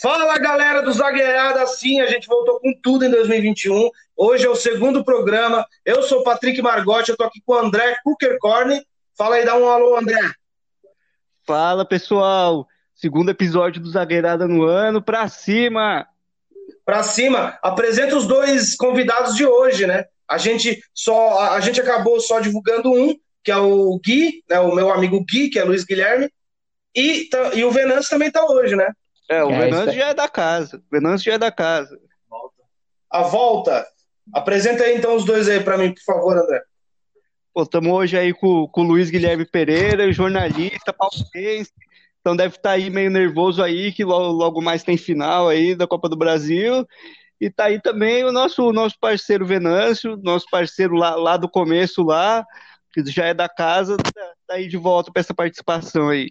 Fala galera do Zagueirada, sim, a gente voltou com tudo em 2021. Hoje é o segundo programa. Eu sou Patrick Margotti, eu tô aqui com o André Kuckerkorn. Fala aí, dá um alô, André. Fala pessoal, segundo episódio do Zagueirada no ano, pra cima! Pra cima, apresenta os dois convidados de hoje, né? A gente só, a gente acabou só divulgando um, que é o Gui, né? O meu amigo Gui, que é Luiz Guilherme, e, e o Venâncio também tá hoje, né? É, o é, Venâncio já é da casa. O Venâncio já é da casa. A volta. Apresenta aí então os dois aí para mim, por favor, André. Pô, estamos hoje aí com, com o Luiz Guilherme Pereira, jornalista, palmeirense. Então deve estar tá aí meio nervoso aí, que logo, logo, mais tem final aí da Copa do Brasil. E tá aí também o nosso, nosso parceiro Venâncio, nosso parceiro lá, lá do começo lá, que já é da casa, tá, tá aí de volta para essa participação aí.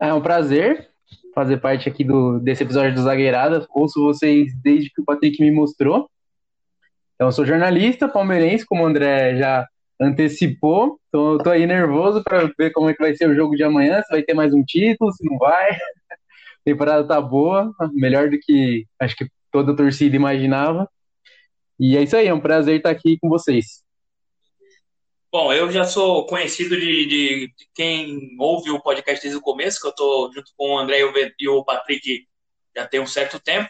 É um prazer fazer parte aqui do, desse episódio do Zagueirada. Ouço vocês desde que o Patrick me mostrou. Então, eu sou jornalista palmeirense, como o André já antecipou. Então, eu tô aí nervoso para ver como é que vai ser o jogo de amanhã, se vai ter mais um título, se não vai. A temporada tá boa, melhor do que acho que toda a torcida imaginava. E é isso aí, é um prazer estar aqui com vocês. Bom, eu já sou conhecido de, de, de, quem ouve o podcast desde o começo, que eu estou junto com o André e o Patrick já tem um certo tempo.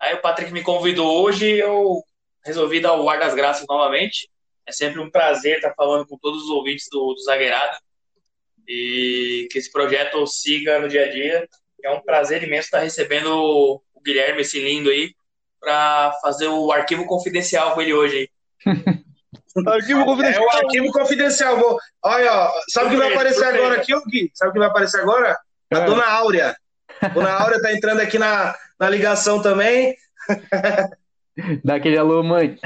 Aí o Patrick me convidou hoje e eu resolvi dar o ar das graças novamente. É sempre um prazer estar falando com todos os ouvintes do, do Zagueirada e que esse projeto siga no dia a dia. É um prazer imenso estar recebendo o Guilherme, esse lindo aí, para fazer o arquivo confidencial com ele hoje. Arquivo confidencial. É o arquivo confidencial. Vou... Olha, ó, sabe o que vai aparecer agora aqui, Gui? Sabe o que vai aparecer agora? A é. dona Áurea. A dona Áurea tá entrando aqui na, na ligação também. Dá aquele alô, mãe.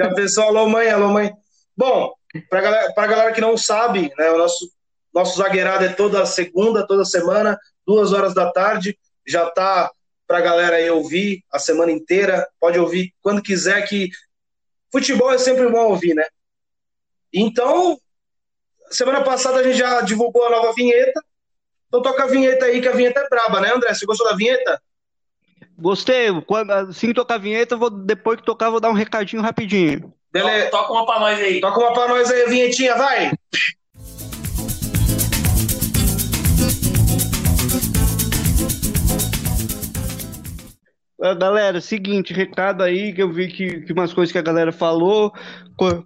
Já pensou, alô, mãe, alô, mãe. Bom, pra galera, pra galera que não sabe, né, o nosso, nosso zagueirado é toda segunda, toda semana, duas horas da tarde. Já tá pra galera aí ouvir a semana inteira. Pode ouvir quando quiser, que futebol é sempre bom ouvir, né? Então, semana passada a gente já divulgou a nova vinheta. Então toca a vinheta aí, que a vinheta é braba, né, André? Você gostou da vinheta? Gostei. Quando, assim que tocar a vinheta, vou, depois que tocar, vou dar um recadinho rapidinho. Beleza. Toca uma pra nós aí. Toca uma pra nós aí, vinhetinha, vai! Galera, seguinte, recado aí, que eu vi que, que umas coisas que a galera falou.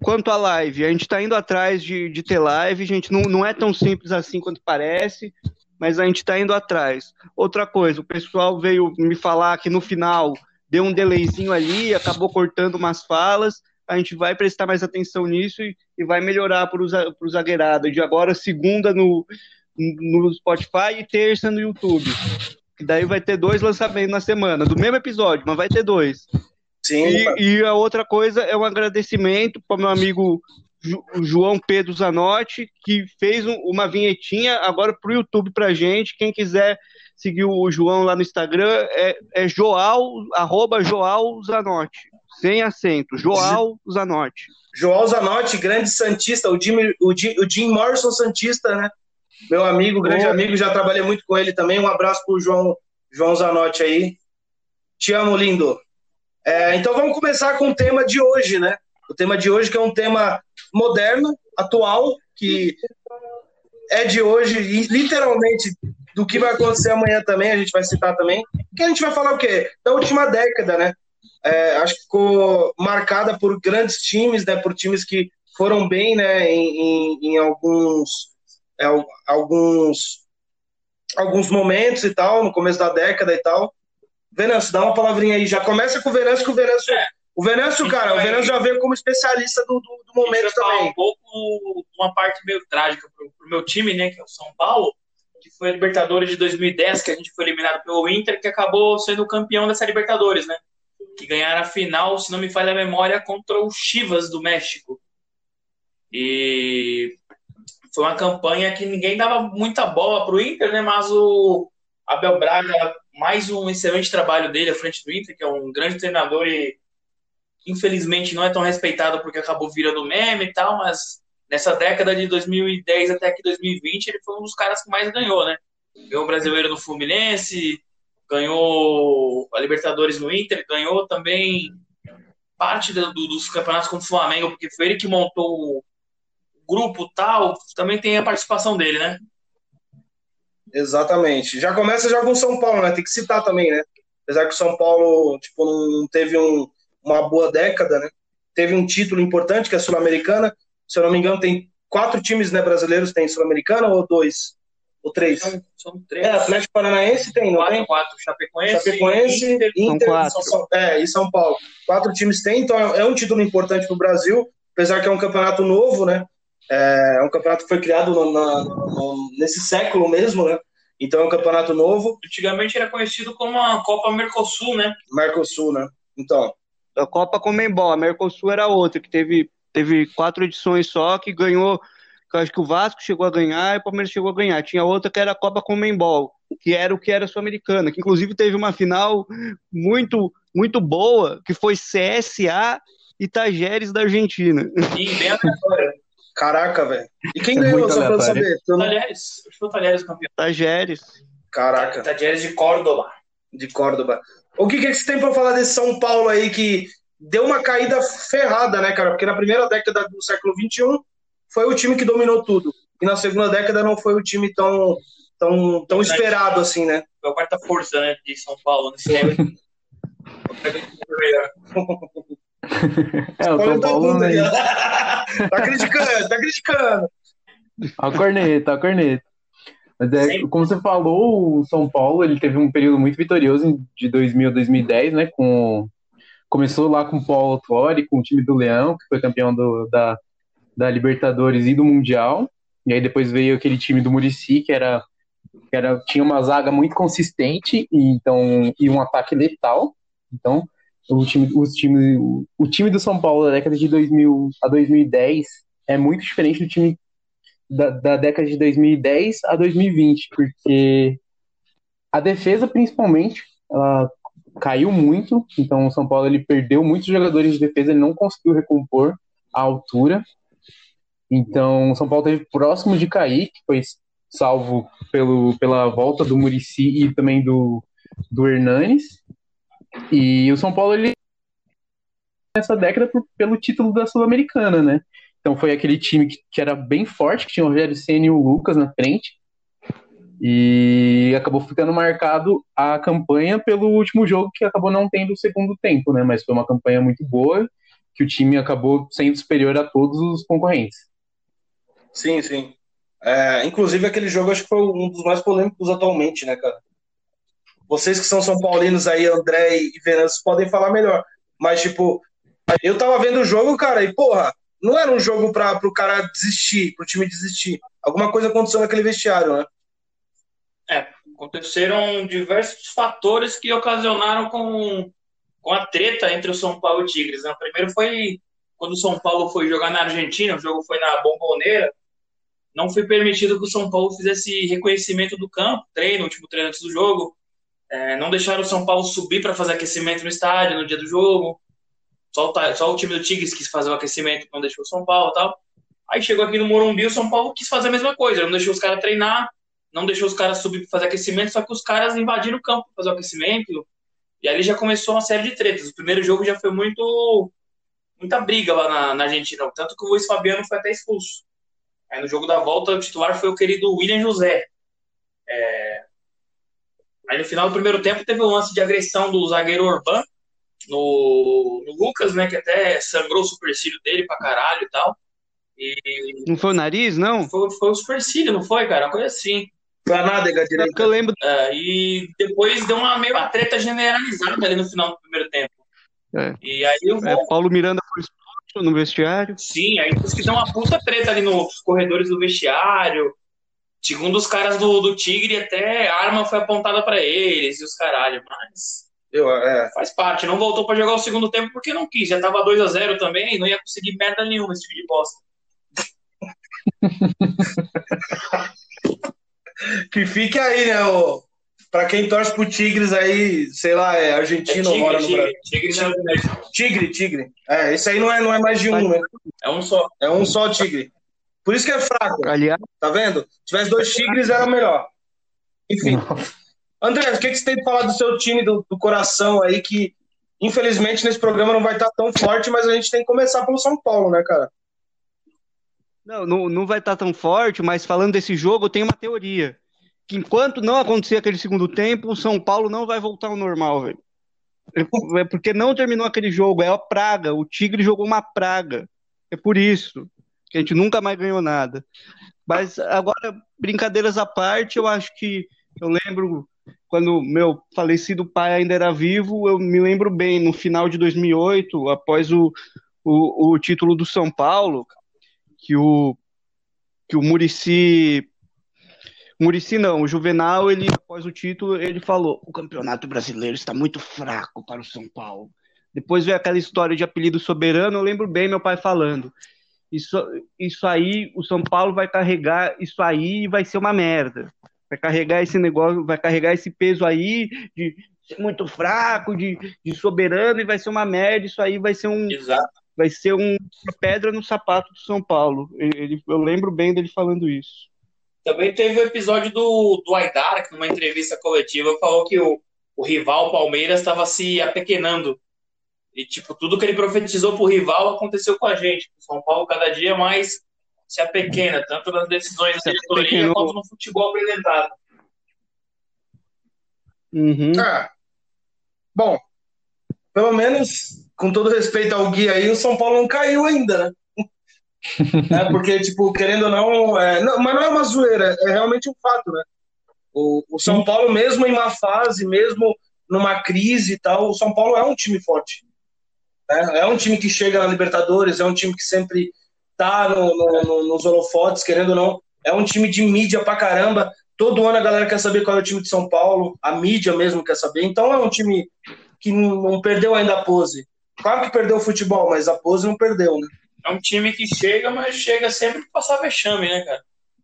Quanto à live, a gente está indo atrás de, de ter live, gente, não, não é tão simples assim quanto parece, mas a gente está indo atrás. Outra coisa, o pessoal veio me falar que no final deu um delayzinho ali, acabou cortando umas falas, a gente vai prestar mais atenção nisso e, e vai melhorar para o zagueirada. De agora, segunda no, no Spotify e terça no YouTube. Daí vai ter dois lançamentos na semana, do mesmo episódio, mas vai ter dois. Sim. E, e a outra coisa é um agradecimento para meu amigo João Pedro Zanotti, que fez um, uma vinhetinha agora para o YouTube para gente. Quem quiser seguir o João lá no Instagram é, é Joal, arroba Joal Zanotti, sem acento, Joal Zanotti. Joal Zanotti, grande Santista, o Jim, o Jim, o Jim Morrison Santista, né? Meu amigo, grande Oi. amigo, já trabalhei muito com ele também. Um abraço pro João, João Zanotti aí. Te amo, lindo. É, então vamos começar com o tema de hoje, né? O tema de hoje que é um tema moderno, atual, que é de hoje e literalmente do que vai acontecer amanhã também, a gente vai citar também. Que a gente vai falar o quê? Da última década, né? É, acho que ficou marcada por grandes times, né? Por times que foram bem, né? Em, em, em alguns é, alguns, alguns momentos e tal, no começo da década e tal. Venâncio, dá uma palavrinha aí. Já começa com o Venâncio, que o Venâncio. É. O Venâncio, cara, o Venâncio já veio como especialista do, do, do momento também. um pouco uma parte meio trágica pro, pro meu time, né, que é o São Paulo, que foi a Libertadores de 2010, que a gente foi eliminado pelo Inter, que acabou sendo campeão dessa Libertadores, né? Que ganharam a final, se não me falha a memória, contra o Chivas do México. E foi uma campanha que ninguém dava muita bola para o Inter, né? Mas o Abel Braga, mais um excelente trabalho dele à frente do Inter, que é um grande treinador e infelizmente não é tão respeitado porque acabou virando meme e tal, mas nessa década de 2010 até aqui 2020 ele foi um dos caras que mais ganhou, né? Ganhou o brasileiro no Fluminense, ganhou Libertadores no Inter, ganhou também parte do, do, dos campeonatos com o Flamengo, porque foi ele que montou grupo tal, também tem a participação dele, né? Exatamente. Já começa já com o São Paulo, né? Tem que citar também, né? Apesar que o São Paulo tipo, não teve um, uma boa década, né? Teve um título importante, que é a Sul-Americana. Se eu não me engano, tem quatro times né, brasileiros tem Sul-Americana ou dois? Ou três? São, são três. É, Atlético Paranaense tem, não quatro, tem? quatro. Chapecoense, Chapecoense, Inter, Inter, quatro. São, é, e São Paulo. Quatro times tem, então é é um título importante para o Brasil, apesar que é um campeonato novo, né? É um campeonato que foi criado no- na- no- nesse século mesmo, né? Então é um campeonato novo, Antigamente era conhecido como a Copa Mercosul, né? Mercosul, né? Então, A Copa Comembol, a Mercosul era outra, que teve, teve quatro edições só, que ganhou, que eu acho que o Vasco chegou a ganhar e o Palmeiras chegou a ganhar. Tinha outra que era a Copa Comembol, que era o que era sul-americana, que inclusive teve uma final muito, muito boa, que foi CSA e Tajeres da Argentina. E bem aleatório. caraca, velho. E quem É ganhou, só pra aleatório. saber? Eu não- Talheres, acho que foi o Talheres campeão. Tajeres. Caraca. Talheres de Córdoba. de Córdoba. O que, que você tem para falar desse São Paulo aí que deu uma caída ferrada, né, cara? Porque na primeira década do século XXI foi o time que dominou tudo. E na segunda década não foi o time tão, tão, tão esperado assim, né? Foi a quarta força, né, de São Paulo nesse tempo. É, o São Paulo, aí, né? tá criticando, tá criticando. A corneta, a corneta. Mas é, Sempre. como você falou, o São Paulo ele teve um período muito vitorioso em- de 2000 a 2010, né? Com, começou lá com o Paulo Autuori, com o time do Leão, que foi campeão do- da, da Libertadores e do Mundial. E aí depois veio aquele time do Murici, que era, que era tinha uma zaga muito consistente e, então, e um ataque letal. Então, o time, os time, o, o time do São Paulo da década de 2000 a 2010 é muito diferente do time da, da década de 2010 a 2020, porque a defesa, principalmente, ela caiu muito, então o São Paulo ele perdeu muitos jogadores de defesa, ele não conseguiu recompor a altura, então o São Paulo esteve próximo de cair, que foi salvo pelo, pela volta do Murici e também do, do Hernanes, e o São Paulo ele nessa década por- pelo título da Sul-Americana, né? Então foi aquele time que, que era bem forte, que tinha o Rogério Ceni e o Lucas na frente. E acabou ficando marcado a campanha pelo último jogo, que acabou não tendo o segundo tempo, né? Mas foi uma campanha muito boa, que o time acabou sendo superior a todos os concorrentes. Sim, sim. É, inclusive, aquele jogo acho que foi um dos mais polêmicos atualmente, né, cara? Vocês que são São Paulinos aí, André e Venâncio, podem falar melhor. Mas, tipo, eu tava vendo o jogo, cara, e, porra, não era um jogo para o cara desistir, pro time desistir. Alguma coisa aconteceu naquele vestiário, né? Aconteceram diversos fatores que ocasionaram com, com a treta entre o São Paulo e o Tigres. Né? O primeiro foi quando o São Paulo foi jogar na Argentina, o jogo foi na Bomboneira, não foi permitido que o São Paulo fizesse reconhecimento do campo, treino, último treino antes do jogo. É, não deixaram o São Paulo subir para fazer aquecimento no estádio no dia do jogo. Só o, só o time do Tigres quis fazer o aquecimento, não deixou o São Paulo e tal. Aí chegou aqui no Morumbi, o São Paulo quis fazer a mesma coisa, não deixou os caras treinar, não deixou os caras subir para fazer aquecimento, só que os caras invadiram o campo para fazer o aquecimento. E ali já começou uma série de tretas. O primeiro jogo já foi muito muita briga lá na, na Argentina, tanto que o Luiz Fabiano foi até expulso. Aí no jogo da volta, o titular foi o querido William José. É, Aí no final do primeiro tempo teve o lance de agressão do zagueiro Orban no, no Lucas, né? Que até sangrou o supercílio dele pra caralho e tal. E Não foi o nariz, não? foi, foi o supercílio, não foi, cara? Uma coisa assim. Pra nádega É direita. eu lembro. É, e depois deu uma meio uma treta generalizada ali no final do primeiro tempo. É. E aí eu vou. É, Paulo Miranda foi expulso no vestiário. Sim, aí diz que deu uma puta treta ali nos corredores do vestiário. Segundo os caras do, do Tigre, até arma foi apontada pra eles e os caralho, mas Eu, é, faz parte. Não voltou pra jogar o segundo tempo porque não quis. Já tava 2 a 0 também, não ia conseguir merda nenhuma esse time de bosta. que fique aí, né? O, pra quem torce pro Tigres aí, sei lá, é É argentino ou mora tigre, no tigre, Brasil. tigre, é México. Tigre, tigre. É, esse aí não é, não é mais de um, né? É um só. É um só tigre. Por isso que é fraco, Aliás, tá vendo? Se tivesse dois tigres, era melhor. Enfim. André, o que, que você tem de falar do seu time do, do coração aí, que infelizmente nesse programa não vai estar tão forte, mas a gente tem que começar pelo São Paulo, né, cara? Não, não, não vai estar tão forte, mas falando desse jogo, tem uma teoria. Que enquanto não acontecer aquele segundo tempo, o São Paulo não vai voltar ao normal, velho. É porque não terminou aquele jogo, é a praga. O Tigre jogou uma praga. É por isso que a gente nunca mais ganhou nada. Mas agora, brincadeiras à parte, eu acho que eu lembro quando meu falecido pai ainda era vivo, eu me lembro bem, no final de 2008, após o, o, o título do São Paulo, que o, que o Murici Murici não, o Juvenal, ele após o título, ele falou: "O Campeonato Brasileiro está muito fraco para o São Paulo". Depois veio aquela história de apelido soberano, eu lembro bem meu pai falando: "Isso isso aí, o São Paulo vai carregar isso aí e vai ser uma merda". Vai carregar esse negócio, vai carregar esse peso aí de ser muito fraco, de, de soberano e vai ser uma merda, isso aí vai ser um Exato. vai ser um, pedra no sapato do São Paulo. Ele, eu lembro bem dele falando isso. Também teve o episódio do, do Aidara, que numa entrevista coletiva falou que o, o rival Palmeiras estava se apequenando. E, tipo, tudo que ele profetizou pro rival aconteceu com a gente. O São Paulo cada dia mais se apequena, tanto nas decisões da diretoria quanto no futebol apresentado. Uhum. Ah, bom, pelo menos, com todo respeito ao Gui aí, o São Paulo não caiu ainda, né? É, porque, tipo, querendo ou não, é, não, mas não é uma zoeira, é realmente um fato, né? O, o São Paulo, mesmo em uma fase, mesmo numa crise e tal, o São Paulo é um time forte. Né? É um time que chega na Libertadores, é um time que sempre tá no, no- no- nos holofotes, querendo ou não. É um time de mídia pra caramba. Todo ano a galera quer saber qual é o time de São Paulo, a mídia mesmo quer saber. Então é um time que não, não perdeu ainda a pose. Claro que perdeu o futebol, mas a pose não perdeu, né? É um time que chega, mas chega sempre pra passar vexame, né, cara?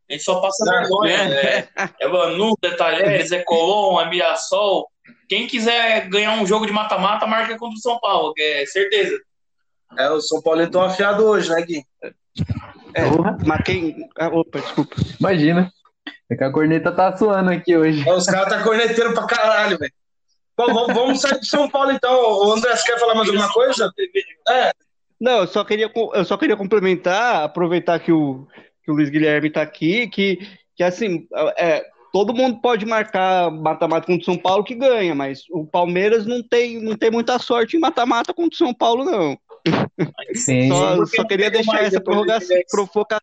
A gente só passa É, vergonha. né? É Vanu, é Talheres, é Colom, é Mirassol. Quem quiser ganhar um jogo de mata-mata, marca contra o São Paulo, que é certeza. É, o São Paulo então afiado hoje, né, Gui? É, Porra, mas quem. Ah, opa, desculpa. imagina. É que a corneta tá suando aqui hoje. É, os caras tá corneteiro pra caralho, velho. Bom, vamos, vamos sair de São Paulo então. O André, você quer falar mais alguma coisa? É, Não, eu só queria, eu só queria complementar, aproveitar que o, que o Luiz Guilherme tá aqui, que, que assim, é, todo mundo pode marcar mata-mata contra o São Paulo que ganha, mas o Palmeiras não tem, não tem muita sorte em mata-mata contra o São Paulo, não. Sim. Só, só queria deixar essa prorrogação, provocação.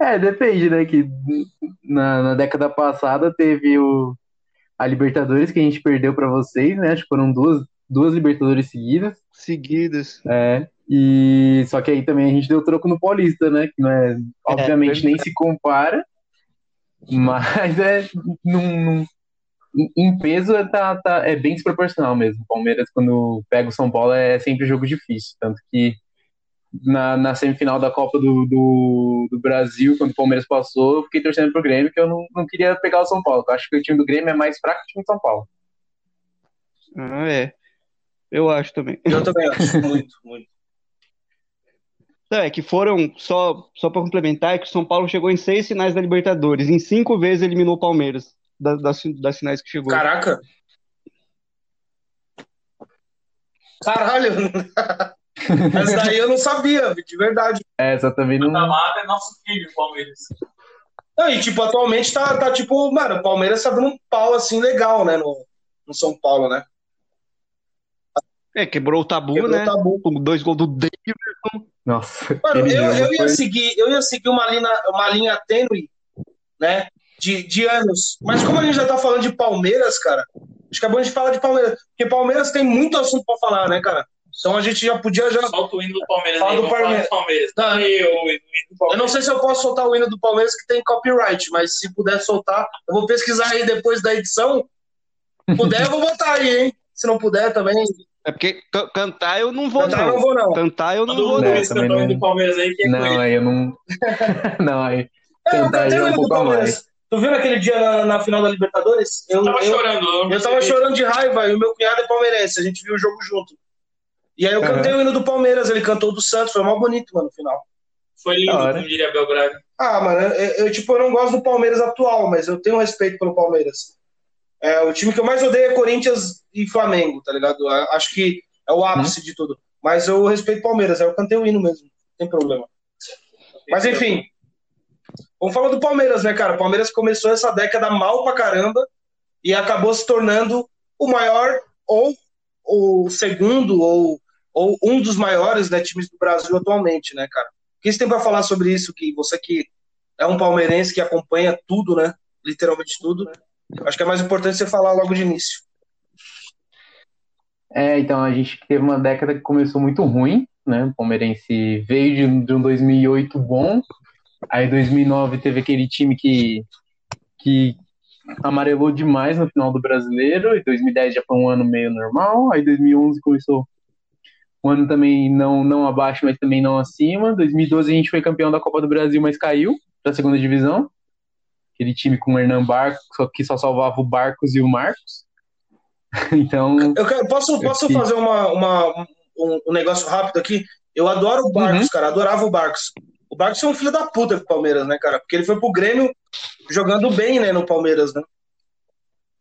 É, depende, né? Que na, na década passada teve o, a Libertadores que a gente perdeu pra vocês, né? Acho que foram duas, duas Libertadores seguidas. Seguidas. É. E só que aí também a gente deu troco no Paulista, né? Que não é, obviamente nem se compara, mas é num, num- em- peso é, tá, tá- é bem desproporcional mesmo. O Palmeiras, quando pega o São Paulo, é sempre jogo difícil. Tanto que na, na semifinal da Copa do, do, do Brasil, quando o Palmeiras passou, eu fiquei torcendo pro Grêmio, que eu não, não queria pegar o São Paulo. Eu acho que o time do Grêmio é mais fraco que o time do São Paulo. Ah, é. Eu acho também. eu também acho. Muito, muito. Não, é que foram, só, só para complementar, é que o São Paulo chegou em seis finais da Libertadores. Em cinco vezes eliminou o Palmeiras da- das, das finais que chegou. Caraca. Caralho. Mas daí eu não sabia, de verdade. É, só também não. Mata-mata é nosso filho, Palmeiras. Não, e tipo, atualmente tá, tá tipo, mano, o Palmeiras tá dando um pau assim legal, né, no, no São Paulo, né? É, quebrou o tabu, Quebrou né? o tabu. Com dois gols do David. Nossa, Mano, eu, eu ia seguir, eu ia seguir uma linha, uma linha tênue, né? De, de anos. Mas como a gente já tá falando de Palmeiras, cara, acho que é bom a gente falar de Palmeiras. Porque Palmeiras tem muito assunto pra falar, né, cara? Então a gente já podia já. Solta o hino do Palmeiras Fala aí, do Palmeiras. do Palmeiras. Tá. Eu, Eu não sei se eu posso soltar o hino do Palmeiras que tem copyright, mas se puder soltar, eu vou pesquisar aí depois da edição. Se puder, eu vou botar aí, hein? Se não puder também. É porque ca- cantar eu não vou, Cantar eu não. não vou, não. Cantar eu não vou, não. Cantar hino não- do Palmeiras aí, que é com Não, ele. aí eu não. não, aí. É, eu cantei o um hino do pouco a mais. Palmeiras. Tu viu naquele dia na, na final da Libertadores? Eu, Eu tava eu, chorando. não eu tava chorando de raiva e o meu cunhado é palmeirense. A gente viu o jogo junto. E aí eu cantei o hino do Palmeiras, ele cantou do Santos, foi mó bonito, mano, no final. Foi lindo, como diria Abel Braga. Ah, mano, eu, eu, tipo, eu não gosto do Palmeiras atual, mas eu tenho respeito pelo Palmeiras. É, o time que eu mais odeio é Corinthians e Flamengo, tá ligado? Acho que é o ápice hum. de tudo. Mas eu respeito Palmeiras, é eu cantei o hino mesmo, não tem problema. Mas enfim, vamos falar do Palmeiras, né, cara? O Palmeiras começou essa década mal pra caramba e acabou se tornando o maior ou o segundo ou, ou um dos maiores né, times do Brasil atualmente, né, cara? O que você tem para falar sobre isso? Que você que é um palmeirense que acompanha tudo, né? Literalmente tudo. Acho que é mais importante você falar logo de início. É, então a gente teve uma década que começou muito ruim, né? O palmeirense veio de, de um 2008 bom, aí 2009 teve aquele time que, que amarelou demais no final do brasileiro, e 2010 já foi um ano meio normal, aí 2011 começou um ano também não, não abaixo, mas também não acima. 2012 a gente foi campeão da Copa do Brasil, mas caiu para a segunda divisão. Aquele time com o Hernan Barcos, que só salvava o Barcos e o Marcos. então. Eu quero, posso posso eu fazer uma, uma, um, um, negócio rápido aqui? Eu adoro o Barcos, uhum. cara, adorava o Barcos. O Barcos é um filho da puta com o Palmeiras, né, cara? Porque ele foi pro Grêmio jogando bem, né, no Palmeiras, né?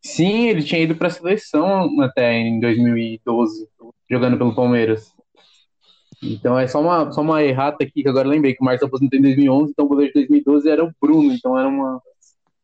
Sim, ele tinha ido para a seleção até em 2012, jogando pelo Palmeiras. Então é só uma, só uma errata aqui, que agora lembrei que o Marcos aposentou em 2011, então o goleiro de 2012 era o Bruno, então era uma...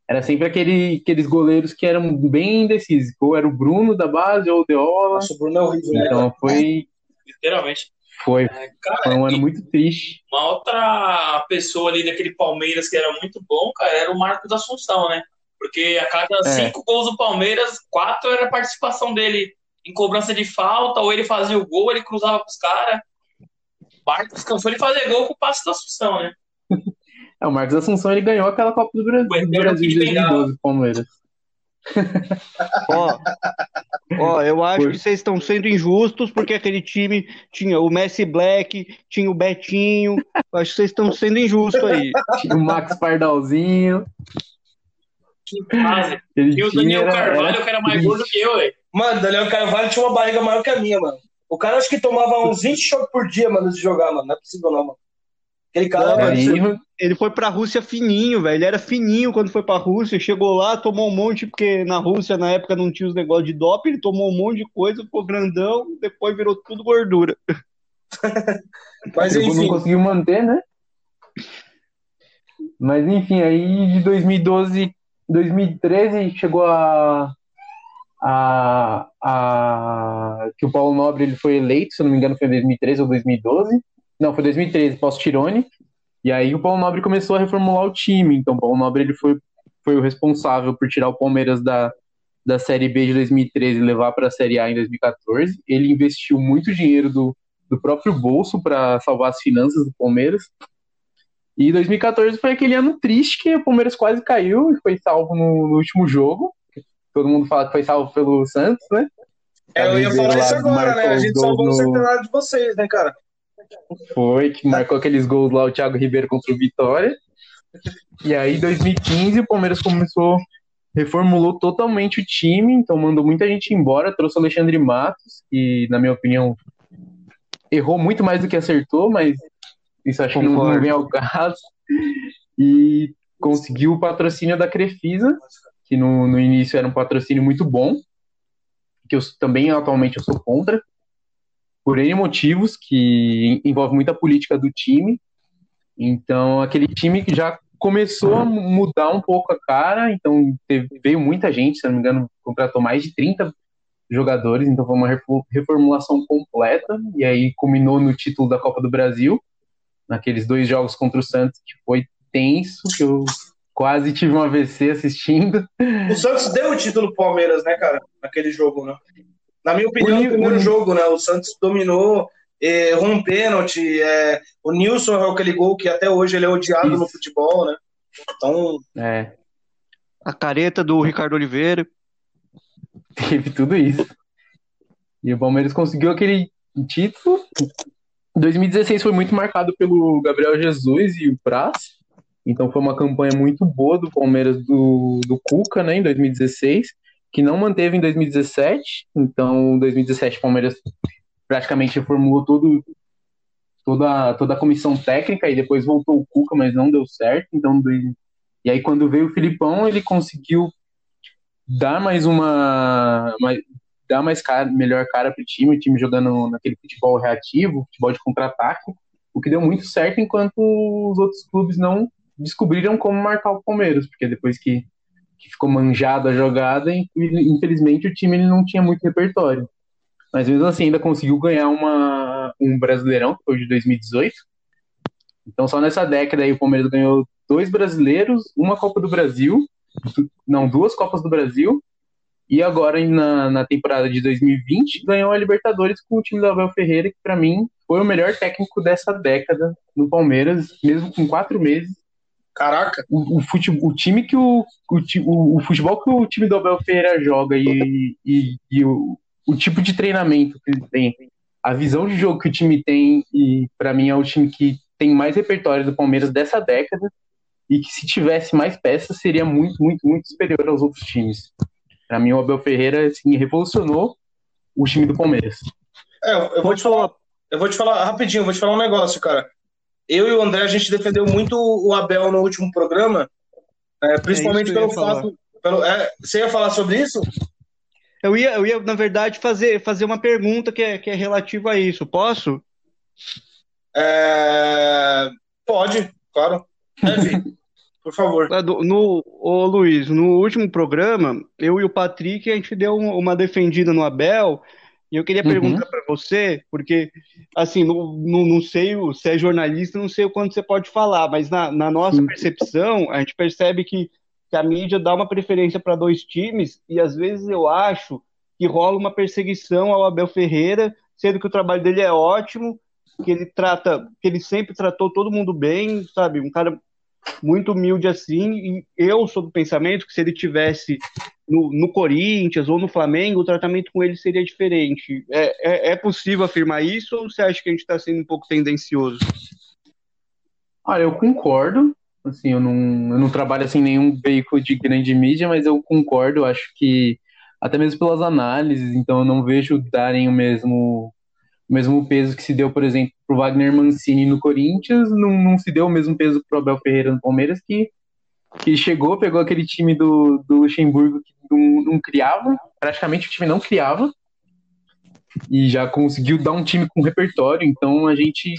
Era sempre aquele, aqueles goleiros que eram bem indecisos, ou era o Bruno da base, ou o Deola. Nossa, o Bruno é horrível, né? Então foi... Literalmente. Foi, é, cara, foi um ano muito triste. Uma outra pessoa ali daquele Palmeiras que era muito bom, cara, era o Marcos Assunção, né? Porque a cada é. cinco gols do Palmeiras, quatro era a participação dele em cobrança de falta, ou ele fazia o gol, ele cruzava pros caras. Marcos cansou de fazer gol com o passe da Assunção, né? É, o Marcos Assunção ele ganhou aquela Copa do Brasil, do Brasil de 2012, Palmeiras. ó, ó, eu acho que vocês estão sendo injustos porque aquele time tinha o Messi Black, tinha o Betinho. Eu acho que vocês estão sendo injustos aí. Tinha o Max Pardalzinho. Que base. E o Daniel era, Carvalho, era... que era mais gordo que eu, velho. Mano, Daniel Carvalho tinha uma barriga maior que a minha, mano. O cara acho que tomava uns 20 choques por dia, mano, de jogar, mano. Não é possível, não, mano. Aquele cara. Ele foi pra Rússia fininho, velho. Ele era fininho quando foi pra Rússia. Chegou lá, tomou um monte, porque na Rússia, na época, não tinha os negócios de doping. Ele tomou um monte de coisa, ficou grandão, depois virou tudo gordura. Mas enfim. Não conseguiu manter, né? Mas enfim, aí de 2012, 2013 chegou a a, a, que o Paulo Nobre ele foi eleito, se eu não me engano, foi em 2013 ou 2012. Não, foi 2013, pós-Tirone. E aí o Paulo Nobre começou a reformular o time. Então, o Paulo Nobre ele foi, foi o responsável por tirar o Palmeiras da, da Série B de 2013 e levar para a Série A em 2014. Ele investiu muito dinheiro do, do próprio bolso para salvar as finanças do Palmeiras. E 2014 foi aquele ano triste que o Palmeiras quase caiu e foi salvo no, no último jogo todo mundo fala que foi salvo pelo Santos, né? É, eu ia falar isso agora, né? A gente salvou no... o centenário de vocês, né, cara? Foi, que marcou aqueles gols lá, o Thiago Ribeiro contra o Vitória. E aí, em 2015, o Palmeiras começou, reformulou totalmente o time, então mandou muita gente embora, trouxe o Alexandre Matos, que, na minha opinião, errou muito mais do que acertou, mas isso acho que não, não vem ao caso. E conseguiu o patrocínio da Crefisa, que no, no início era um patrocínio muito bom, que eu também atualmente eu sou contra, por N motivos, que envolve muita política do time. Então, aquele time que já começou a mudar um pouco a cara, então teve, veio muita gente, se não me engano, contratou mais de 30 jogadores, então foi uma reformulação completa, e aí culminou no título da Copa do Brasil, naqueles dois jogos contra o Santos, que foi tenso, que eu Quase tive um AVC assistindo. O Santos deu o título pro Palmeiras, né, cara? Naquele jogo, né? Na minha opinião, o, primeiro o... jogo, né? O Santos dominou, errou um pênalti. É... O Nilson errou aquele gol que até hoje ele é odiado Isso. no futebol, né? Então. É. A careta do Ricardo Oliveira. Teve tudo isso. E o Palmeiras conseguiu aquele título. 2016 foi muito marcado pelo Gabriel Jesus e o Praz. Então foi uma campanha muito boa do Palmeiras do, do Cuca, né, em 2016, que não manteve em 2017. Então, em 2017 o Palmeiras praticamente reformulou todo, toda, toda a comissão técnica e depois voltou o Cuca, mas não deu certo. Então, e aí quando veio o Filipão, ele conseguiu dá mais uma, uma dá mais cara, melhor cara pro time, o time jogando naquele futebol reativo, futebol de contra-ataque, o que deu muito certo enquanto os outros clubes não descobriram como marcar o Palmeiras, porque depois que, que ficou manjada a jogada, infelizmente o time ele não tinha muito repertório. Mas mesmo assim ainda conseguiu ganhar uma, um Brasileirão, que foi de 2018. Então só nessa década aí o Palmeiras ganhou dois brasileiros, uma Copa do Brasil, não, duas Copas do Brasil e agora, na, na temporada de 2020, ganhou a Libertadores com o time do Abel Ferreira, que para mim foi o melhor técnico dessa década no Palmeiras, mesmo com quatro meses. Caraca! O, o, futebol, o time que o, o, o, futebol que o time do Abel Ferreira joga e, e, e o, o tipo de treinamento que ele tem, a visão de jogo que o time tem, e para mim é o time que tem mais repertório do Palmeiras dessa década, e que se tivesse mais peças seria muito, muito, muito superior aos outros times. Para mim, o Abel Ferreira assim, revolucionou o time do Palmeiras. É, eu vou te falar, eu vou te falar rapidinho, eu vou te falar um negócio, cara. Eu e o André, a gente defendeu muito o Abel no último programa, é, principalmente é pelo fato. Pelo, é, você ia falar sobre isso? Eu ia, eu ia, na verdade, fazer, fazer uma pergunta que é, que é relativa a isso. Posso? É, pode, claro. Deve. Por favor. No, ô, Luiz, no último programa, eu e o Patrick, a gente deu uma defendida no Abel, e eu queria uhum. perguntar para você, porque, assim, não, não, não sei, você é jornalista, não sei o quanto você pode falar, mas na, na nossa uhum. percepção, a gente percebe que, que a mídia dá uma preferência para dois times, e às vezes eu acho que rola uma perseguição ao Abel Ferreira, sendo que o trabalho dele é ótimo, que ele trata, que ele sempre tratou todo mundo bem, sabe? Um cara muito humilde assim, e eu sou do pensamento que se ele tivesse no, no Corinthians ou no Flamengo, o tratamento com ele seria diferente. É, é, é possível afirmar isso ou você acha que a gente está sendo um pouco tendencioso? Olha, eu concordo. Assim, eu não, eu não trabalho assim nenhum veículo de grande mídia, mas eu concordo. Acho que até mesmo pelas análises, então eu não vejo darem o mesmo o mesmo peso que se deu, por exemplo, para o Wagner Mancini no Corinthians, não, não se deu o mesmo peso para o Abel Ferreira no Palmeiras, que, que chegou, pegou aquele time do, do Luxemburgo que não, não criava, praticamente o time não criava, e já conseguiu dar um time com repertório. Então a gente,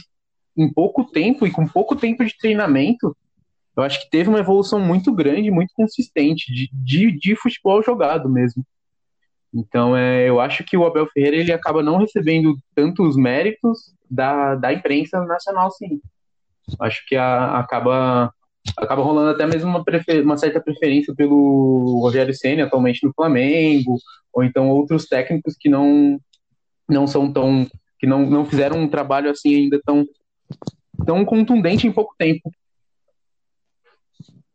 em pouco tempo e com pouco tempo de treinamento, eu acho que teve uma evolução muito grande, muito consistente de, de, de futebol jogado mesmo. Então, é, eu acho que o Abel Ferreira ele acaba não recebendo tantos méritos da, da imprensa nacional, sim. Acho que a, acaba acaba rolando até mesmo uma, prefer, uma certa preferência pelo Rogério Senna, atualmente no Flamengo, ou então outros técnicos que não não são tão que não, não fizeram um trabalho assim ainda tão tão contundente em pouco tempo.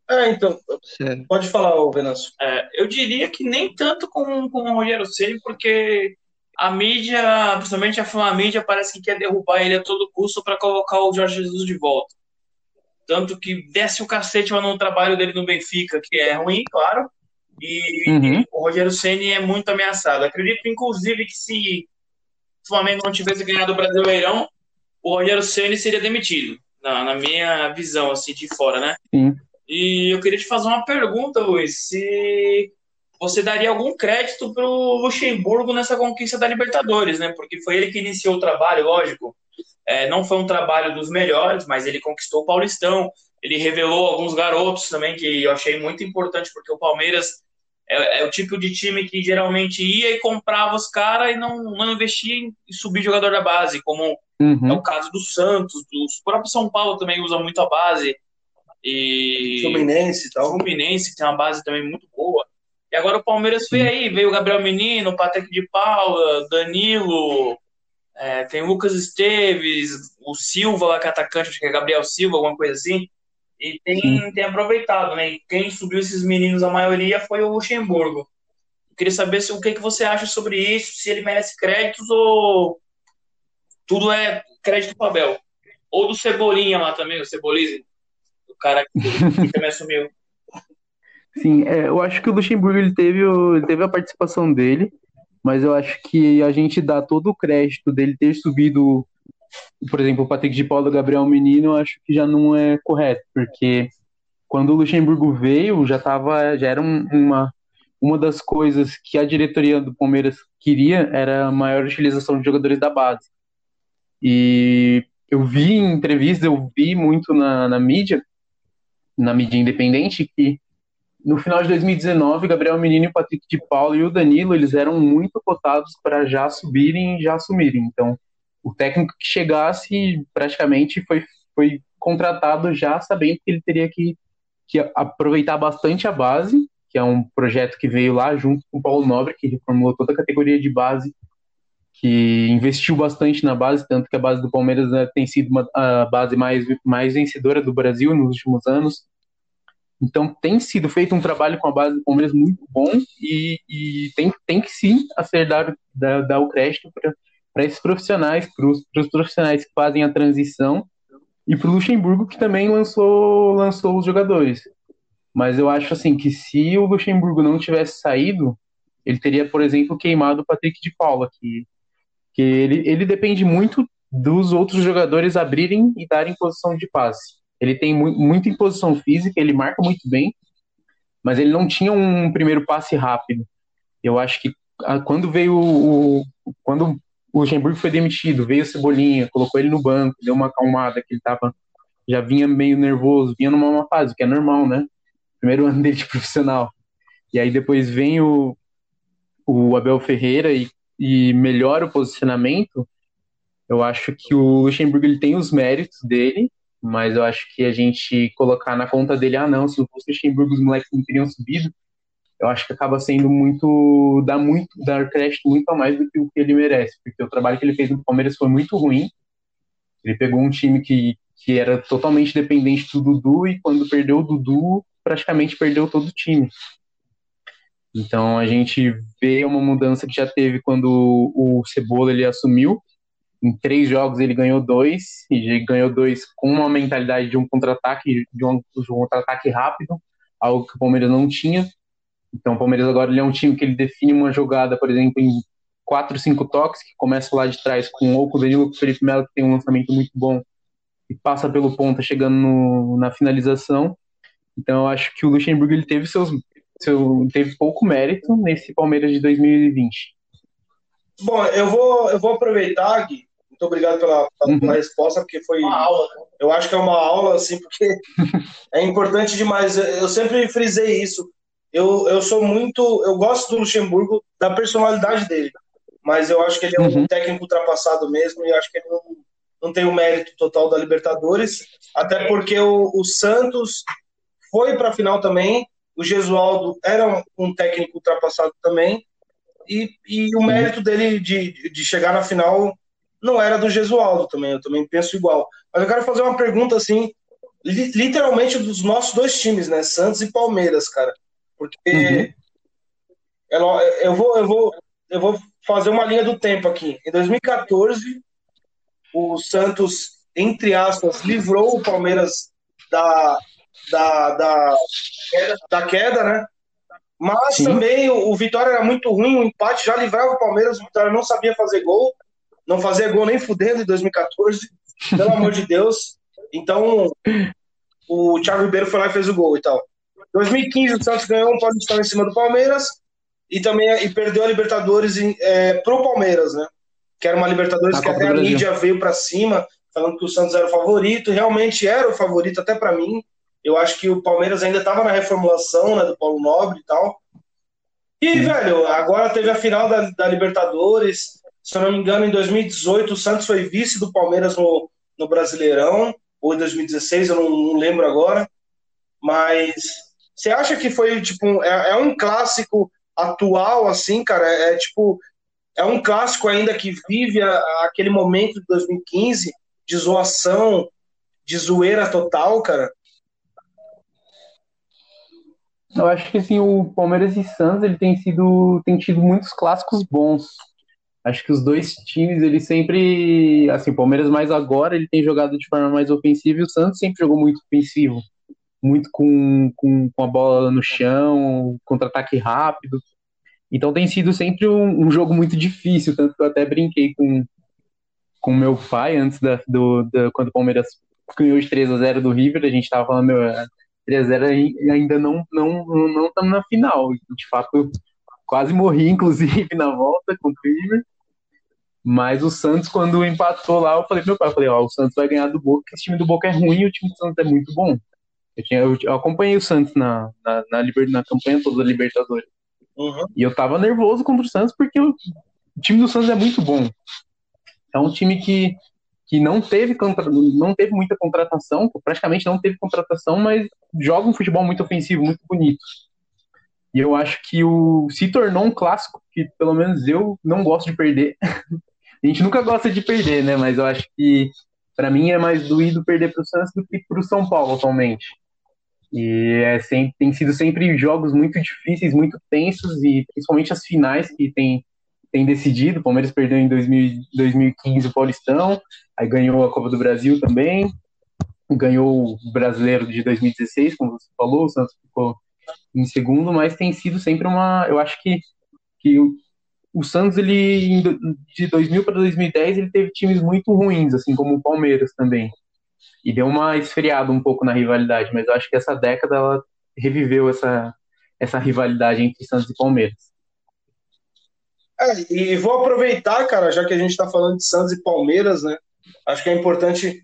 É, então, certo. pode falar, Venâncio. É, eu diria que nem tanto com, com o Rogério Ceni, porque a mídia, principalmente a mídia, parece que quer derrubar ele a todo custo para colocar o Jorge Jesus de volta. Tanto que desce o cacete lá no trabalho dele no Benfica, que é ruim, claro, e, uhum. o Rogério Ceni é muito ameaçado. Acredito, inclusive, que se o Flamengo não tivesse ganhado o Brasileirão, o Rogério Ceni seria demitido, na, na minha visão, assim, de fora, né? Sim. E eu queria te fazer uma pergunta, Luiz. Se você daria algum crédito para o Luxemburgo nessa conquista da Libertadores, né? Porque foi ele que iniciou o trabalho, lógico. É, não foi um trabalho dos melhores, mas ele conquistou o Paulistão. Ele revelou alguns garotos também que eu achei muito importante, porque o Palmeiras é, é o tipo de time que geralmente ia e comprava os caras e não, não investia em subir jogador da base, como uhum. é o caso do Santos, do próprio São Paulo também usa muito a base. E Fluminense e tal. Fluminense, que tem uma base também muito boa. E agora o Palmeiras veio aí, veio o Gabriel Menino, o Patrick de Paula, Danilo, é, tem o Lucas Esteves, o Silva lá que é atacante, acho que é Gabriel Silva, alguma coisa assim. E tem, tem aproveitado, né? E quem subiu esses meninos, a maioria, foi o Luxemburgo. Eu queria saber se, o que, que você acha sobre isso, se ele merece créditos ou tudo é crédito do Abel. Ou do Cebolinha lá também, o Cebolize cara que, também assumiu. Sim, é, eu acho que o Luxemburgo ele teve, ele teve a participação dele, mas eu acho que a gente dá todo o crédito dele ter subido, por exemplo, o Patrick de Paulo, Gabriel Menino, eu acho que já não é correto, porque quando o Luxemburgo veio, já tava, já era um, uma, uma das coisas que a diretoria do Palmeiras queria era a maior utilização de jogadores da base. E eu vi em entrevistas, eu vi muito na, na mídia, na mídia independente, que no final de 2019, Gabriel Menino, Patrick de Paulo e o Danilo, eles eram muito cotados para já subirem e já assumirem. Então, o técnico que chegasse praticamente foi, foi contratado já sabendo que ele teria que, que aproveitar bastante a base, que é um projeto que veio lá junto com o Paulo Nobre, que reformulou toda a categoria de base, que investiu bastante na base, tanto que a base do Palmeiras né, tem sido uma, a base mais, mais vencedora do Brasil nos últimos anos. Então tem sido feito um trabalho com a base do Palmeiras muito bom e, e tem, tem que sim a ser dar, dar, dar o crédito para esses profissionais, para os profissionais que fazem a transição e para o Luxemburgo que também lançou, lançou os jogadores. Mas eu acho assim que se o Luxemburgo não tivesse saído, ele teria, por exemplo, queimado o Patrick de Paula, que, que ele, ele depende muito dos outros jogadores abrirem e darem posição de passe. Ele tem mu muita imposição física, ele marca muito bem, mas ele não tinha um primeiro passe rápido. Eu acho que a, quando veio o, quando o Luxemburgo foi demitido, veio o Cebolinha, colocou ele no banco, deu uma acalmada que ele tava já vinha meio nervoso, vinha numa fase, que é normal, né? Primeiro ano dele de profissional. E aí depois vem o, o Abel Ferreira e, e melhora o posicionamento. Eu acho que o Luxemburgo ele tem os méritos dele, mas eu acho que a gente colocar na conta dele, ah não, se não fosse o Luxemburgo os moleques não teriam subido, eu acho que acaba sendo muito, dá muito, dar crédito muito a mais do que o que ele merece, porque o trabalho que ele fez no Palmeiras foi muito ruim, ele pegou um time que, que era totalmente dependente do Dudu e quando perdeu o Dudu, praticamente perdeu todo o time. Então a gente vê uma mudança que já teve quando o Cebola ele assumiu, em três jogos ele ganhou dois, e ganhou dois com uma mentalidade de um contra-ataque, de um, um contra-ataque rápido, algo que o Palmeiras não tinha. Então o Palmeiras agora ele é um time que ele define uma jogada, por exemplo, em quatro, cinco toques, que começa lá de trás com o Danilo, com o Felipe Melo, que tem um lançamento muito bom, e passa pelo ponta, chegando no, na finalização. Então eu acho que o Luxemburgo ele teve seus teve pouco mérito nesse Palmeiras de 2020. Bom, eu vou, eu vou aproveitar, Gui, muito obrigado pela, pela uhum. resposta, porque foi uma aula. Eu acho que é uma aula, assim, porque é importante demais. Eu sempre frisei isso. Eu, eu sou muito. Eu gosto do Luxemburgo, da personalidade dele, mas eu acho que ele é um uhum. técnico ultrapassado mesmo e acho que ele não, não tem o mérito total da Libertadores, até porque o, o Santos foi para a final também. O Gesualdo era um técnico ultrapassado também, e, e o mérito dele de, de chegar na final não era do Gesualdo também, eu também penso igual. Mas eu quero fazer uma pergunta assim, literalmente dos nossos dois times, né? Santos e Palmeiras, cara. Porque uhum. eu, eu, vou, eu, vou, eu vou fazer uma linha do tempo aqui. Em 2014, o Santos, entre aspas, livrou o Palmeiras da, da, da, da queda, né? Mas Sim. também o, o Vitória era muito ruim, o empate já livrava o Palmeiras, o Vitória não sabia fazer gol não fazia gol nem fudendo em 2014, pelo amor de Deus. Então, o Thiago Ribeiro foi lá e fez o gol e tal. 2015, o Santos ganhou um Paulistão em cima do Palmeiras e também e perdeu a Libertadores é, pro Palmeiras, né? Que era uma Libertadores que até a mídia veio para cima, falando que o Santos era o favorito. Realmente era o favorito, até para mim. Eu acho que o Palmeiras ainda estava na reformulação né, do Paulo Nobre e tal. E, velho, agora teve a final da, da Libertadores se eu não me engano, em 2018 o Santos foi vice do Palmeiras no, no Brasileirão, ou em 2016, eu não, não lembro agora. Mas você acha que foi tipo é, é um clássico atual assim, cara? É, é, tipo é um clássico ainda que vive a, aquele momento de 2015 de zoação, de zoeira total, cara? Eu acho que assim, o Palmeiras e Santos ele tem sido tem tido muitos clássicos bons acho que os dois times, eles sempre. Assim, o Palmeiras mais agora, ele tem jogado de forma mais ofensiva e o Santos sempre jogou muito ofensivo. Muito com, com, com a bola no chão, contra-ataque rápido. Então tem sido sempre um, um, jogo muito difícil, tanto que eu até brinquei com com meu pai antes da, do, da, quando o Palmeiras ganhou de 3 a 0 do River, a gente tava falando, meu, 3x0 e ainda não não não estamos na final. De fato, eu quase morri, inclusive, na volta com o Cleaver. Mas o Santos, quando empatou lá, eu falei pro meu pai, eu falei, ó, o Santos vai ganhar do Boca, porque esse time do Boca é ruim e o time do Santos é muito bom. Eu, tinha, eu, eu acompanhei o Santos na, na, na, liber, na campanha toda da Libertadores. Uhum. E eu tava nervoso contra o Santos porque o, o time do Santos é muito bom. É um time que que não teve, não teve muita contratação, praticamente não teve contratação, mas joga um futebol muito ofensivo, muito bonito. E eu acho que o se tornou um clássico que pelo menos eu não gosto de perder. a gente nunca gosta de perder, né? Mas eu acho que para mim é mais doído perder para o Santos do que para o São Paulo atualmente. E é sempre, tem sido sempre jogos muito difíceis, muito tensos e principalmente as finais que tem tem decidido. O Palmeiras perdeu em 2000, 2015 o Paulistão, aí ganhou a Copa do Brasil também, ganhou o Brasileiro de 2016, como você falou, o Santos ficou em segundo, mas tem sido sempre uma. Eu acho que, que o, o Santos, ele, de 2000 para 2010, ele teve times muito ruins, assim como o Palmeiras também. E deu uma esfriada um pouco na rivalidade, mas eu acho que essa década ela reviveu essa, essa rivalidade entre Santos e Palmeiras. É, e vou aproveitar, cara, já que a gente está falando de Santos e Palmeiras, né? Acho que é importante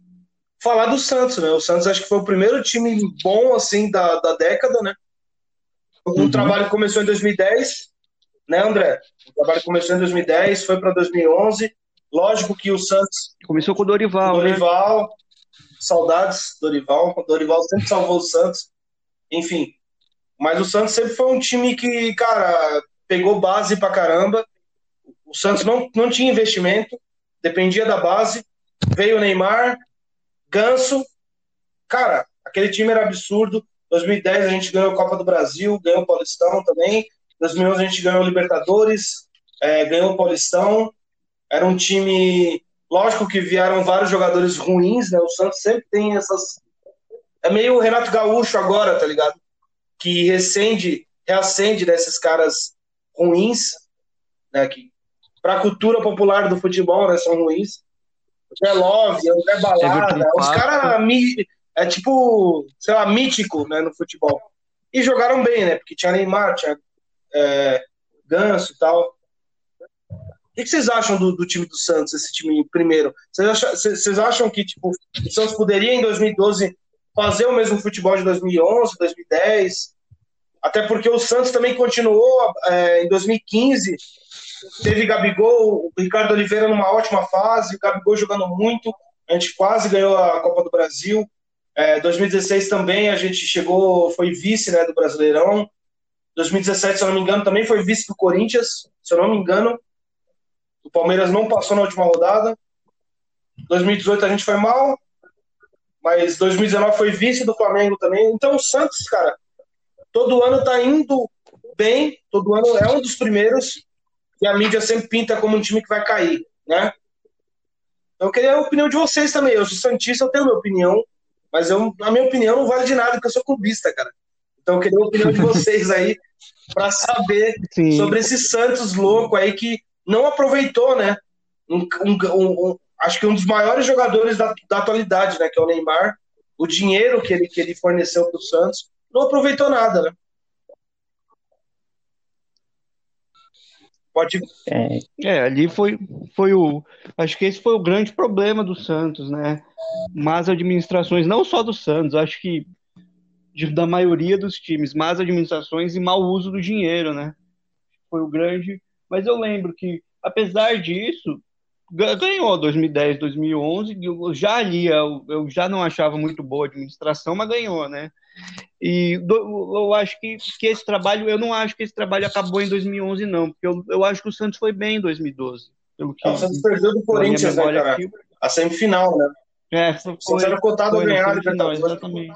falar do Santos, né? O Santos acho que foi o primeiro time bom, assim, da, da década, né? O uhum. trabalho começou em 2010, né, André? O trabalho começou em 2010, foi para 2011. Lógico que o Santos. Começou com o Dorival. Dorival. Né? Saudades, Dorival. O Dorival sempre salvou o Santos. Enfim. Mas o Santos sempre foi um time que, cara, pegou base pra caramba. O Santos não, não tinha investimento, dependia da base. Veio o Neymar, Ganso. Cara, aquele time era absurdo. 2010 a gente ganhou a Copa do Brasil, ganhou o Paulistão também. 2011 a gente ganhou o Libertadores, é, ganhou o Paulistão. Era um time, lógico que vieram vários jogadores ruins, né? O Santos sempre tem essas. É meio o Renato Gaúcho agora, tá ligado? Que recende, reacende desses caras ruins, né? Que para a cultura popular do futebol, né? São ruins. Zé Love, o Zé Balada, os caras é tipo, sei lá, mítico né, no futebol. E jogaram bem, né? Porque tinha Neymar, tinha é, Ganso e tal. O que vocês acham do, do, time do Santos, esse time primeiro? Vocês acham, vocês acham que tipo, o Santos poderia em 2012 fazer o mesmo futebol de 2011, 2010? Até porque o Santos também continuou é, em 2015 Teve Gabigol, o Ricardo Oliveira numa ótima fase, o Gabigol jogando muito, a gente quase ganhou a Copa do Brasil. É, 2016 também a gente chegou, foi vice né, do Brasileirão. 2017, se eu não me engano, também foi vice do Corinthians, se eu não me engano. O Palmeiras não passou na última rodada. 2018 a gente foi mal, mas 2019 foi vice do Flamengo também. Então o Santos, cara, todo ano tá indo bem, todo ano é um dos primeiros que a mídia sempre pinta como um time que vai cair, né? Então, eu queria a opinião de vocês também. Eu sou Santista, eu tenho a minha opinião, mas eu, a minha opinião não vale de nada, porque eu sou clubista, cara. Então, eu queria a opinião de vocês aí para saber Sim. sobre esse Santos louco aí que não aproveitou, né? Um, um, um, acho que um dos maiores jogadores da, da atualidade, né? Que é o Neymar. O dinheiro que ele, que ele forneceu para o Santos não aproveitou nada, né? Pode. É, é, ali foi, foi o. Acho que esse foi o grande problema do Santos, né? Más administrações, não só do Santos, acho que de, da maioria dos times, más administrações e mau uso do dinheiro, né? Foi o grande. Mas eu lembro que, apesar disso, ganhou 2010, 2011. Eu já ali, eu, eu já não achava muito boa a administração, mas ganhou, né? E do, eu acho que, que esse trabalho, eu não acho que esse trabalho acabou em 2011, não, porque eu, eu acho que o Santos foi bem em 2012. Pelo que, o Santos perdeu do Corinthians, né, cara? Aqui. A semifinal, né? É, foi, o Santos era cotado a ganhar, final, exatamente.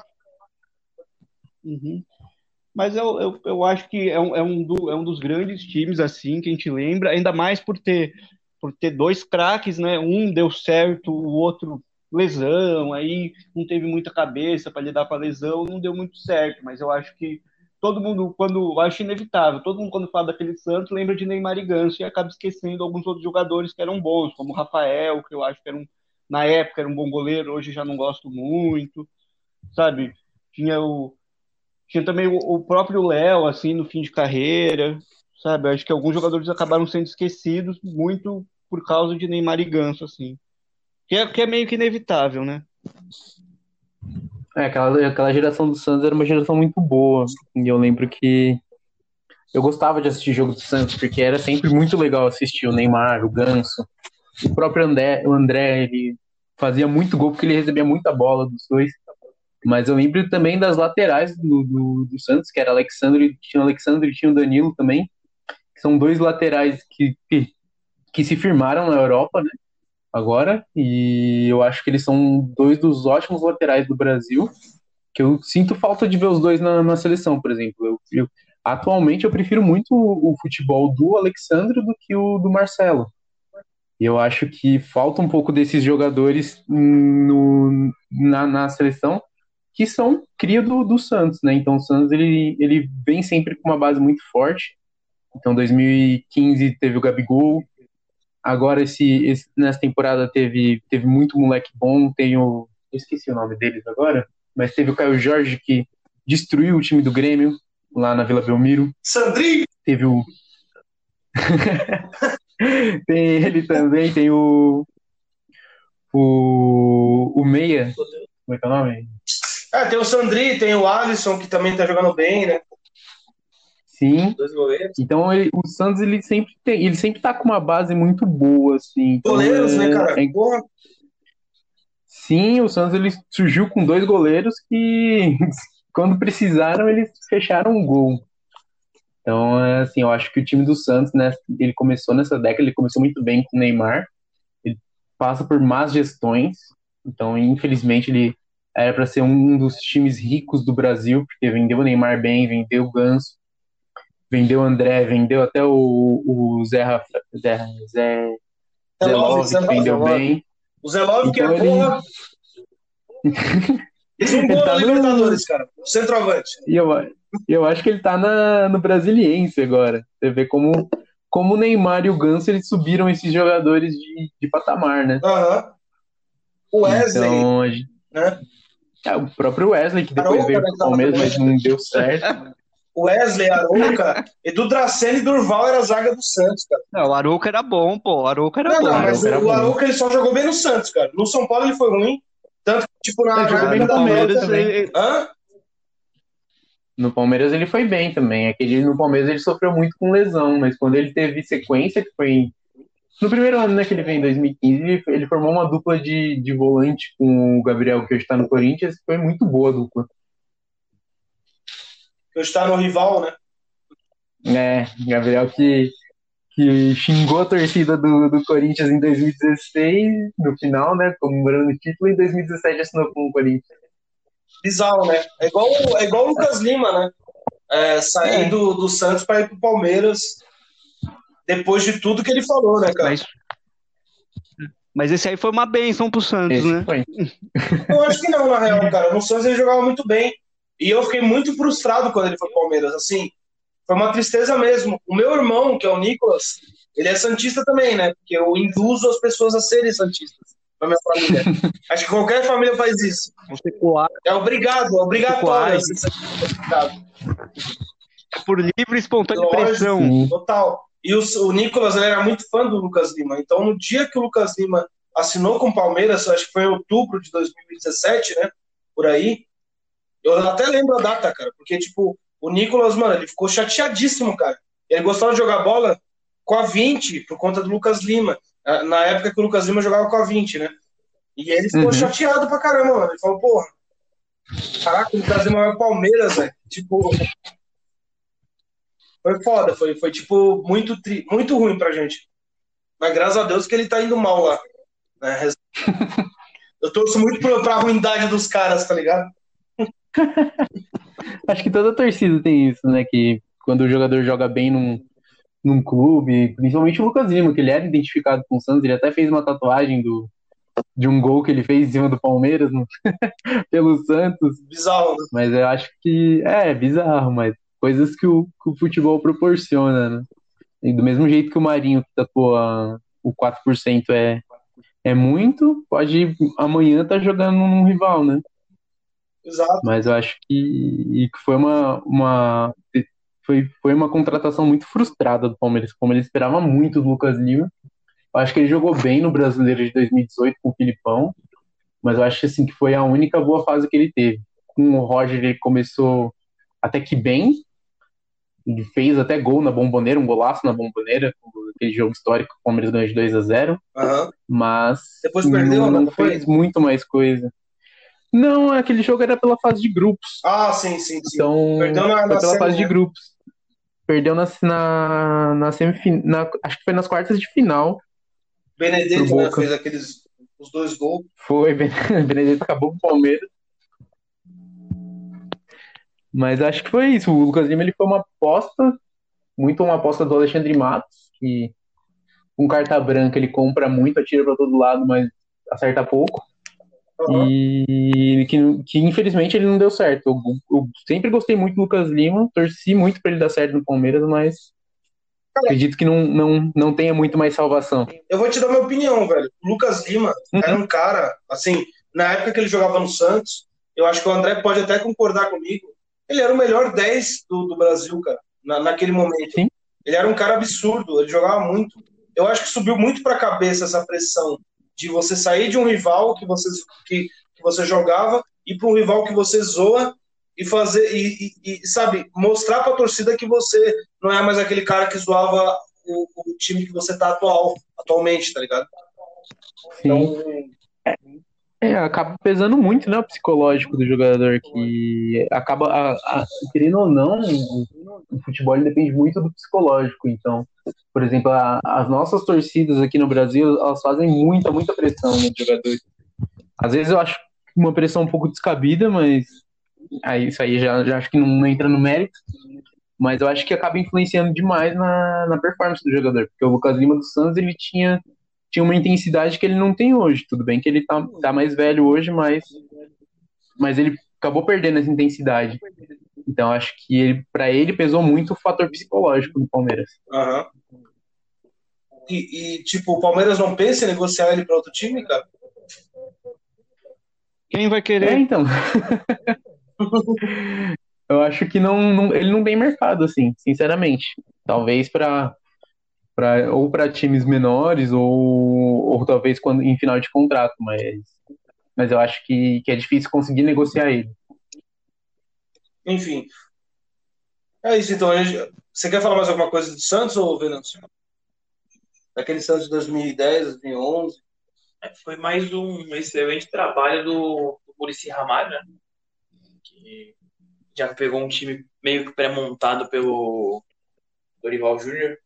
Uhum. Mas eu, eu, eu acho que é um, é, um do, é um dos grandes times, assim, que a gente lembra, ainda mais por ter, por ter dois craques, né? Um deu certo, o outro lesão, aí não teve muita cabeça para lidar com a lesão, não deu muito certo, mas eu acho que todo mundo, quando, acho inevitável, todo mundo quando fala daquele Santos lembra de Neymar e Ganso e acaba esquecendo alguns outros jogadores que eram bons, como o Rafael, que eu acho que era um, na época era um bom goleiro, hoje já não gosto muito, sabe? Tinha o, Tinha também o, o próprio Léo, assim, no fim de carreira, sabe? Acho que alguns jogadores acabaram sendo esquecidos muito por causa de Neymar e Ganso, assim. Que é, que é meio que inevitável, né? É, aquela, aquela geração do Santos era uma geração muito boa. E eu lembro que eu gostava de assistir jogo do Santos, porque era sempre muito legal assistir o Neymar, o Ganso. O próprio André, o André, ele fazia muito gol porque ele recebia muita bola dos dois. Mas eu lembro também das laterais do, do, do Santos, que era Alexandre, tinha o Alexandre e tinha o Danilo também. São dois laterais que, que, que se firmaram na Europa, né? Agora, e eu acho que eles são dois dos ótimos laterais do Brasil. Que eu sinto falta de ver os dois na, na seleção, por exemplo. Eu, eu, atualmente eu prefiro muito o, o futebol do Alexandre do que o do Marcelo. E eu acho que falta um pouco desses jogadores no, na, na seleção que são cria do, do Santos, né? Então o Santos ele, ele vem sempre com uma base muito forte. Então 2015 teve o Gabigol, agora esse, esse, nessa temporada teve, teve muito moleque bom, tem o eu esqueci o nome deles agora, mas teve o Caio Jorge que destruiu o time do Grêmio lá na Vila Belmiro. Sandrinho! Teve o tem ele também, tem o o, o Meia, como é que é o nome? É, tem o Sandri, tem o Alisson, que também tá jogando bem, né? Sim. Dois goleiros. Então ele, o Santos ele sempre tem, ele sempre tá com uma base muito boa, assim. Então, Goleiros, é, né, cara? é- Porra. sim, o Santos ele surgiu com dois goleiros que quando precisaram eles fecharam um gol. Então, é, assim, eu acho que o time do Santos, né, ele começou nessa década, ele começou muito bem com o Neymar. Ele passa por más gestões. Então, infelizmente, ele era para ser um dos times ricos do Brasil, porque vendeu o Neymar bem, vendeu o Ganso, vendeu o André, vendeu até o, o Zé, Rafa- Zé, Zé, Zé Zé Love, Zé que Love, vendeu Love. bem. O Zé Love, que Então é ele- porra. Um Ele tá na no- Libertadores, cara. O centroavante. E eu, eu acho que ele tá na, no Brasiliense agora. Você vê como, como o Neymar e o Ganso eles subiram esses jogadores de, de patamar, né? Aham. O Wesley, Então, a gente- né? é, o próprio Wesley, que depois Arouca, veio pro que Palmeiras, mas não deu certo. O Wesley, Arouca, Edu Dracene e Durval era a zaga do Santos, cara. Não, o Arouca era bom, pô. O Arouca era Não, bom. não, mas Arouca era o, bom. Arouca ele só jogou bem no Santos, cara. No São Paulo ele foi ruim. Tanto que, tipo, na, Ele jogou bem no Palmeiras ele- Hã? No Palmeiras ele foi bem também. Aquele no Palmeiras ele sofreu muito com lesão, mas quando ele teve sequência, que foi em- no primeiro ano né, que ele veio em 2015, ele, ele formou uma dupla de, de volante com o Gabriel, que hoje está no Corinthians, foi muito boa a dupla. Eu está no rival, né? É, Gabriel que, que xingou a torcida do, do Corinthians em 2016, no final, né? Comemorando o título, e em 2017 assinou com o Corinthians. Bizarro, né? É igual, é igual o Lucas Lima, né? É, sair É. do, do Santos para ir pro Palmeiras depois de tudo que ele falou, né, cara? Mas, mas esse aí foi uma benção pro Santos, Esse né? foi. Eu acho que não, na real, cara. No Santos ele jogava muito bem. E eu fiquei muito frustrado quando ele foi pro Palmeiras. Assim, foi uma tristeza mesmo. O meu irmão, que é o Nicolas, ele é Santista também, né? Porque eu induzo as pessoas a serem Santistas na minha família. Acho que qualquer família faz isso. É obrigado, é obrigatório. Obrigado. por livre e espontânea Lógico. pressão. Total. E o, o Nicolas ele era muito fã do Lucas Lima. Então, no dia que o Lucas Lima assinou com o Palmeiras, acho que foi em outubro de 2017, né? Por aí. Eu até lembro a data, cara. Porque, tipo, o Nicolas, mano, ele ficou chateadíssimo, cara. Ele gostava de jogar bola com a 20 por conta do Lucas Lima. Ah, Na época que o Lucas Lima jogava com a 20, né? E ele ficou Uhum. chateado pra caramba, mano. Ele falou, porra, caraca, o Lucas Lima pro Palmeiras, velho. Tipo, foi foda, foi, foi tipo, muito, tri- muito ruim pra gente. Mas graças a Deus que ele tá indo mal lá. né? Eu torço muito pra, pra ruindade dos caras, tá ligado? Acho que toda torcida tem isso, né? Que quando o jogador joga bem num, num clube, principalmente o Lucas Lima, que ele era identificado com o Santos, ele até fez uma tatuagem do, de um gol que ele fez em cima do Palmeiras no- pelo Santos. Bizarro. né? Mas eu acho que é, bizarro, mas coisas que o, que o futebol proporciona, né? E do mesmo jeito que o Marinho que tatuou a- o 4% é, é muito, pode amanhã tá jogando num rival, né? Exato. Mas eu acho que, que foi uma, uma foi, foi uma contratação muito frustrada do Palmeiras. O Palmeiras esperava muito do Lucas Lima. Eu acho que ele jogou bem no Brasileiro de 2018 com o Filipão, mas eu acho assim que foi a única boa fase que ele teve. Com o Roger ele começou até que bem, ele fez até gol na Bomboneira, um golaço na Bomboneira, aquele jogo histórico que o Palmeiras ganhou de 2 a 0 Aham. mas Depois perdeu, não, não foi? fez muito mais coisa. Não, aquele jogo era pela fase de grupos. Ah, sim, sim, sim. Então, Perdeu na- foi pela fase de grupos. Perdeu na, na, na semifinal. Acho que foi nas quartas de final. Benedetto né, fez aqueles os dois gols. Foi, Benedetto acabou com o Palmeiras. Mas acho que foi isso. O Lucas Lima ele foi uma aposta, muito uma aposta do Alexandre Matos, que com carta branca ele compra muito, atira para todo lado, mas acerta pouco. E que, que infelizmente ele não deu certo. Eu, eu sempre gostei muito do Lucas Lima, torci muito para ele dar certo no Palmeiras, mas acredito que não, não, não tenha muito mais salvação. Eu vou te dar minha opinião, velho. O Lucas Lima Uhum. era um cara, assim, na época que ele jogava no Santos, eu acho que o André pode até concordar comigo. Ele era o melhor 10 do, do Brasil, cara, na, naquele momento. Sim. Ele era um cara absurdo, ele jogava muito. Eu acho que subiu muito pra cabeça essa pressão de você sair de um rival que você, que, que você jogava e para um rival que você zoa e fazer e, e- e, sabe mostrar para a torcida que você não é mais aquele cara que zoava o, o time que você tá atual atualmente, tá ligado? Sim. Então, É, acaba pesando muito, né, o psicológico do jogador, que acaba, a, a, querendo ou não, o, futebol depende muito do psicológico. Então, por exemplo, a- as nossas torcidas aqui no Brasil, elas fazem muita, muita pressão nos jogadores. Às vezes eu acho uma pressão um pouco descabida, mas aí, isso aí já, já acho que não, não entra no mérito. Mas eu acho que acaba influenciando demais na, na performance do jogador, porque o Lucas Lima dos Santos, ele tinha tinha uma intensidade que ele não tem hoje. Tudo bem que ele tá, tá mais velho hoje, mas, mas ele acabou perdendo essa intensidade. Então acho que ele, para ele pesou muito o fator psicológico do Palmeiras. aham. E, e, tipo, o Palmeiras não pensa em negociar ele para outro time, cara? Quem vai É, querer? então. Eu acho que não, não- ele não tem mercado assim, sinceramente. Talvez para para ou para times menores ou, ou talvez quando em final de contrato, mas mas eu acho que, que é difícil conseguir negociar ele. Enfim. É isso, então. Você quer falar mais alguma coisa do Santos ou Venâncio? Daquele Santos de 2010, 2011? É, Foi mais um excelente trabalho do, do Muricy Ramalho, né? Que já pegou um time meio que pré-montado pelo Dorival Júnior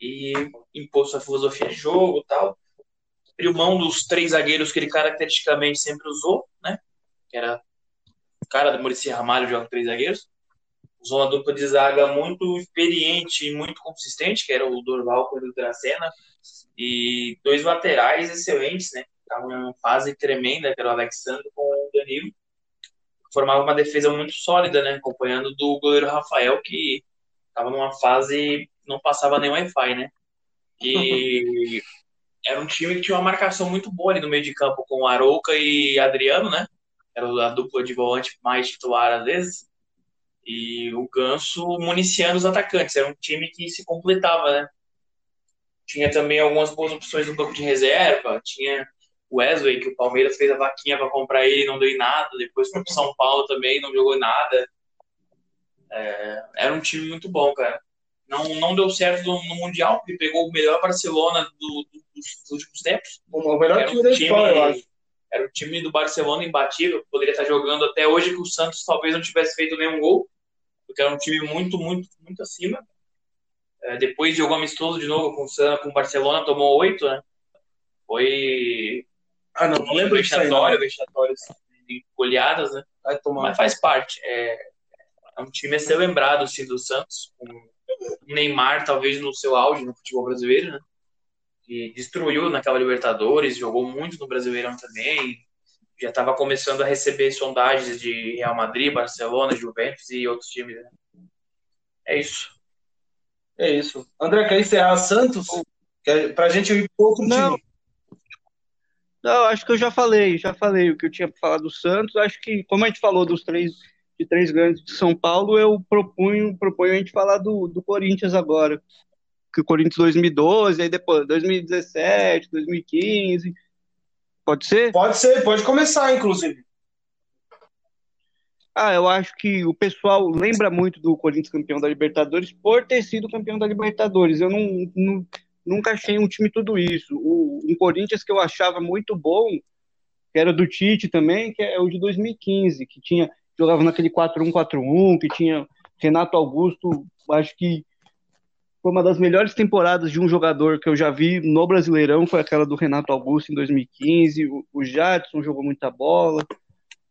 e impôs sua filosofia de jogo tal. Abriu mão dos três zagueiros que ele caracteristicamente sempre usou, né? Que era o cara do Muricy Ramalho joga três zagueiros. Usou uma dupla de zaga muito experiente e muito consistente, que era o Dorval com o Dracena e dois laterais excelentes, né? Estavam em uma fase tremenda, que era o Alexandre com o Danilo. Formava uma defesa muito sólida, né? Acompanhando do goleiro Rafael, que estava numa fase não passava nem Wi-Fi, né? E era um time que tinha uma marcação muito boa ali no meio de campo com Arouca e Adriano, né? Era a dupla de volante mais titular às vezes. E o Ganso municiando os atacantes. Era um time que se completava, né? Tinha também algumas boas opções no banco de reserva. Tinha o Wesley, que o Palmeiras fez a vaquinha para comprar ele e não deu em nada. Depois foi pro São Paulo também, não jogou nada. É, era um time muito bom, cara. Não, não deu certo no, no Mundial, porque pegou o melhor Barcelona do- do- dos últimos tempos. O melhor Era time um da história, eu acho. era o time do Barcelona imbatível, poderia estar jogando até hoje que o Santos talvez não tivesse feito nenhum gol, porque era um time muito, muito, muito acima. É, depois jogou amistoso de novo com o San- com o Barcelona, tomou oito, né? Foi Ah, não, não lembro disso vexatório, vexatório assim, de goleadas, né? Mas faz parte. É, é um time a ser lembrado assim, do Santos, com Neymar talvez no seu auge no futebol brasileiro, né? Que destruiu naquela Libertadores, jogou muito no Brasileirão também. Já estava começando a receber sondagens de Real Madrid, Barcelona, Juventus e outros times. Né? É isso. É isso. André, quer encerrar Santos? Quer, pra gente ir para outro Não. time. Não, acho que eu já falei, já falei o que eu tinha para falar do Santos. Acho que, como a gente falou dos três de três grandes de São Paulo, eu propunho, proponho a gente falar do, do Corinthians agora. Que o Corinthians 2012, aí depois 2017, 2015. Pode ser? Pode ser, pode começar, inclusive. Ah, eu acho que o pessoal lembra muito do Corinthians campeão da Libertadores por ter sido campeão da Libertadores. Eu não, não nunca achei um time tudo isso. O, um Corinthians que eu achava muito bom, que era do Tite também, que é o de 2015, que tinha jogava naquele 4-1-4-1, que tinha Renato Augusto, acho que foi uma das melhores temporadas de um jogador que eu já vi no Brasileirão, foi aquela do Renato Augusto em 2015, o, o Jadson jogou muita bola,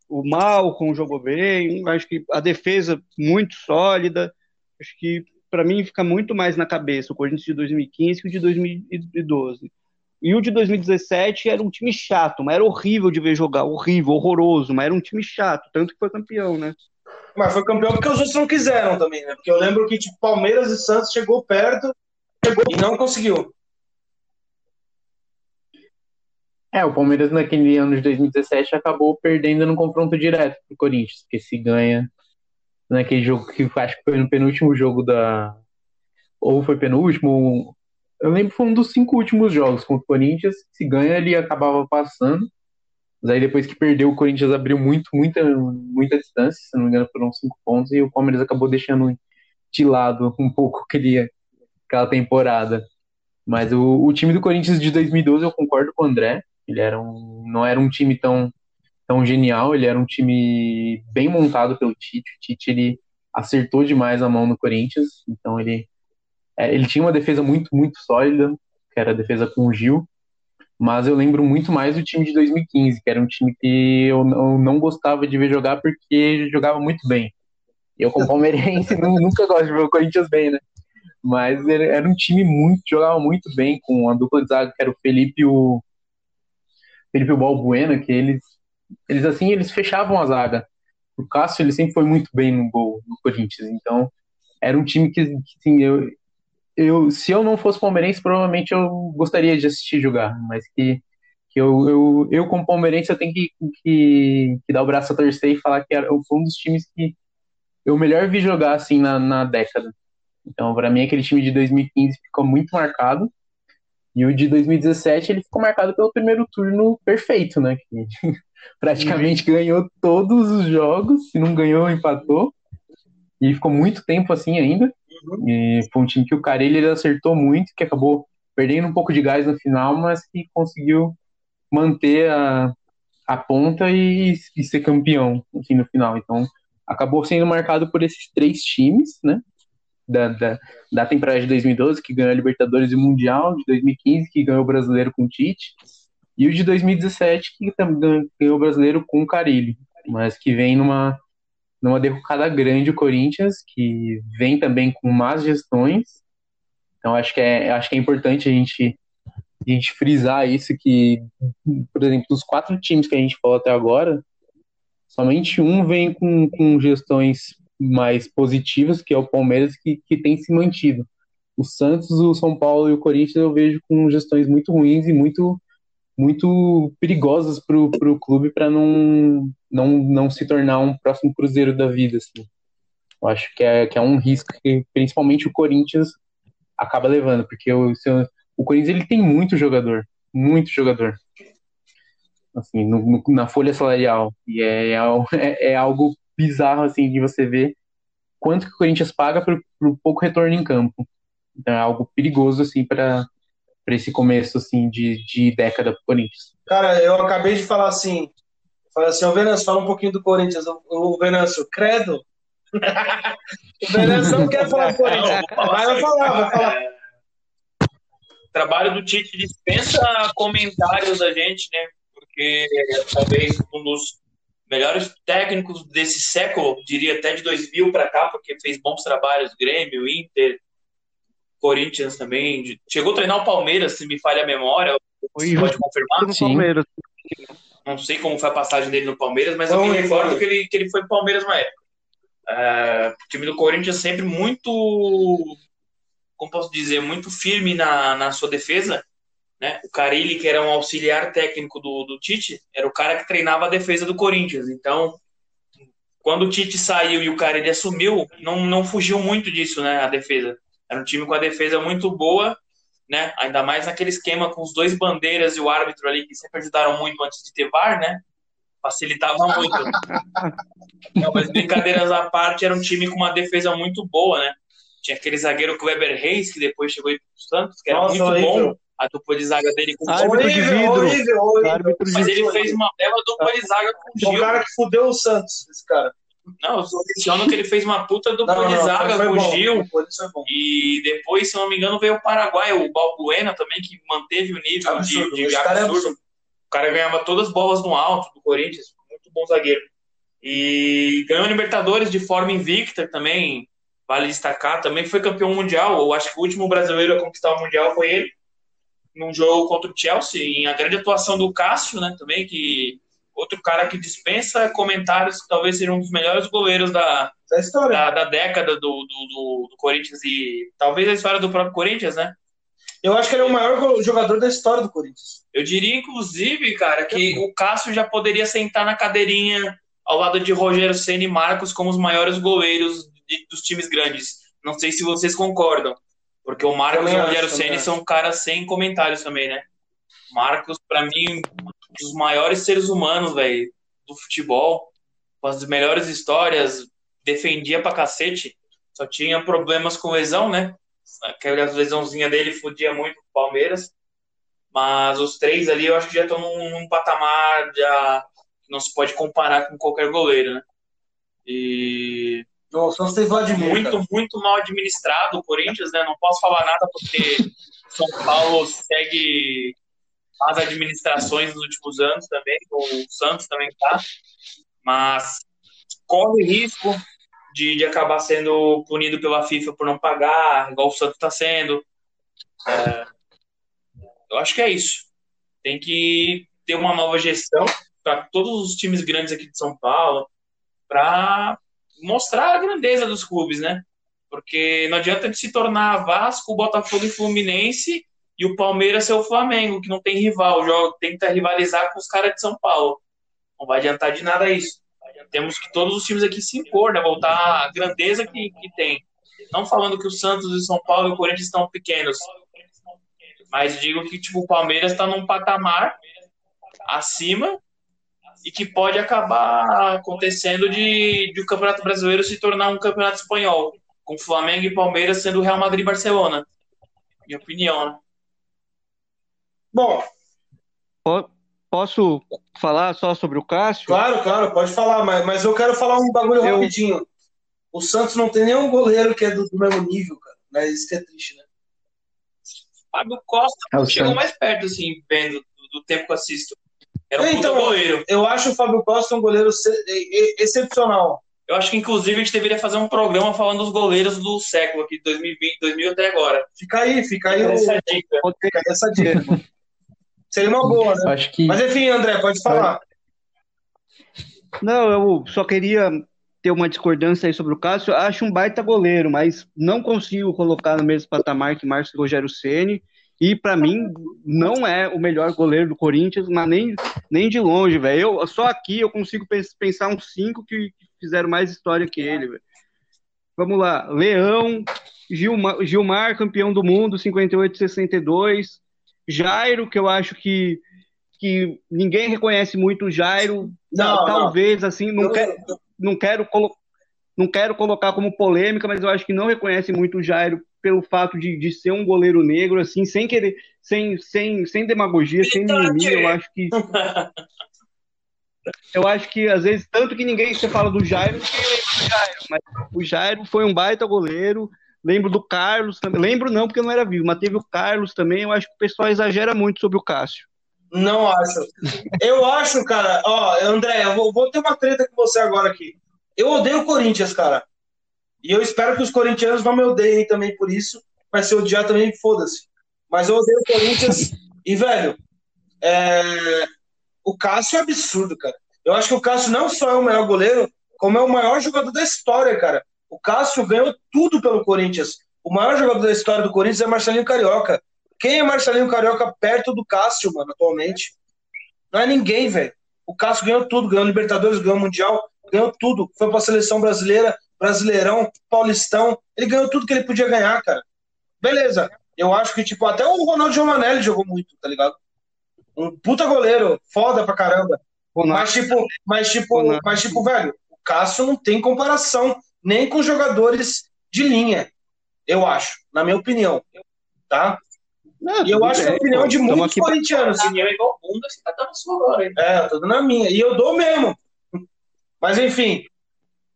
o Malcom jogou bem, acho que a defesa muito sólida, acho que para mim fica muito mais na cabeça o Corinthians de 2015 que o de 2012. E o de 2017 era um time chato, mas era horrível de ver jogar, horrível, horroroso, mas era um time chato, tanto que foi campeão, né? Mas foi campeão porque os outros não quiseram também, né? Porque eu lembro que tipo, Palmeiras e Santos chegou perto chegou e não conseguiu. É, o Palmeiras naquele ano de 2017 acabou perdendo no confronto direto pro Corinthians, porque se ganha naquele jogo que acho que foi no penúltimo jogo da. Ou foi penúltimo. Eu lembro que foi um dos cinco últimos jogos contra o Corinthians. Se ganha, ele acabava passando. Mas aí depois que perdeu, o Corinthians abriu muito, muita, muita distância. Se não me engano, foram cinco pontos. E o Palmeiras acabou deixando de lado um pouco aquele, aquela temporada. Mas o, o time do Corinthians de 2012, eu concordo com o André. Ele era um, não era um time tão tão genial. Ele era um time bem montado pelo Tite. O Tite ele acertou demais a mão no Corinthians, então ele é, ele tinha uma defesa muito muito sólida, que era a defesa com o Gil. Mas eu lembro muito mais do time de 2015, que era um time que eu, eu não gostava de ver jogar porque jogava muito bem. Eu, como palmeirense, nunca gosto de ver o Corinthians bem, né? Mas era um time muito, jogava muito bem com a dupla de zaga, que era o Felipe e o Felipe Balbuena, que eles eles assim, eles fechavam a zaga. O Cássio, ele sempre foi muito bem no gol do Corinthians, então era um time que, que assim, eu, eu, se eu não fosse palmeirense, provavelmente eu gostaria de assistir jogar, mas que, que eu, eu, eu como palmeirense, eu tenho que, que, que dar o braço a torcer e falar que era, foi um dos times que eu melhor vi jogar, assim, na, na década. Então, para mim, aquele time de 2015 ficou muito marcado, e o de 2017 ele ficou marcado pelo primeiro turno perfeito, né? Que praticamente ganhou todos os jogos, se não ganhou, empatou. E ficou muito tempo assim ainda. E foi um time que o Carelli ele acertou muito, que acabou perdendo um pouco de gás no final, mas que conseguiu manter a, a ponta e, e ser campeão assim, no final. Então, acabou sendo marcado por esses três times, né? Da, da, da temporada de 2012, que ganhou a Libertadores e Mundial, de 2015, que ganhou o Brasileiro com o Tite, e o de 2017, que também ganhou o brasileiro com o Carilli, mas que vem numa, numa derrocada grande o Corinthians, que vem também com más gestões. Então acho que é, acho que é importante a gente, a gente frisar isso, que, por exemplo, dos quatro times que a gente falou até agora, somente um vem com, com gestões mais positivas, que é o Palmeiras, que, que tem se mantido. O Santos, o São Paulo e o Corinthians eu vejo com gestões muito ruins e muito muito perigosas para o clube para não, não, não se tornar um próximo Cruzeiro da vida. Assim. Eu acho que é, que é um risco que principalmente o Corinthians acaba levando, porque o, o Corinthians ele tem muito jogador, muito jogador. Assim, no, no, na folha salarial. E é, é, é, algo bizarro assim de você ver quanto que o Corinthians paga por, por pouco retorno em campo. Então é algo perigoso assim para para esse começo assim de, de década pro Corinthians? Cara, eu acabei de falar assim, falei assim, o Venâncio, fala um pouquinho do Corinthians. O, o Venâncio, credo. o Venâncio não quer falar do Corinthians. Mas vai falar, vai falar. O trabalho do Tite dispensa comentários da gente, né? Porque é, talvez um dos melhores técnicos desse século, diria até de 2000 para cá, porque fez bons trabalhos, Grêmio, Inter, Corinthians também. Chegou a treinar o Palmeiras, se me falha a memória. Você pode confirmar? Sim. Palmeiras. Não sei como foi a passagem dele no Palmeiras, mas eu me recordo que ele, que ele foi Palmeiras na época. Uh, o time do Corinthians sempre muito, como posso dizer, muito firme na, na sua defesa. né? O Carilli, que era um auxiliar técnico do, do Tite, era o cara que treinava a defesa do Corinthians. Então, quando o Tite saiu e o Carilli assumiu, não, não fugiu muito disso, né? A defesa. Era um time com a defesa muito boa, né? Ainda mais naquele esquema com os dois bandeiras e o árbitro ali, que sempre ajudaram muito antes de ter VAR, né? Facilitava muito. não, mas brincadeiras à parte, era um time com uma defesa muito boa, né? Tinha aquele zagueiro Kleber Reis, que depois chegou aí pro Santos, que era Nossa, muito horrível. bom. A dupla de zaga dele com árbitro de vidro. Horrível, Mas ele fez uma bela dupla de zaga com o Gil. O cara que fudeu o Santos, esse cara. Não, eu só menciono que ele fez uma puta dupla não, de zaga com o Gil. E depois, se não me engano, veio o Paraguai, o Balbuena também, que manteve o nível absurdo, de, de cara é absurdo. O cara ganhava todas as bolas no alto do Corinthians. Muito bom zagueiro. E ganhou Libertadores de forma invicta também. Vale destacar. Também foi campeão mundial. Eu acho que o último brasileiro a conquistar o mundial foi ele num jogo contra o Chelsea, em a grande atuação do Cássio, né, também, que outro cara que dispensa comentários, que talvez seja um dos melhores goleiros da, da, história. da, da década do, do, do, Corinthians e talvez a história do próprio Corinthians, né? Eu acho que ele é o maior jogador da história do Corinthians. Eu diria, inclusive, cara, que o Cássio já poderia sentar na cadeirinha ao lado de Rogério Senna e Marcos como os maiores goleiros de, dos times grandes. Não sei se vocês concordam. Porque o Marcos e o Rogério Senna são caras sem comentários também, né? Marcos, para mim, dos maiores seres humanos, velho, do futebol, com as melhores histórias, defendia pra cacete, só tinha problemas com lesão, né? Aquela lesãozinha dele fudia muito o Palmeiras. Mas os três ali eu acho que já estão num, num patamar já que não se pode comparar com qualquer goleiro, né? E o Santos tem Vladimir. Muito, cara. muito mal administrado o Corinthians, né? Não posso falar nada porque São Paulo segue as administrações nos últimos anos também, o Santos também tá, mas corre risco de, de acabar sendo punido pela FIFA por não pagar, igual o Santos está sendo. É, eu acho que é isso. Tem que ter uma nova gestão para todos os times grandes aqui de São Paulo, para mostrar a grandeza dos clubes, né? Porque não adianta se tornar Vasco, Botafogo e Fluminense e o Palmeiras ser o Flamengo, que não tem rival, joga, tenta rivalizar com os caras de São Paulo. Não vai adiantar de nada isso. Temos que todos os times aqui se impor, né? Voltar à grandeza que, que tem. Não falando que o Santos e São Paulo e o Corinthians estão pequenos, mas digo que tipo, o Palmeiras está num patamar acima e que pode acabar acontecendo de, de o Campeonato Brasileiro se tornar um campeonato espanhol, com Flamengo e Palmeiras sendo Real Madrid e Barcelona. Minha opinião, né? Bom. Posso falar só sobre o Cássio? Claro, claro, pode falar, mas, mas eu quero falar um bagulho eu... rapidinho. O Santos não tem nenhum goleiro que é do, do mesmo nível, cara. Mas isso que é triste, né? Fábio Costa é chegou mais perto, assim, vendo do, do tempo que eu assisto. Era um então, goleiro. Eu acho o Fábio Costa um goleiro excepcional. Eu acho que, inclusive, a gente deveria fazer um programa falando dos goleiros do século aqui, 2020, 2000 até agora. Fica aí, fica aí essa dica. Fica essa dica. Seria uma boa, né? Acho que... Mas enfim, André, pode falar. Não, eu só queria ter uma discordância aí sobre o Cássio. Acho um baita goleiro, mas não consigo colocar no mesmo patamar que Márcio Rogério Ceni e para mim não é o melhor goleiro do Corinthians, mas nem, nem de longe, velho. Só aqui eu consigo pensar uns cinco que, que fizeram mais história que ele, velho. Vamos lá, Leão, Gilmar, Gilmar, campeão do mundo, 58 62. Jairo, que eu acho que, que ninguém reconhece muito o Jairo. Não, talvez, não. assim, não, quero, não, quero não quero colocar como polêmica, mas eu acho que não reconhece muito o Jairo pelo fato de, de ser um goleiro negro, assim, sem querer, sem, sem, sem demagogia, sem mimimi, eu acho que. Eu acho que às vezes, tanto que ninguém você fala do Jairo, ninguém lembra do Jairo, mas o Jairo foi um baita goleiro. Lembro do Carlos também. Lembro não, porque não era vivo, mas teve o Carlos também. Eu acho que o pessoal exagera muito sobre o Cássio. Não acho. Eu acho, cara, ó, André, eu vou, vou ter uma treta com você agora aqui. Eu odeio o Corinthians, cara. E eu espero que os corintianos não me odeiem também por isso. Mas se odiar também, foda-se. Mas eu odeio o Corinthians. e, velho, é... o Cássio é absurdo, cara. Eu acho que o Cássio não só é o melhor goleiro, como é o maior jogador da história, cara. O Cássio ganhou tudo pelo Corinthians. O maior jogador da história do Corinthians é Marcelinho Carioca. Quem é Marcelinho Carioca perto do Cássio, mano, atualmente? Não é ninguém, velho. O Cássio ganhou tudo, ganhou Libertadores, ganhou Mundial, ganhou tudo. Foi pra seleção brasileira, Brasileirão, Paulistão. Ele ganhou tudo que ele podia ganhar, cara. Beleza. Eu acho que, tipo, até o Ronaldo Giovanelli jogou muito, tá ligado? Um puta goleiro, foda pra caramba. Mas, tipo, mas, tipo, mas, tipo, velho, o Cássio não tem comparação nem com jogadores de linha, eu acho, na minha opinião. Tá? Não, e eu acho que é a opinião de muitos corintianos. A opinião é igual bunda, você tá dando sua agora. Hein? É, eu tô dando a minha. E eu dou mesmo. Mas enfim.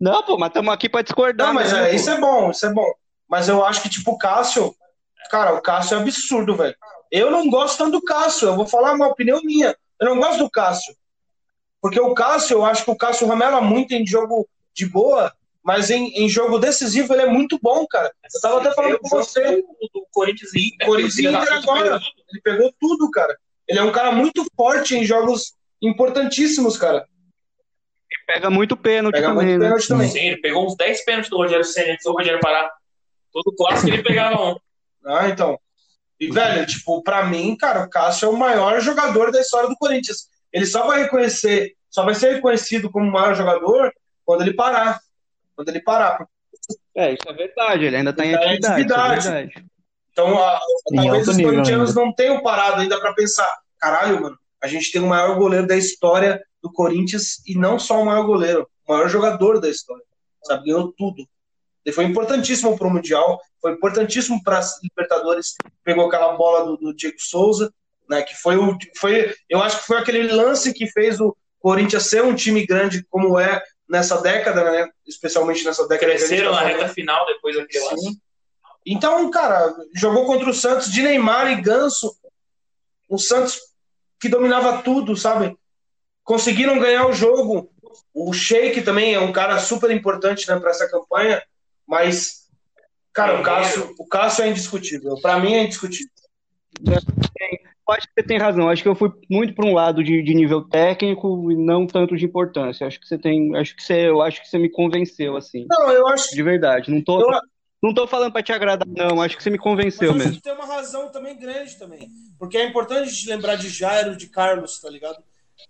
Não, pô, mas estamos aqui pra discordar. Não, mas é, isso é bom, isso é bom. Mas eu acho que, tipo, o Cássio. Cara, o Cássio é absurdo, velho. Eu não gosto tanto do Cássio. Eu vou falar uma opinião minha. Eu não gosto do Cássio. Porque o Cássio, eu acho que o Cássio ramela muito em jogo de boa, mas em, em jogo decisivo ele é muito bom, cara. Eu tava até falando com você. Do, Corinthians e Inter. Corinthians e Inter agora. Ele pegou tudo, cara. Ele é um cara muito forte em jogos importantíssimos, cara. Ele pega muito pênalti pega também, muito né? pênalti também. Sim, ele pegou uns 10 pênaltis do Rogério Senna antes do Rogério parar. Todo clássico ele pegava um. Ah, então. E, velho, tipo, pra mim, cara, o Cássio é o maior jogador da história do Corinthians. Ele só vai reconhecer, só vai ser reconhecido como o maior jogador quando ele parar. Quando ele parar. É, isso é verdade, ele ainda está em atividade. É atividade. É então, a, talvez os corintianos não tenham parado ainda para pensar: caralho, mano, a gente tem o maior goleiro da história do Corinthians e não só o maior goleiro, o maior jogador da história. Sabe, ganhou tudo. Ele foi importantíssimo para o Mundial, foi importantíssimo para as Libertadores. Pegou aquela bola do, do Diego Souza, né? Que foi o. Foi, eu acho que foi aquele lance que fez o Corinthians ser um time grande como é nessa década, né? Especialmente nessa década. Cresceram na reta final depois daquele lance. Então, cara, jogou contra o Santos de Neymar e Ganso. O Santos que dominava tudo, sabe? Conseguiram ganhar o jogo. O Sheik também é um cara super importante né, para essa campanha, mas, cara, o Cássio, o Cássio é indiscutível. Para mim é indiscutível acho que você tem razão. Acho que eu fui muito para um lado de, de, nível técnico e não tanto de importância. Acho que você tem, acho que você, eu acho que você me convenceu assim. Não, eu acho de verdade. Não tô, eu... não tô falando para te agradar, não. Acho que você me convenceu Mas mesmo. tem uma razão também grande também, porque é importante a gente lembrar de Jairo, de Carlos, tá ligado?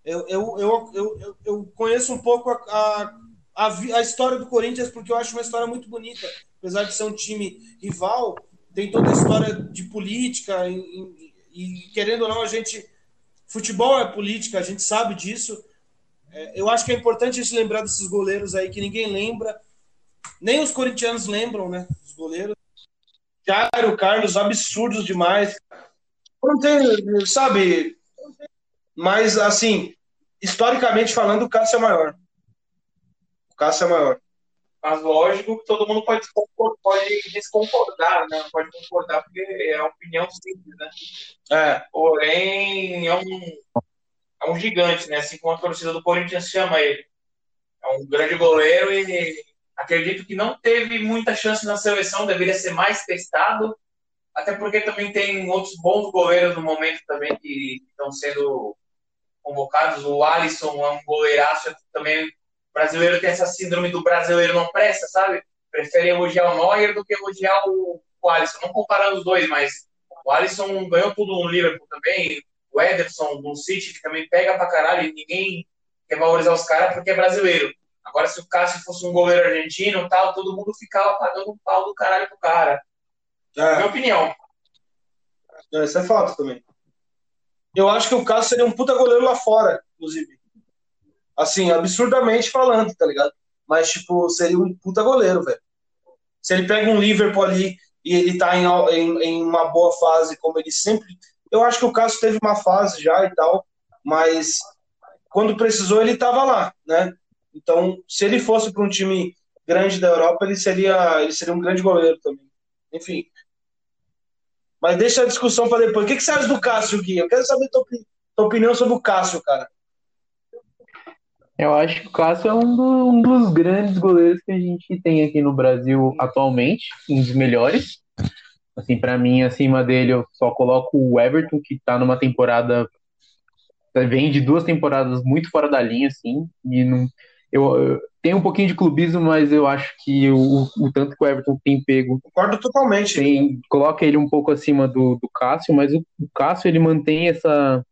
Eu, eu, eu, eu, eu conheço um pouco a, a, a história do Corinthians porque eu acho uma história muito bonita, apesar de ser um time rival. Tem toda a história de política, em, em e querendo ou não, a gente. Futebol é política, a gente sabe disso. É, eu acho que é importante a gente lembrar desses goleiros aí que ninguém lembra. Nem os corintianos lembram, né? Os goleiros. Jairo, Carlos, absurdos demais. Não tem, sabe? Mas, assim, historicamente falando, o Cássio é maior. O Cássio é maior. Mas lógico que todo mundo pode, pode desconcordar, né? Pode concordar, porque é uma opinião simples, né? É. Porém, é um, é um gigante, né? Assim como a torcida do Corinthians chama ele. É um grande goleiro e acredito que não teve muita chance na seleção, deveria ser mais testado. Até porque também tem outros bons goleiros no momento também que estão sendo convocados. O Alisson é um goleiraço também brasileiro tem essa síndrome do brasileiro não presta, sabe? Prefere elogiar o Neuer do que elogiar o, o Alisson. Não comparando os dois, mas o Alisson ganhou tudo no Liverpool também. O Ederson no City, que também pega pra caralho e ninguém quer valorizar os caras porque é brasileiro. Agora, se o Cássio fosse um goleiro argentino tal, todo mundo ficava pagando um pau do caralho pro cara. É. Minha opinião. É, isso é fato também. Eu acho que o Cássio seria um puta goleiro lá fora, inclusive. Assim, absurdamente falando, tá ligado? Mas, tipo, seria um puta goleiro, velho. Se ele pega um Liverpool ali e ele tá em, em, em, uma boa fase, como ele sempre. Eu acho que o Cássio teve uma fase já e tal, mas quando precisou, ele tava lá, né? Então, se ele fosse para um time grande da Europa, ele seria, ele seria um grande goleiro também. Enfim. Mas deixa a discussão para depois. O que, que você acha do Cássio, Gui? Eu quero saber tua, tua opinião sobre o Cássio, cara. Eu acho que o Cássio é um, do, um, dos grandes goleiros que a gente tem aqui no Brasil atualmente, um dos melhores. Assim, para mim, acima dele, eu só coloco o Everton, que tá numa temporada. Vem de duas temporadas muito fora da linha, assim, e não, eu, eu tenho um pouquinho de clubismo, mas eu acho que o, o tanto que o Everton tem pego. Concordo totalmente. Tem, coloca ele um pouco acima do, do Cássio, mas o, o Cássio ele mantém essa,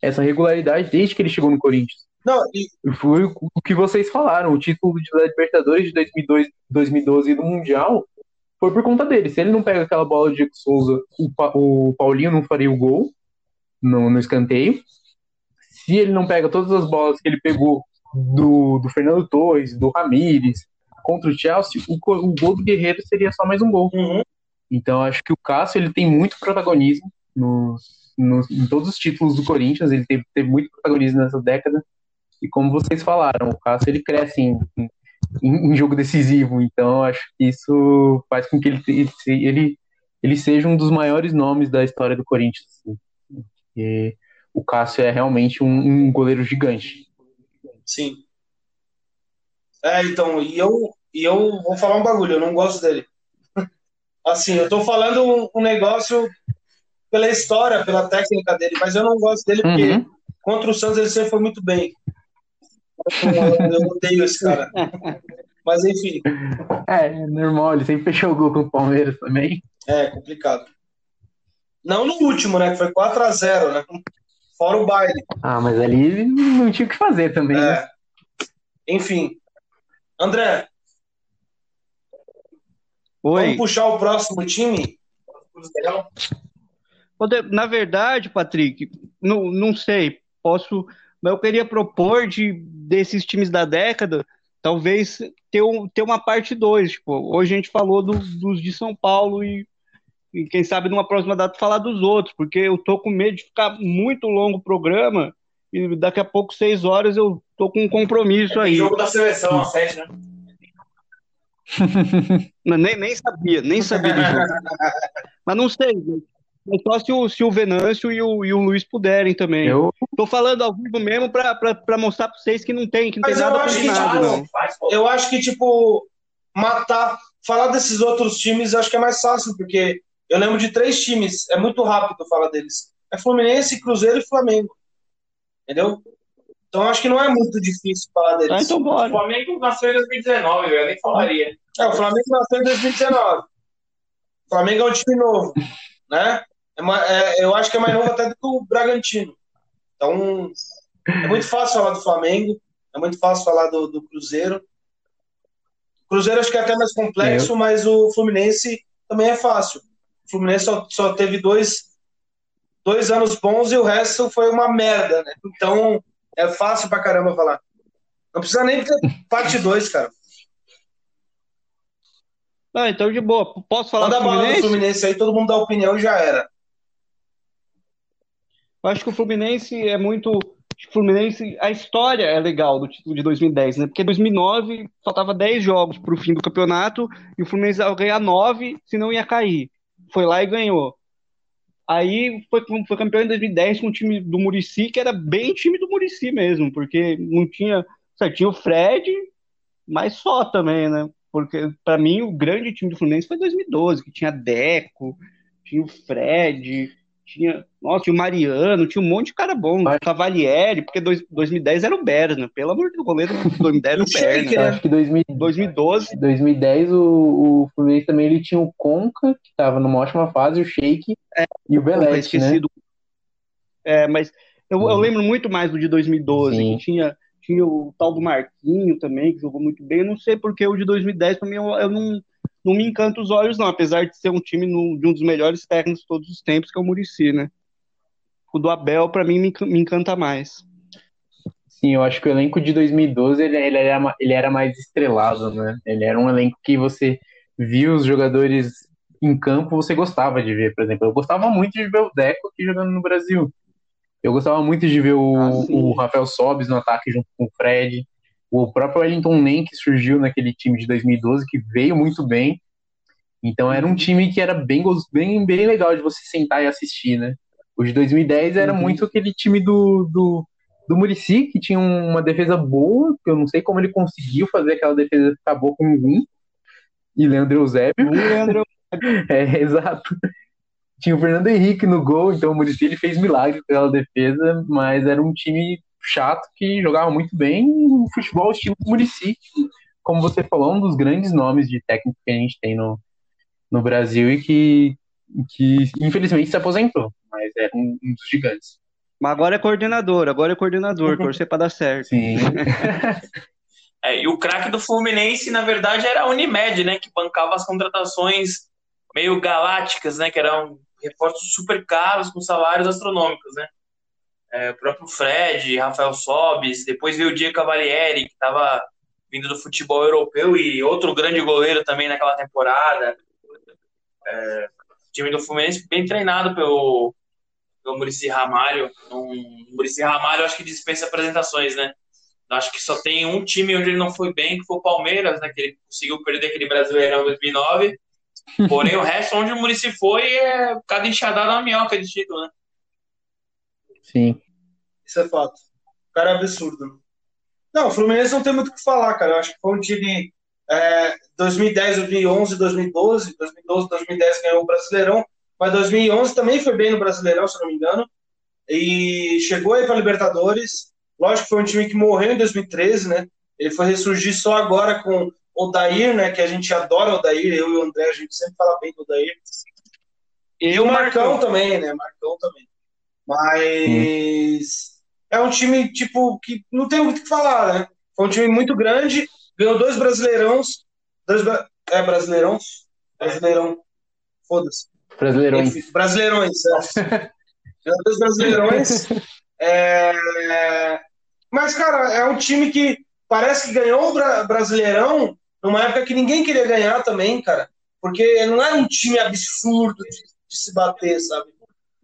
essa regularidade desde que ele chegou no Corinthians. Não, e... Foi o, que vocês falaram, o título da Libertadores de 2002, 2012 e do Mundial foi por conta dele. Se ele não pega aquela bola de Diego Souza, o, o Paulinho não faria o gol no, no escanteio. Se ele não pega todas as bolas que ele pegou do, do Fernando Torres, do Ramires, contra o Chelsea, o, o gol do Guerreiro seria só mais um gol. Uhum. Então acho que o Cássio ele tem muito protagonismo nos, nos, em todos os títulos do Corinthians, ele teve, teve muito protagonismo nessa década. E como vocês falaram, o Cássio ele cresce em, em, em jogo decisivo, então acho que isso faz com que ele, ele, ele seja um dos maiores nomes da história do Corinthians. Assim. E o Cássio é realmente um, um goleiro gigante. Sim. É, então, e eu, e eu vou falar um bagulho, eu não gosto dele. Assim, eu tô falando um, um negócio pela história, pela técnica dele, mas eu não gosto dele porque Uhum. contra o Santos ele sempre foi muito bem. Eu, odeio esse cara. Mas enfim, É, normal, ele sempre fechou o gol com o Palmeiras também. é complicado. Não no último, né? Que foi 4x0, né? Fora o baile. Ah, mas ali não tinha o que fazer também, né? É. Enfim. André, Oi. vamos puxar o próximo time? Na verdade, Patrick, não, não sei, posso, mas eu queria propor de desses times da década, talvez ter, um, ter uma parte 2. Tipo, hoje a gente falou do- dos de São Paulo e, e quem sabe numa próxima data falar dos outros, porque eu tô com medo de ficar muito longo o programa e daqui a pouco, seis horas, eu tô com um compromisso aí. Jogo da seleção, às sete, né? Nem, nem sabia, nem sabia do jogo. Mas não sei, gente. Mas só se o, se o Venâncio e o, e o Luiz puderem também. Eu, Tô falando ao vivo mesmo pra, pra, pra mostrar pra vocês que não tem, que não Mas tem eu nada acho que faz, não. Eu acho que, tipo, matar. Falar desses outros times eu acho que é mais fácil, porque eu lembro de três times, é muito rápido falar deles. É Fluminense, Cruzeiro e Flamengo. Entendeu? Então eu acho que não é muito difícil falar deles. Tá, então O bora. Flamengo nasceu em 2019, eu nem falaria. É, o Flamengo nasceu em 2019. O Flamengo é um time novo, né? É é- eu acho que é mais novo até do que o Bragantino. Então, é muito fácil falar do Flamengo, é muito fácil falar do, do Cruzeiro. O Cruzeiro acho que é até mais complexo, mas o Fluminense também é fácil. O Fluminense só, só teve dois, dois anos bons e o resto foi uma merda, né? Então, é fácil pra caramba falar. Não precisa nem ter parte 2, cara. Ah, então de boa. Posso falar Manda do a bola do Fluminense? Fluminense aí, todo mundo dá opinião e já era. Eu acho que o Fluminense é muito. Fluminense, a história é legal do título de 2010, né? Porque 2009 faltava 10 jogos para o fim do campeonato e o Fluminense ia ganhar 9, senão ia cair. Foi lá e ganhou. Aí foi, foi campeão em 2010 com o time do Murici, que era bem time do Murici mesmo, porque não tinha. Tinha o Fred, mas só também, né? Porque para mim o grande time do Fluminense foi 2012, que tinha Deco, tinha o Fred, tinha, nossa, tinha o Mariano, tinha um monte de cara bom, Mas- Cavalieri, porque dois, 2010 era o Berna, pelo amor de Deus, o goleiro de 2010 era o Berna. eu acho que 2000, 2012, 2010 o, o Fluminense também ele tinha o Conca, que estava numa ótima fase, o Sheik e o Belete, né? É, mas eu, eu Uhum. lembro muito mais do de 2012, Sim. que tinha, tinha o tal do Marquinho também, que jogou muito bem. Eu não sei porque o de 2010, pra mim, eu, eu não, não me encanta os olhos, não, apesar de ser um time no- de um dos melhores técnicos de todos os tempos, que é o Murici, né? O do Abel, pra mim, me, me encanta mais. Sim, eu acho que o elenco de 2012 ele, ele, era, ele era mais estrelado, né? Ele era um elenco que você via os jogadores em campo, você gostava de ver, por exemplo. Eu gostava muito de ver o Deco aqui jogando no Brasil. Eu gostava muito de ver o, Ah, o Rafael Sobis no ataque junto com o Fred. O próprio Wellington Nem, que surgiu naquele time de 2012, que veio muito bem. Então era um time que era bem, bem, bem legal de você sentar e assistir, né? O de 2010 era Uhum. muito aquele time do, do, do Murici, que tinha uma defesa boa, que eu não sei como ele conseguiu fazer aquela defesa ficar boa com o Gum e Leandro Eusébio. O Leandro, É, exato. Tinha o Fernando Henrique no gol, então o Murici ele fez milagre aquela defesa, mas era um time chato que jogava muito bem um futebol estilo Murici, como você falou, um dos grandes nomes de técnico que a gente tem no, no Brasil e que, que infelizmente se aposentou, mas é um, um dos gigantes. Mas agora é coordenador, agora é coordenador, torcer para dar certo. Sim. É, e o craque do Fluminense, na verdade, era a Unimed, né? Que bancava as contratações meio galácticas, né? Que eram reforços super caros com salários astronômicos, né? É, o próprio Fred, Rafael Sobis, depois veio o Diego Cavalieri, que estava vindo do futebol europeu e outro grande goleiro também naquela temporada. É, o time do Fluminense bem treinado pelo, pelo Murici Ramalho. Um, Murici Ramalho acho que dispensa apresentações, né? Acho que só tem um time onde ele não foi bem, que foi o Palmeiras, né? Que ele conseguiu perder aquele Brasileirão em 2009. Porém, o resto, onde o Murici foi, é cada enxadada uma minhoca de título, né? Sim. Isso é fato. O cara é absurdo. Não, o Fluminense não tem muito o que falar, cara. Eu acho que foi um time é, 2010, 2011, 2012. 2012, 2010 ganhou o Brasileirão. Mas 2011 também foi bem no Brasileirão, se não me engano. E chegou aí para Libertadores. Lógico que foi um time que morreu em 2013, né? Ele foi ressurgir só agora com o Dair, né? Que a gente adora o Dair. Eu e o André, a gente sempre fala bem do Dair. E o Marcão também, né? Marcão também. Mas é um time, tipo, que não tem muito o que falar, né? Foi um time muito grande, ganhou dois brasileirões. Dois, é, brasileirão? Brasileirão. Foda-se. Brasileirões. Brasileirões, é. ganhou dois brasileirões. É... Mas, cara, é um time que parece que ganhou o Bra Brasileirão numa época que ninguém queria ganhar também, cara. Porque não era um time absurdo de, de se bater, sabe?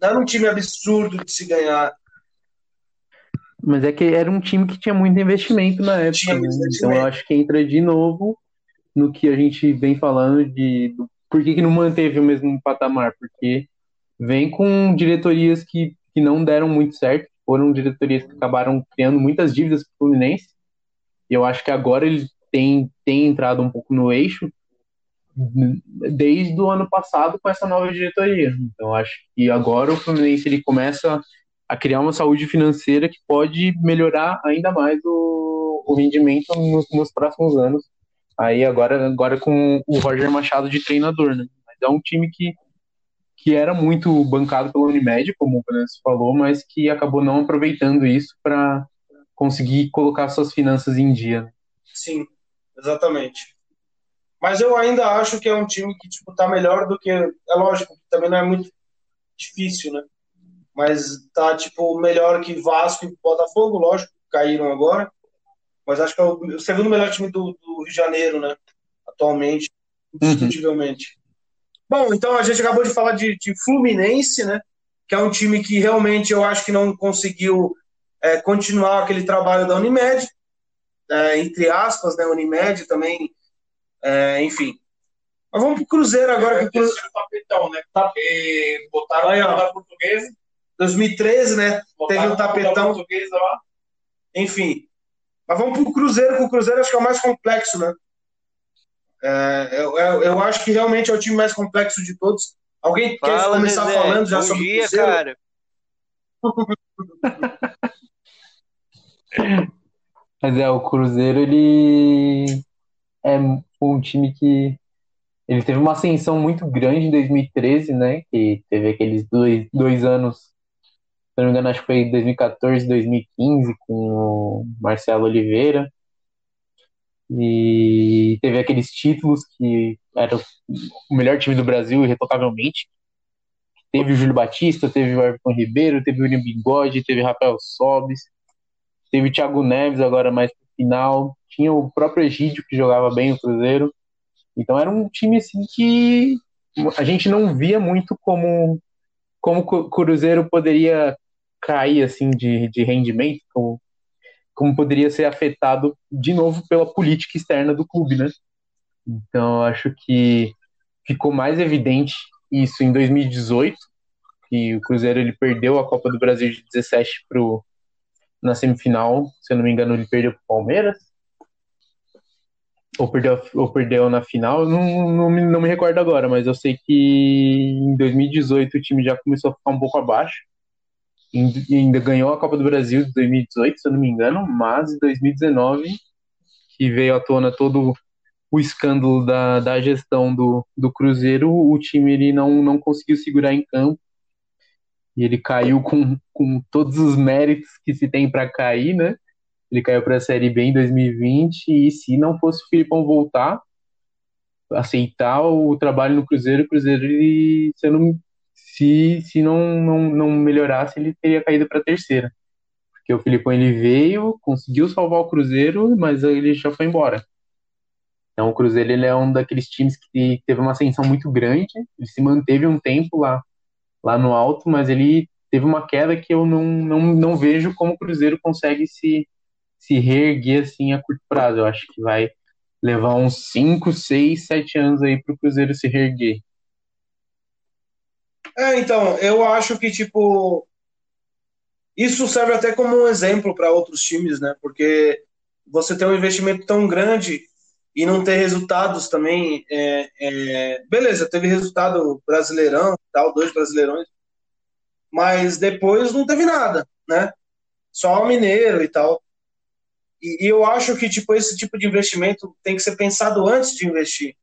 Era um time absurdo de se ganhar. Mas é que era um time que tinha muito investimento na época. Né? Então eu acho que entra de novo no que a gente vem falando de do, por que, que não manteve o mesmo patamar. Porque vem com diretorias que, que não deram muito certo. Foram diretorias que acabaram criando muitas dívidas para o Fluminense. E eu acho que agora ele tem, tem entrado um pouco no eixo desde o ano passado com essa nova diretoria. Então acho que agora o Fluminense ele começa a criar uma saúde financeira que pode melhorar ainda mais o, o rendimento nos, nos, próximos anos. Aí agora, agora com o Roger Machado de treinador, né? Mas é um time que, que era muito bancado pela Unimed, como o Vanessa falou, mas que acabou não aproveitando isso para conseguir colocar suas finanças em dia. né? Sim, exatamente. Mas eu ainda acho que é um time que tipo tá melhor do que é lógico, também não é muito difícil, né? Mas tá tipo melhor que Vasco e Botafogo, lógico, caíram agora. Mas acho que é o segundo melhor time do, do Rio de Janeiro, né? Atualmente, indiscutivelmente. Uhum. Bom, então a gente acabou de falar de, de, Fluminense, né? Que é um time que realmente eu acho que não conseguiu é, continuar aquele trabalho da Unimed, é, entre aspas, né? Unimed também é, enfim. Mas vamos pro Cruzeiro agora. É, que o tapetão, né? Porque botaram Aí, ó. a portuguesa. 2013, né? Teve botaram o tapetão. a portuguesa lá. Enfim. Mas vamos pro Cruzeiro, que o Cruzeiro acho que é o mais complexo, né? É, eu, eu, eu acho que realmente é o time mais complexo de todos. Alguém quer Fala, começar Zezé. falando já Bom sobre dia, o Cruzeiro? cara. Mas é, o Cruzeiro, ele é um time que ele teve uma ascensão muito grande em 2013, né? Que teve aqueles dois, dois anos, se não me engano, acho que foi 2014, 2015, com o Marcelo Oliveira. E teve aqueles títulos que era o melhor time do Brasil, irretocavelmente. Teve o Júlio Batista, teve o Everton Ribeiro, teve o William Bigode, teve o Rafael Sobis, teve o Thiago Neves agora mais pro final, tinha o próprio Egídio que jogava bem o Cruzeiro. Então era um time assim que a gente não via muito como como o Cruzeiro poderia cair assim de, de rendimento, como, como poderia ser afetado de novo pela política externa do clube, né? Então acho que ficou mais evidente isso em 2018, que o Cruzeiro ele perdeu a Copa do Brasil de 17 pro na semifinal, se eu não me engano, ele perdeu pro Palmeiras. Ou perdeu, ou perdeu na final, não, não, me, não me recordo agora, mas eu sei que em 2018 o time já começou a ficar um pouco abaixo. ainda ganhou a Copa do Brasil de 2018, se eu não me engano, mas em 2019 que veio à tona todo o escândalo da, da gestão do, do Cruzeiro, o time ele não, não conseguiu segurar em campo e ele caiu com, com todos os méritos que se tem para cair, né? Ele caiu para a Série B em 2020 e se não fosse o Filipão voltar, aceitar o trabalho no Cruzeiro, o Cruzeiro ele, se, não, se, se não, não, não melhorasse, ele teria caído para terceira. Porque o Filipão ele veio, conseguiu salvar o Cruzeiro, mas ele já foi embora. Então o Cruzeiro ele é um daqueles times que teve uma ascensão muito grande, ele se manteve um tempo lá, lá no alto, mas ele teve uma queda que eu não, não, não vejo como o Cruzeiro consegue se, se reerguer assim a curto prazo. Eu acho que vai levar uns 5, 6, 7 anos aí para o Cruzeiro se reerguer. É, então, eu acho que, tipo, isso serve até como um exemplo para outros times, né? Porque você tem um investimento tão grande e não ter resultados também. É, é... Beleza, teve resultado brasileirão, tal, dois brasileirões, mas depois não teve nada, né? Só o mineiro e tal. E, e, eu acho que tipo esse tipo de investimento tem que ser pensado antes de investir.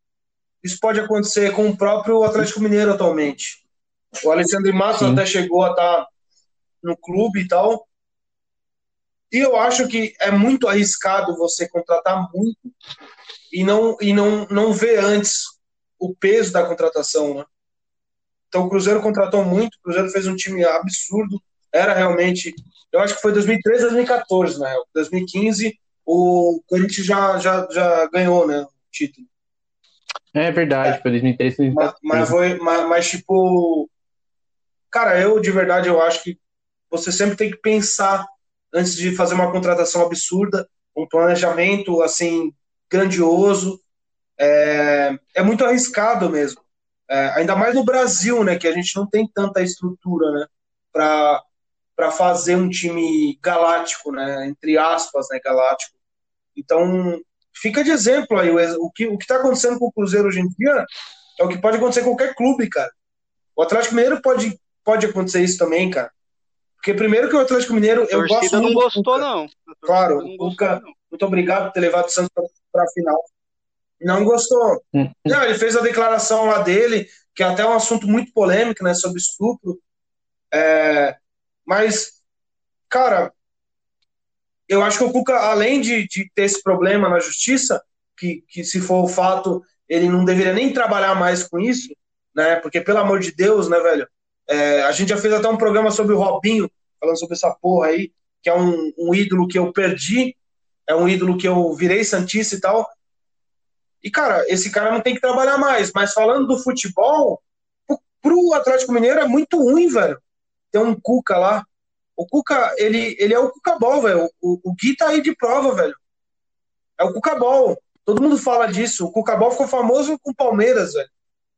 Isso pode acontecer com o próprio Atlético Mineiro atualmente. O Alexandre Matos Sim. até chegou a estar tá no clube e tal. E eu acho que é muito arriscado você contratar muito e não e não não ver antes o peso da contratação, né? Então o Cruzeiro contratou muito, o Cruzeiro fez um time absurdo, era realmente, eu acho que foi 2013, 2014, na real. 2015 o Corinthians já, já, já ganhou, né, o título. É verdade, é. foi 2013, 2014. Mas, mas foi, mas, mas, tipo, cara, eu de verdade eu acho que você sempre tem que pensar antes de fazer uma contratação absurda, um planejamento assim grandioso. É, é muito arriscado mesmo. É, ainda mais no Brasil, né, que a gente não tem tanta estrutura, né, para fazer um time galáctico, né, entre aspas, né, galáctico. Então, fica de exemplo aí, o que o está acontecendo com o Cruzeiro hoje em dia é o que pode acontecer com qualquer clube, cara. O Atlético Mineiro pode, pode acontecer isso também, cara. Porque primeiro que o Atlético Mineiro, eu gosto muito. não gostou, não. Claro, o Cuca, muito obrigado por ter levado o Santos para a final. Não gostou. Hum. Não, ele fez a declaração lá dele, que é até um assunto muito polêmico, né, sobre estupro. É, mas, cara, eu acho que o Cuca, além de, de ter esse problema na justiça, que, que se for o fato, ele não deveria nem trabalhar mais com isso, né? Porque, pelo amor de Deus, né, velho? É, a gente já fez até um programa sobre o Robinho, falando sobre essa porra aí, que é um, um ídolo que eu perdi, é um ídolo que eu virei Santista e tal. E, cara, esse cara não tem que trabalhar mais. Mas falando do futebol, pro Atlético Mineiro é muito ruim, velho. Tem um Cuca lá. O Cuca, ele, ele é o Cuca Ball, velho. O, o Gui tá aí de prova, velho. É o Cuca Ball. Todo mundo fala disso. O Cuca Ball ficou famoso com o Palmeiras, velho.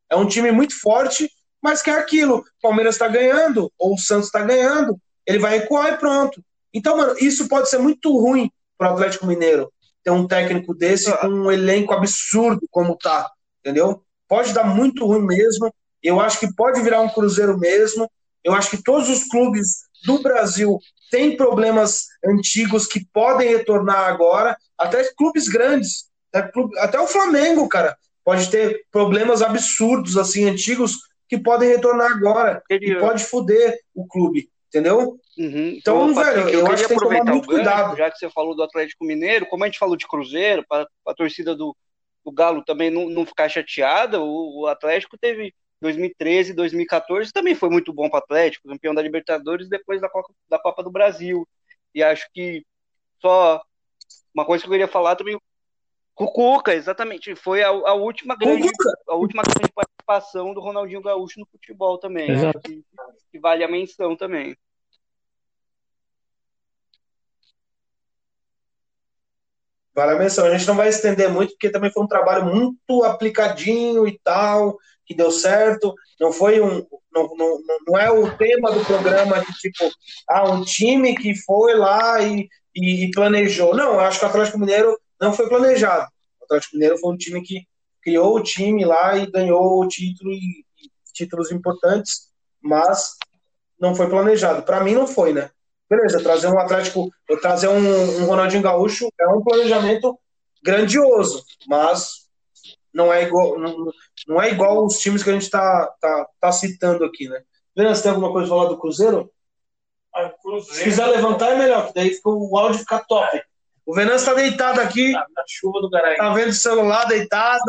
É um time muito forte, mas que é aquilo. Palmeiras tá ganhando, ou o Santos tá ganhando. Ele vai recuar e pronto. Então, mano, isso pode ser muito ruim pro Atlético Mineiro ter um técnico desse com um elenco absurdo como tá, entendeu? Pode dar muito ruim mesmo. Eu acho que pode virar um Cruzeiro mesmo. Eu acho que todos os clubes do Brasil têm problemas antigos que podem retornar agora, até clubes grandes, até, até o Flamengo, cara, pode ter problemas absurdos assim antigos que podem retornar agora e pode foder o clube. Entendeu? Uhum. Então, Ô, velho, eu, eu acho que tem que tomar muito ganho, cuidado. Já que você falou do Atlético Mineiro, como a gente falou de Cruzeiro, para a torcida do, do Galo também não, não ficar chateada, o, o Atlético teve 2013, 2014 também foi muito bom para o Atlético, campeão da Libertadores depois da Copa, da Copa do Brasil. E acho que só uma coisa que eu queria falar também Cucuca, exatamente. Foi a, a última grande, a última grande participação do Ronaldinho Gaúcho no futebol também. Exato. Que, que vale a menção também. Vale a menção. A gente não vai estender muito, porque também foi um trabalho muito aplicadinho e tal, que deu certo. Não foi um. Não, não, não é o tema do programa de tipo, ah, um time que foi lá e, e planejou. Não, acho que o Atlético Mineiro não foi planejado. O Atlético Mineiro foi um time que criou o time lá e ganhou o título e, e títulos importantes, mas não foi planejado. Para mim não foi, né? Beleza, trazer um Atlético, trazer um, um Ronaldinho Gaúcho é um planejamento grandioso, mas não é igual, não, não é igual os times que a gente está tá, tá citando aqui, né? Vendo se tem alguma coisa pra falar do Cruzeiro? Ah, Cruzeiro. Se quiser levantar é melhor, que daí o áudio fica top. O Venâncio tá deitado aqui, Na, na chuva do caralho. tá vendo o celular deitado,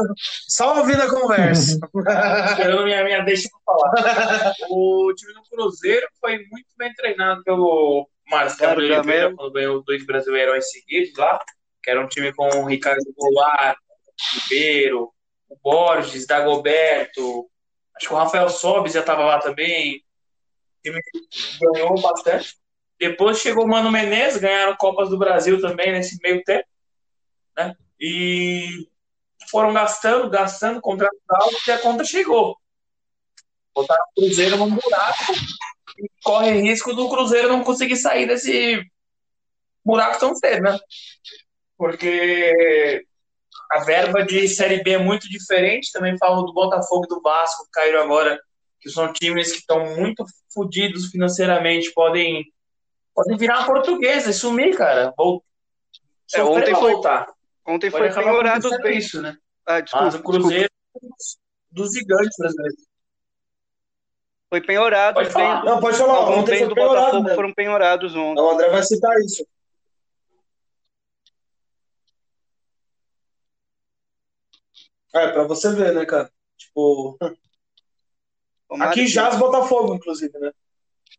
só ouvindo a conversa. Esperando minha, minha deixa pra falar. O time do Cruzeiro foi muito bem treinado pelo Marcelo Claro, Oliveira, quando ganhou dois brasileirões seguidos lá, que era um time com o Ricardo Goulart, o Ribeiro, o Borges, Dagoberto, acho que o Rafael Sobis já estava lá também. O time ganhou bastante. Depois chegou o Mano Menezes, ganharam Copas do Brasil também nesse meio tempo. Né? E foram gastando, gastando, contratos altos e a conta chegou. Botaram o Cruzeiro num buraco e corre risco do Cruzeiro não conseguir sair desse buraco tão cedo, né? Porque a verba de Série B é muito diferente. Também falo do Botafogo e do Vasco, que caíram agora, que são times que estão muito fodidos financeiramente, podem, podem virar portuguesa e sumir, cara. É, ontem foi- voltar. Ontem Pode foi penhorado bem. isso, né? Ah, desculpa, Mas o desculpa. Cruzeiro dos gigantes brasileiros. Foi penhorado. Pode falar. Não, pode falar, Alguns ontem bens foi do penhorado, Botafogo né? foram penhorados ontem. O André vai citar isso. É, pra você ver, né, cara? Tipo, aqui já os Botafogo, inclusive, né?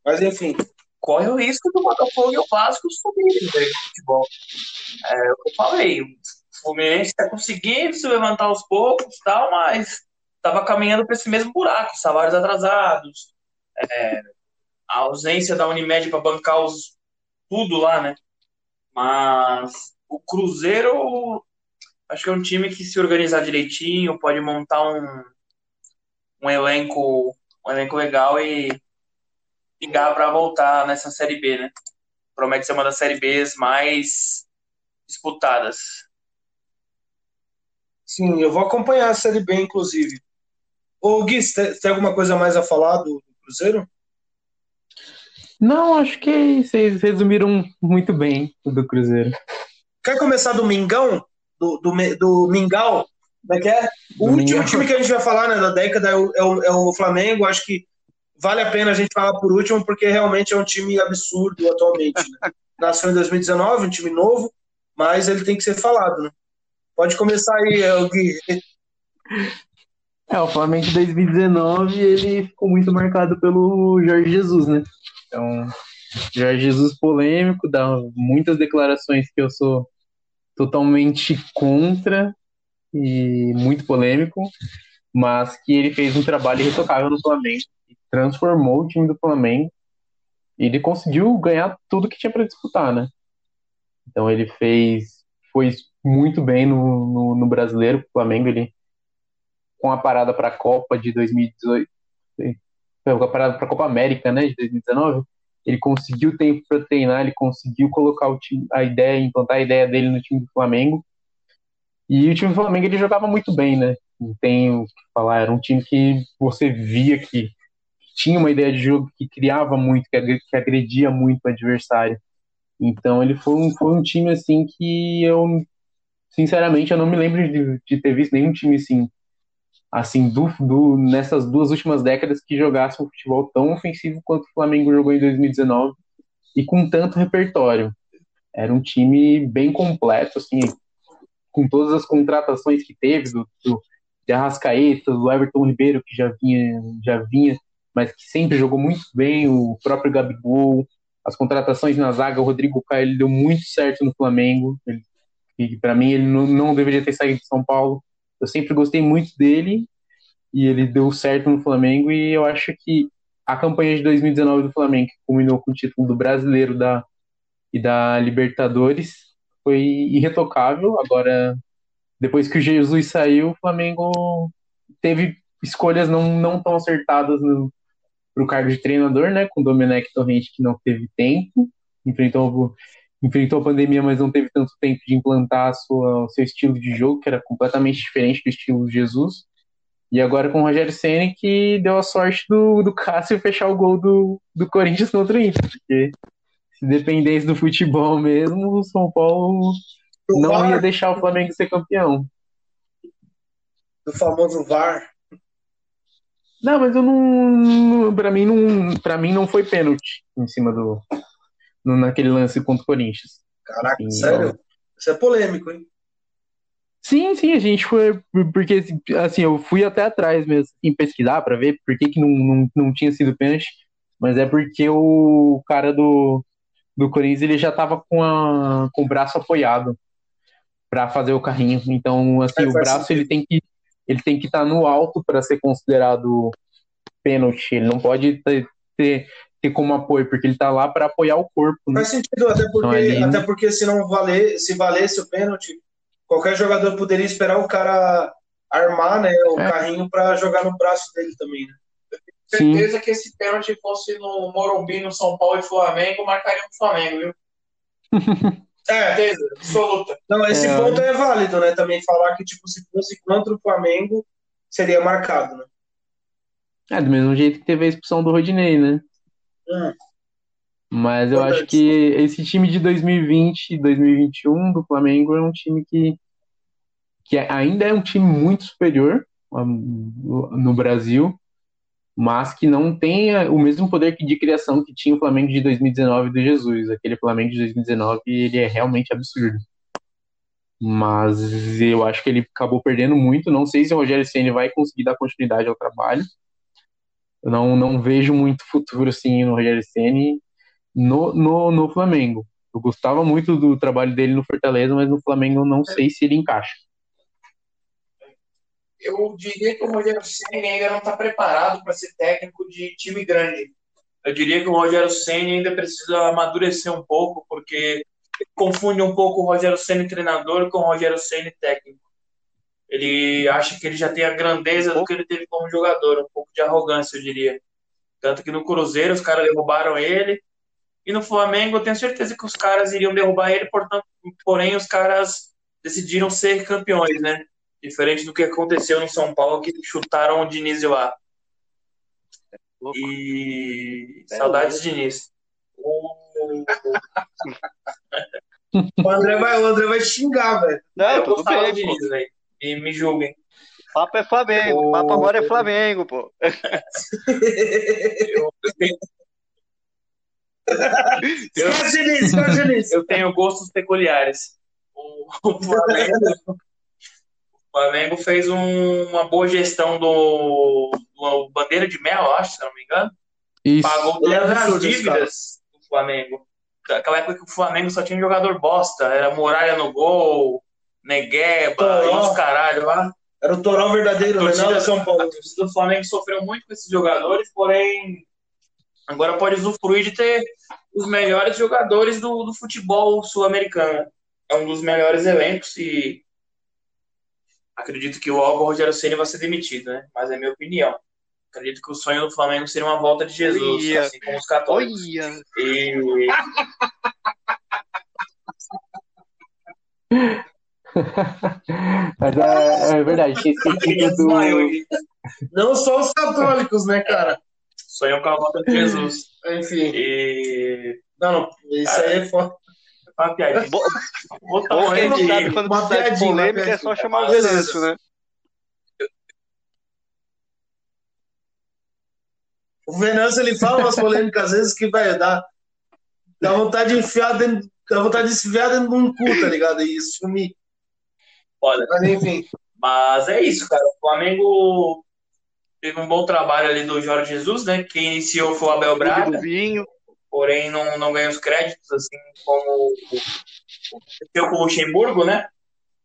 Mas enfim. Corre o risco do Botafogo e o Vasco subirem no futebol. É o que eu falei. O Fluminense está conseguindo se levantar aos poucos, tal, mas estava caminhando para esse mesmo buraco. Salários atrasados, é, a ausência da Unimed para bancar os, tudo lá, né? Mas o Cruzeiro, acho que é um time que se organizar direitinho, pode montar um, um elenco, um elenco legal e ligar para voltar nessa Série B, né? Promete ser uma das Série Bs mais disputadas. Sim, eu vou acompanhar a Série B, inclusive. Ô, Gui, você tem, alguma coisa mais a falar do, Cruzeiro? Não, acho que vocês resumiram muito bem o do Cruzeiro. Quer começar do Mingão? Do, do, do Mingau? Como é que é? O Do último Mingau. time que a gente vai falar né, da década é o, é o- é o Flamengo. Acho que vale a pena a gente falar por último, porque realmente é um time absurdo atualmente. né? Nasceu em 2019, um time novo, mas ele tem que ser falado, né? Pode começar aí, é, o Gui. É, o Flamengo de 2019, ele ficou muito marcado pelo Jorge Jesus, né? Então, Jorge Jesus polêmico, dá muitas declarações que eu sou totalmente contra e muito polêmico, mas que ele fez um trabalho irretocável no Flamengo, transformou o time do Flamengo e ele conseguiu ganhar tudo que tinha para disputar, né? Então ele fez, foi muito bem no, no, no brasileiro, o Flamengo, ele com a parada para a Copa de 2018, com a parada para a Copa América, né, de 2019, ele conseguiu tempo para treinar, ele conseguiu colocar o time, a ideia, implantar a ideia dele no time do Flamengo. E o time do Flamengo ele jogava muito bem, né? Não tenho o que falar, era um time que você via que tinha uma ideia de jogo, que criava muito, que agre- que agredia muito o adversário. Então ele foi um, foi um time assim que eu, sinceramente, eu não me lembro de, de ter visto nenhum time assim assim, do, do, nessas duas últimas décadas que jogasse um futebol tão ofensivo quanto o Flamengo jogou em 2019 e com tanto repertório. Era um time bem completo, assim, com todas as contratações que teve, do, do de Arrascaeta, do Everton Ribeiro, que já vinha, já vinha, mas que sempre jogou muito bem, o próprio Gabigol, as contratações na zaga, o Rodrigo Caio, ele deu muito certo no Flamengo, ele, e para mim ele não, não deveria ter saído de São Paulo, eu sempre gostei muito dele e ele deu certo no Flamengo e eu acho que a campanha de 2019 do Flamengo, que culminou com o título do Brasileiro da, e da Libertadores, foi irretocável. Agora, depois que o Jesus saiu, o Flamengo teve escolhas não, não tão acertadas para o cargo de treinador, né? Com o Domenech Torrente, que não teve tempo, enfrentou enfrentou a pandemia, mas não teve tanto tempo de implantar sua, o seu estilo de jogo, que era completamente diferente do estilo de Jesus. E agora com o Rogério Senna que deu a sorte do, do Cássio fechar o gol do, do Corinthians contra o Inter. Porque se dependesse do futebol mesmo, o São Paulo não ia deixar o Flamengo ser campeão. Do famoso VAR. Não, mas eu não. Pra mim não, pra mim não foi pênalti em cima do. no- naquele lance contra o Corinthians. Caraca, sério? Isso é polêmico, hein? Sim, sim, a gente foi. Porque, assim, eu fui até atrás mesmo, em pesquisar pra ver por que, que não, não, não tinha sido pênalti. Mas é porque o cara do, do Corinthians ele já tava com, a, com o braço apoiado pra fazer o carrinho. Então, assim, É, o braço sentido. ele tem que ele tem que estar no alto para ser considerado pênalti. Ele não pode ter, ter, ter como apoio, porque ele tá lá para apoiar o corpo, né? Faz sentido, até porque, Então, até porque se não valer, se valesse o pênalti, qualquer jogador poderia esperar o cara armar, né, o É. carrinho pra jogar no braço dele também, né? Sim. certeza que esse pênalti fosse no Morumbi, no São Paulo e Flamengo, marcaria o Flamengo, viu? É, Certeza, absoluta. não, esse É. ponto é válido, né? Também falar que, tipo, se fosse contra o Flamengo, seria marcado, né? É, do mesmo jeito que teve a expulsão do Rodinei, né? Hum. Mas eu Verdade. acho que esse time de 2020 e 2021 do Flamengo é um time que, que ainda é um time muito superior no Brasil, mas que não tem o mesmo poder de criação que tinha o Flamengo de 2019 do Jesus. Aquele Flamengo de 2019 ele é realmente absurdo. Mas eu acho que ele acabou perdendo muito. Não sei se o Rogério Ceni vai conseguir dar continuidade ao trabalho. Eu não, não vejo muito futuro assim no Rogério Ceni no, no, no Flamengo. Eu gostava muito do trabalho dele no Fortaleza, mas no Flamengo eu não sei se ele encaixa. Eu diria que o Rogério Ceni ainda não está preparado para ser técnico de time grande. Eu diria que o Rogério Ceni ainda precisa amadurecer um pouco, porque confunde um pouco o Rogério Ceni treinador com o Rogério Ceni técnico. Ele acha que ele já tem a grandeza do que ele teve como jogador, um pouco de arrogância, eu diria. Tanto que no Cruzeiro os caras derrubaram ele, e no Flamengo eu tenho certeza que os caras iriam derrubar ele, portanto, porém os caras decidiram ser campeões, né? Diferente do que aconteceu no São Paulo, que chutaram o Diniz de lá. E saudades de Diniz. O- André vai, o André vai xingar, velho. Não, Eu tudo bem, pô. Diniz, velho. E me julguem. Papo é Flamengo. O- Papo agora é Flamengo, pô. Nisso, esquece nisso. Eu tenho gostos peculiares. O, o Flamengo, Flamengo fez um- uma boa gestão do, do Bandeira de Mel, eu acho, se não me engano. Isso. Pagou Ele é todas as dívidas do Flamengo. Aquela época que o Flamengo só tinha jogador bosta. Era Muralha no gol, Negueba e os caralho lá. Era o Toró verdadeiro, A né? torcida- Não, São A Paulo. torcida do Flamengo sofreu muito com esses jogadores, porém agora pode usufruir de ter os melhores jogadores do, do futebol sul-americano. É um dos melhores elencos e acredito que logo o Rogério Ceni vai ser demitido, né? Mas é minha opinião. Acredito que o sonho do Flamengo seria uma volta de Jesus, Olha. assim como os católicos. Olha. E Mas é, é verdade, do. Não só os católicos, né, cara? sonho com a volta de Jesus. Enfim. E Não, não. Isso aí é foda. É uma piadinha. Bo- Vou botar Bom um que a gente sabe de- quando uma precisar de polêmica é piadinha. só chamar o. Venâncio, né? O Venâncio, ele fala umas polêmicas às vezes que vai dar. Dá vontade de enfiar dentro. Dá vontade de se enfiar dentro de um cu, tá ligado? E sumir. Olha, Mas enfim. Mas é isso, cara. O Flamengo teve um bom trabalho ali do Jorge Jesus, né? Quem iniciou foi o Abel Braga, Vinho. Porém não, não ganhou os créditos, assim como aconteceu com o Luxemburgo, né?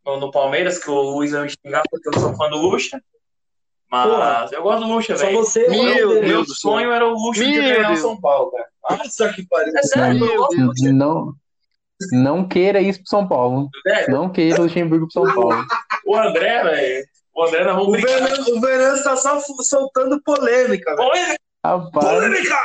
No, no Palmeiras, que o Luiz vai me xingar porque eu sou fã do Luxa. Mas Porra. eu gosto do Luxa, Só velho. você. Meu Meu Deus. Meu do sonho era o Luxa de Meu ganhar o Deus. São Paulo, cara. Nossa, que pariu. É sério, eu gosto do Luxa, Não, não queira isso pro São Paulo. velho. Não queira o Luxemburgo pro São Paulo. O André, velho. O André, nós O. Venâncio, o Venâncio tá só soltando polêmica, velho. Polêmica! Rapaz, Polêmica!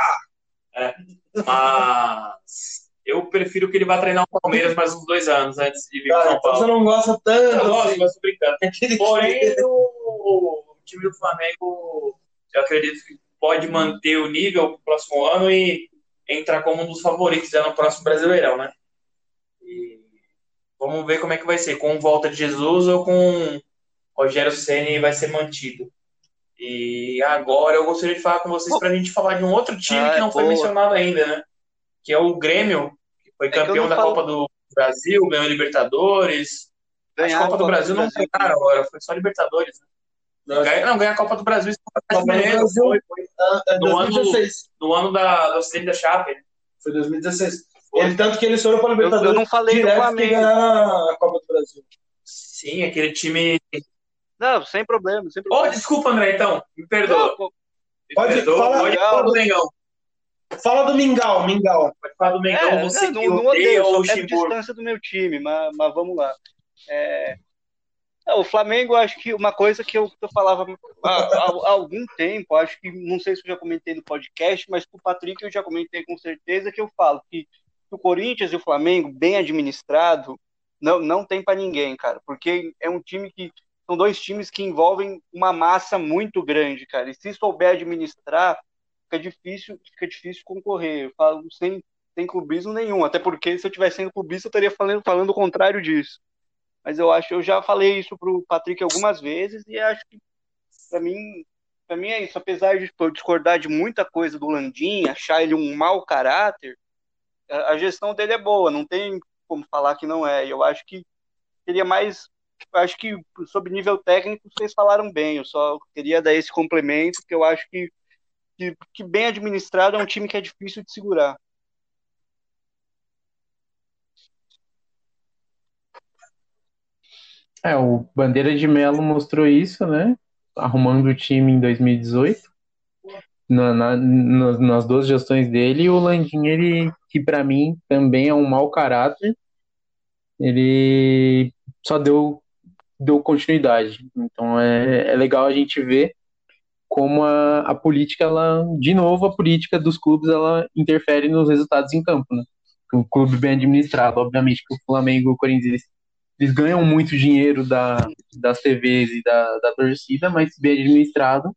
Mas eu prefiro que ele vá treinar o Palmeiras mais uns dois anos antes de vir para São então você Paulo. não gosta Eu tanto. gosto, assim. mas tô brincando. Porém, o, o time do Flamengo, eu acredito que pode manter o nível pro próximo ano e entrar como um dos favoritos já no próximo Brasileirão, né? E vamos ver como é que vai ser, com volta de Jesus ou com Rogério Ceni vai ser mantido. E agora eu gostaria de falar com vocês para a gente falar de um outro time ah, que não foi mencionado ainda, né? Que é o Grêmio, que foi é campeão que da falo... Copa do Brasil, ganhou Libertadores. a Copa do Brasil, não ganharam agora, foi só Libertadores. Né? Não, ganha, não, ganha a Copa do Brasil. Copa do Brasil foi, foi. É no, ano, no ano da, do acidente da Chape. Foi 2016. Ele, tanto que eles foram para a Libertadores. Eu, eu não falei do Flamengo. a Copa do Brasil. Sim, aquele time não, sem problema, sem problema. Oh, desculpa, André, então. Me perdoa. Não, me pode, perdoa. Fala, pode falar do Mengão. Fala do Mingau, Mingau. Pode falar do Mengão, é, você não, não odeio, só quero distância do meu time, mas, mas vamos lá. É... É, o Flamengo, acho que uma coisa que eu, que eu falava há, há, algum tempo, acho que não sei se eu já comentei no podcast, mas com o Patrick eu já comentei com certeza que eu falo que o Corinthians e o Flamengo, bem administrado, não, não tem para ninguém, cara, porque é um time que são dois times que envolvem uma massa muito grande, cara. E se souber administrar, fica difícil, fica difícil concorrer. Eu falo sem, sem clubismo nenhum, até porque se eu tivesse sendo clubista, eu estaria falando, falando o contrário disso. Mas eu acho, eu já falei isso pro Patrick algumas vezes e acho que para mim, para mim é isso. Apesar de eu discordar de muita coisa do Landim, achar ele um mau caráter, a, gestão dele é boa, não tem como falar que não é. Eu acho que seria mais acho que sobre nível técnico vocês falaram bem. Eu só queria dar esse complemento, que eu acho que, que, que bem administrado é um time que é difícil de segurar. É, o Bandeira de Melo mostrou isso, né? Arrumando o time em 2018. Na, na, nas duas gestões dele, e o Landim, ele, que para mim também é um mau caráter, ele só deu deu continuidade. Então é, é legal a gente ver como a, a política, ela, de novo, a política dos clubes, ela interfere nos resultados em campo, né? O clube bem administrado, obviamente que o Flamengo e o Corinthians, eles, ganham muito dinheiro da, das TVs e da, da torcida, mas bem administrado,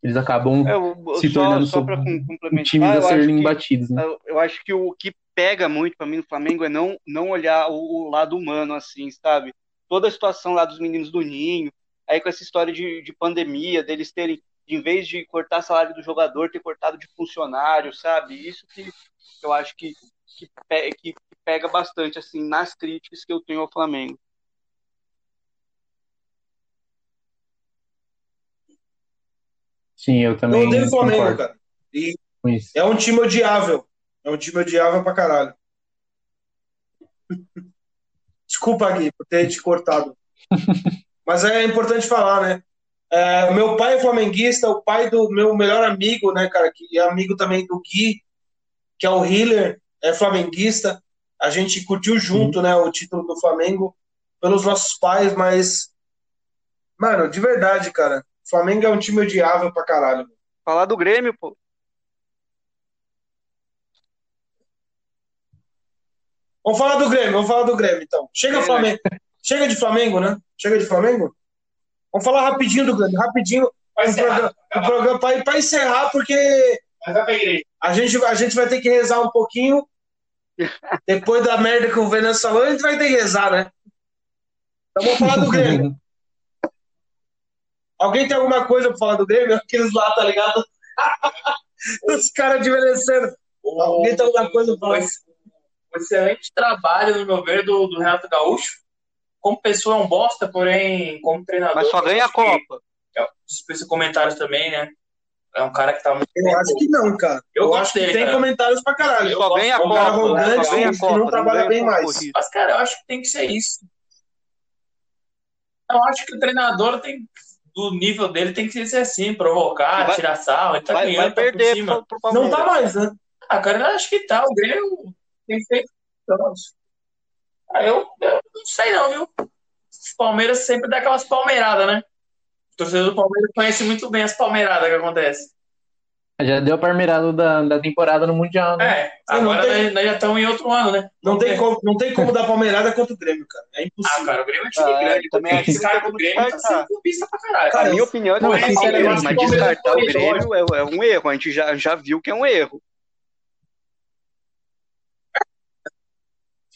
eles acabam é, se só, tornando só times a serem batidos. Né? Eu acho que o que pega muito para mim no Flamengo é não, não olhar o, o lado humano, assim, sabe? Toda a situação lá dos meninos do Ninho, aí com essa história de, de pandemia, deles terem, em vez de cortar salário do jogador, ter cortado de funcionário, sabe? Isso que eu acho que, que, que pega bastante, assim, nas críticas que eu tenho ao Flamengo. Sim, eu também. Eu odeio o Flamengo, cara. E é um time odiável. É um time odiável pra caralho. Desculpa, Gui, por ter te cortado. Mas é importante falar, né? É, meu pai é flamenguista, o pai do meu melhor amigo, né, cara, que é amigo também do Gui, que é o Hiller, é flamenguista. A gente curtiu junto, uhum. né, o título do Flamengo pelos nossos pais, mas mano, de verdade, cara, o Flamengo é um time odiável pra caralho. Falar do Grêmio, pô. Vamos falar do Grêmio, vamos falar do Grêmio, então. Chega é, Flamengo. Chega de Flamengo, né? Chega de Flamengo? Vamos falar rapidinho do Grêmio, rapidinho. Programa, o programa para encerrar, porque a gente, a gente vai ter que rezar um pouquinho. Depois da merda que o Venâncio falou, a gente vai ter que rezar, né? Então vamos falar do Grêmio. Alguém tem alguma coisa para falar do Grêmio? Aqueles lá, tá ligado? Os caras envelhecendo. Alguém tem alguma coisa para falar? Um excelente trabalho, no meu ver, do, do Renato Gaúcho. Como pessoa é um bosta, porém, como treinador. Mas só ganha a Copa. É, dispensa comentários também, né? É um cara que tá muito. Eu acho que não, cara. Eu, eu acho dele, que tem cara. comentários pra caralho. Só ganha a Copa. Um cara arrogante só ganha a Copa, não trabalha bem mais. Mas, cara, eu acho que tem que ser isso. Eu acho que o treinador tem. Do nível dele tem que ser assim, provocar, vai, tirar sal, ele tá vai, ganhando, vai tá perder cima. Pro, pro não tá mais, né? Ah, cara, eu acho que tá. O Grêmio tem feito anos. Aí eu, eu não sei não, viu? Os Palmeiras sempre dá aquelas palmeiradas, né? O torcedor do Palmeiras conhece muito bem as palmeiradas que acontecem. Já deu a parmeirada da, da temporada no Mundial, né? É, agora tem- nós, já estamos em outro ano, né? Não tem, como, não tem como dar palmeirada contra o Grêmio, cara. É Ah, impossível. cara, o Grêmio é time Ah, grande. também não do tem Grêmio como tá sendo clubista pra caralho. Cara, A minha opinião é Não, sinceramente, mas o descartar o Grêmio é, é um erro. A gente já, já viu que é um erro.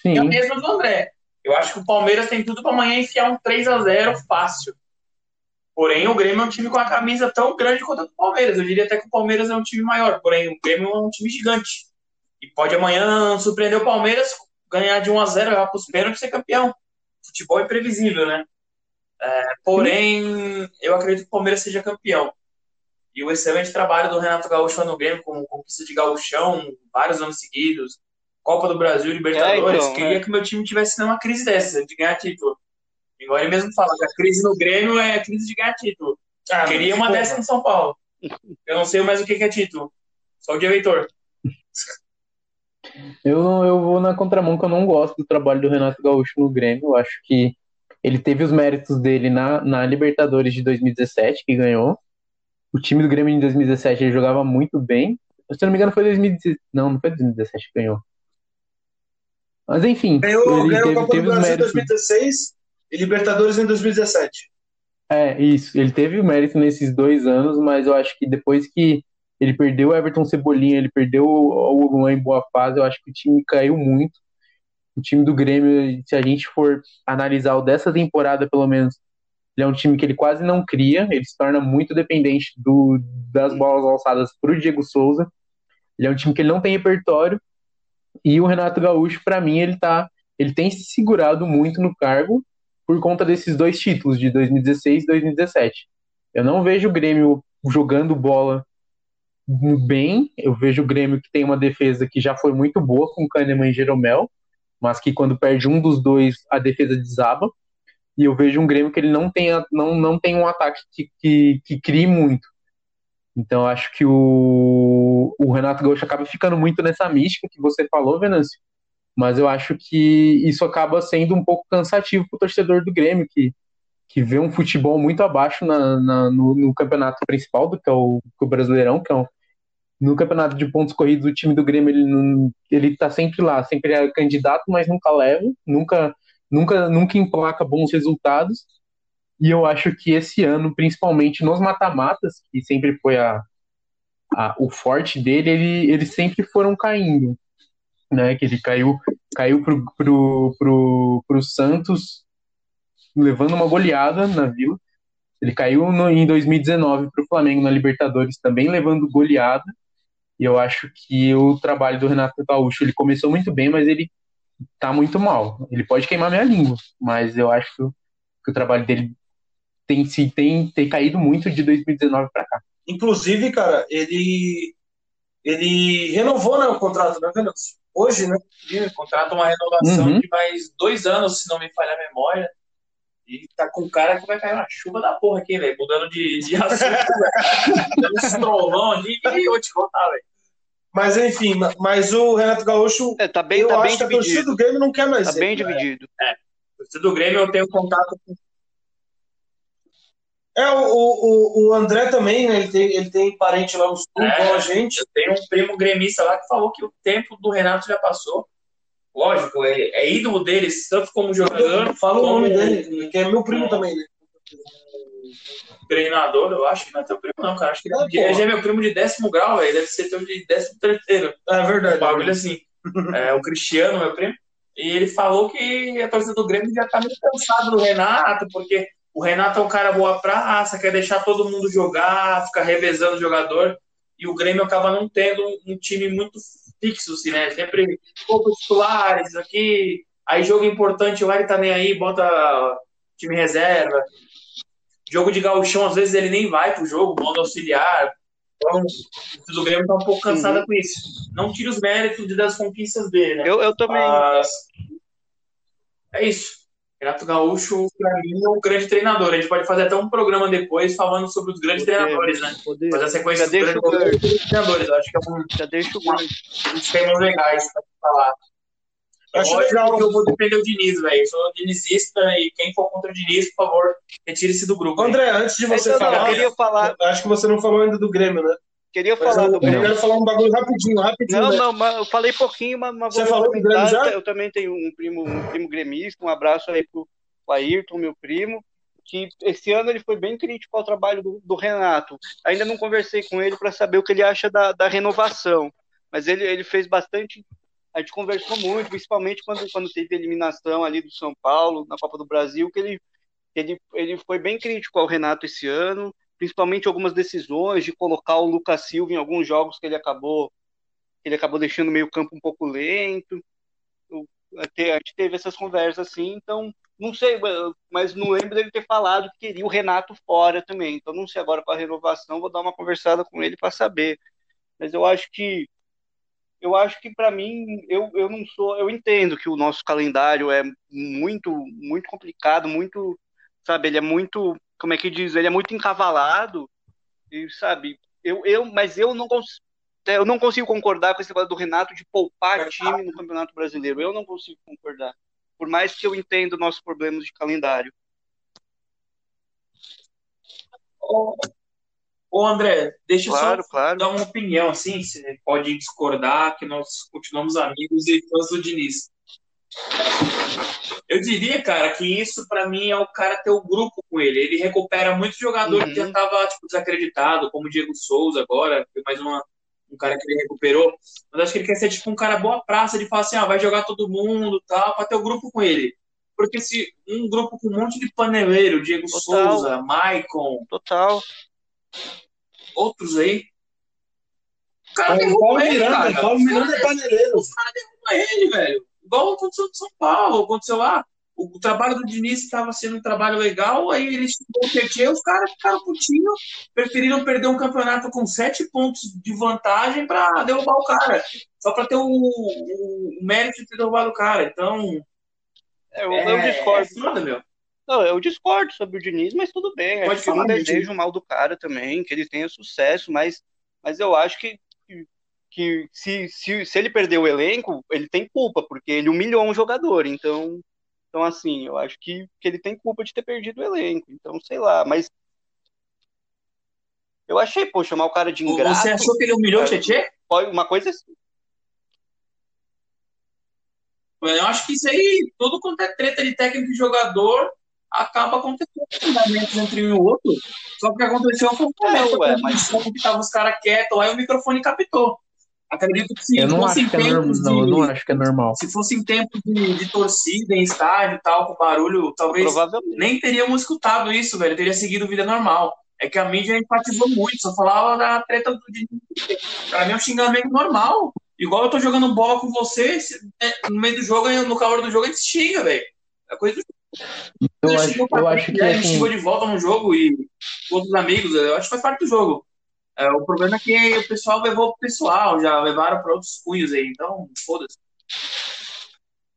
É a Sim. mesma do André. Eu acho que o Palmeiras tem tudo pra amanhã enfiar um 3 a 0 fácil. Porém, o Grêmio é um time com a camisa tão grande quanto a do Palmeiras. Eu diria até que o Palmeiras é um time maior. Porém, o Grêmio é um time gigante. E pode amanhã surpreender o Palmeiras, ganhar de 1 a 0 levar pros pênaltis e ser campeão. Futebol é imprevisível, né? É, porém, eu acredito que o Palmeiras seja campeão. E o excelente trabalho do Renato Gaúcho no Grêmio, com conquista de gauchão, vários anos seguidos, Copa do Brasil, Libertadores. É, então, Queria é. que meu time tivesse numa crise dessa, de ganhar título. Igual ele mesmo fala, que a crise no Grêmio é a crise de ganhar título. Ah, Queria mas, uma porra, dessa no São Paulo. Eu não sei mais o que é título. Só o de eleitor. Eu, não- eu vou na contramão que eu não gosto do trabalho do Renato Gaúcho no Grêmio. Eu acho que ele teve os méritos dele na, na Libertadores de 2017, que ganhou. O time do Grêmio em 2017 ele jogava muito bem. Se eu não me engano, foi 2017. Não, não foi 2017 que ganhou. Mas enfim, Ganhou, ele ganhou teve, Copa teve do Brasil em méritos. 2016 e Libertadores em 2017. É, isso. Ele teve o mérito nesses dois anos, mas eu acho que depois que ele perdeu o Everton Cebolinha, ele perdeu o Luan em boa fase, eu acho que o time caiu muito. O time do Grêmio, se a gente for analisar o dessa temporada, pelo menos, ele é um time que ele quase não cria, ele se torna muito dependente do, das bolas alçadas para o Diego Souza. Ele é um time que ele não tem repertório. E o Renato Gaúcho, para mim, ele tá, ele tem se segurado muito no cargo por conta desses dois títulos de 2016 e 2017. Eu não vejo o Grêmio jogando bola bem. Eu vejo o Grêmio que tem uma defesa que já foi muito boa com Kahneman e Jeromel, mas que quando perde um dos dois, a defesa desaba. E eu vejo um Grêmio que ele não tem, não, não tem um ataque que, que, que crie muito. Então acho que o, o Renato Gaúcho acaba ficando muito nessa mística que você falou, Venâncio. Mas eu acho que isso acaba sendo um pouco cansativo para o torcedor do Grêmio, que, que vê um futebol muito abaixo na, na- no, no campeonato principal, do que é o, que o Brasileirão, que é um, no campeonato de pontos corridos, o time do Grêmio ele, ele tá sempre lá, sempre é candidato, mas nunca leva, nunca, nunca, nunca emplaca bons resultados. E eu acho que esse ano, principalmente nos mata-matas, que sempre foi a, a- o forte dele, ele, eles sempre foram caindo. Né, que ele caiu, caiu pro, pro, pro, pro Santos, levando uma goleada na Vila. Ele caiu no, em 2019 para o Flamengo na Libertadores, também levando goleada. E eu acho que o trabalho do Renato Gaúcho ele começou muito bem, mas ele tá muito mal. Ele pode queimar minha língua, mas eu acho que, o- que o trabalho dele tem, se, tem, tem caído muito de 2019 para cá. Inclusive, cara, ele ele renovou né, o contrato, né, Venâncio? Hoje, né? Ele contrata uma renovação Uhum. de mais dois anos, se não me falha a memória. E tá com um cara que vai cair uma chuva da porra aqui, velho. Mudando de, de assunto, velho. Dando esse trovão aqui que eu vou te contar, velho. Mas enfim, ma- mas o Renato Gaúcho, É, tá bem, eu tá acho bem que a torcida dividido. do Grêmio não quer mais Tá ele, bem né? dividido. Torcida do Grêmio eu tenho contato com. É, o, o, o André também, né? Ele tem, ele tem parente lá no sul, É. igual a gente. Eu tenho um primo gremista lá que falou que o tempo do Renato já passou. Lógico, é, é ídolo deles, tanto como jogador, Fala o como nome dele, que é meu primo também, né? treinador. Eu acho que não é teu primo, não, cara. Acho que ele É, é, ele já é meu primo de décimo grau, velho. Deve ser teu de décimo terceiro. É Um verdade. bagulho assim. É, o Cristiano, meu primo. E ele falou que a torcida do Grêmio já tá meio cansada do Renato, porque o Renato é um cara boa praça, quer deixar todo mundo jogar, ficar revezando o jogador. E o Grêmio acaba não tendo um, time muito fixo, assim, né? Sempre poucos titulares aqui. Aí jogo importante, lá ele tá nem aí, bota time reserva. Jogo de gauchão, às vezes ele nem vai pro jogo, manda auxiliar. Então, o Grêmio tá um pouco cansada Uhum. com isso. Não tira os méritos das conquistas dele, né? Eu, eu também. Mas é isso. Renato Gaúcho, pra mim, é um grande treinador. A gente pode fazer até um programa depois falando sobre os grandes treinadores, né? Poder- Fazer a sequência dos grandes, treinadores. Eu acho que é um Já deixa o gancho. dos temas legais pra falar. Acho Lógico legal. que eu vou defender o Diniz, velho. Eu sou dinizista e quem for contra o Diniz, por favor, retire-se do grupo. André, antes de você Então, falar, eu queria falar. acho que você não falou ainda do Grêmio, né? Queria falar eu, do. Eu quero falar um bagulho rapidinho, rapidinho. Não, né? não, mas eu falei pouquinho, mas, mas Você falou do Grêmio já? Eu também tenho um primo, um primo gremista, um abraço aí pro Ayrton, meu primo, que esse ano ele foi bem crítico ao trabalho do, do Renato. Ainda não conversei com ele para saber o que ele acha da, da renovação, mas ele, ele fez bastante. A gente conversou muito, principalmente quando, quando teve a eliminação ali do São Paulo na Copa do Brasil, que ele, ele, ele foi bem crítico ao Renato esse ano, principalmente algumas decisões de colocar o Lucas Silva em alguns jogos que ele acabou ele acabou deixando o meio campo um pouco lento. A gente teve essas conversas assim, então não sei, mas não lembro dele ter falado que queria o Renato fora também. Então não sei agora para a renovação, vou dar uma conversada com ele para saber. Mas eu acho que eu acho que para mim eu, eu não sou, eu entendo que o nosso calendário é muito muito complicado, muito, sabe, ele é muito, como é que diz, ele é muito encavalado e sabe, eu, eu mas eu não consigo eu não consigo concordar com esse negócio do Renato de poupar time no Campeonato Brasileiro. Eu não consigo concordar por mais que eu entenda nossos problemas de calendário. Ô, ô André, deixa claro, eu só claro. dar uma opinião, assim, você pode discordar, que nós continuamos amigos e fãs do Diniz. Eu diria, cara, que isso para mim é o cara ter o grupo com ele. Ele recupera muito jogador Uhum. que já tava tipo, desacreditado, como o Diego Souza agora, foi mais uma, um cara que ele recuperou. Mas acho que ele quer ser tipo um cara boa praça de falar assim, ah, vai jogar todo mundo tal, pra ter o grupo com ele. Porque se um grupo com um monte de paneleiro, Diego Total. Souza, Maicon, Total. outros aí. O cara derruba Paulo ele, Miranda, cara. o Paulo Miranda é paneleiro. Os caras derrubam ele, velho. Igual aconteceu no São Paulo, aconteceu lá. O, o trabalho do Diniz estava sendo um trabalho legal, aí ele chegou o PT, os caras ficaram putinhos, preferiram perder um campeonato com sete pontos de vantagem para derrubar o cara. Só para ter o, o- o mérito de ter derrubado o cara. Então, Eu, é, eu discordo. é foda, meu. Não, eu discordo sobre o Diniz, mas tudo bem. Pode acho que eu não falar, desejo o mal do cara também, que ele tenha sucesso, mas, mas eu acho que, que, que se, se, se ele perder o elenco, ele tem culpa, porque ele humilhou um jogador. Então, então assim, eu acho que, que ele tem culpa de ter perdido o elenco. Então, sei lá, mas. Eu achei, pô, chamar o cara de ingrato. Você achou que ele humilhou o Tietchan? Uma coisa assim. Eu acho que isso aí, tudo quanto é treta de técnico e jogador, acaba acontecendo fundamentos entre um e o outro. Só que o que aconteceu foi um ué, que mas- estavam os caras quietos, aí o microfone captou. Acredito que se Eu não fosse acho em que é normal. tempos Não, eu de, não acho que é normal. se fosse em tempo de, de torcida, em estádio e tal, com barulho, talvez nem teríamos escutado isso, velho. Teria seguido vida normal. É que a mídia enfatizou muito, só falava da treta do. Pra mim é um xingamento normal. Igual eu tô jogando bola com você, é, no meio do jogo, no calor do jogo, a gente xinga, velho. É coisa do Eu Ele acho, xingou eu acho que né? Ele assim, chegou de volta no jogo e com outros amigos, eu acho que faz parte do jogo. É, o problema é que o pessoal levou pro pessoal, já levaram para outros cunhos aí, então foda-se.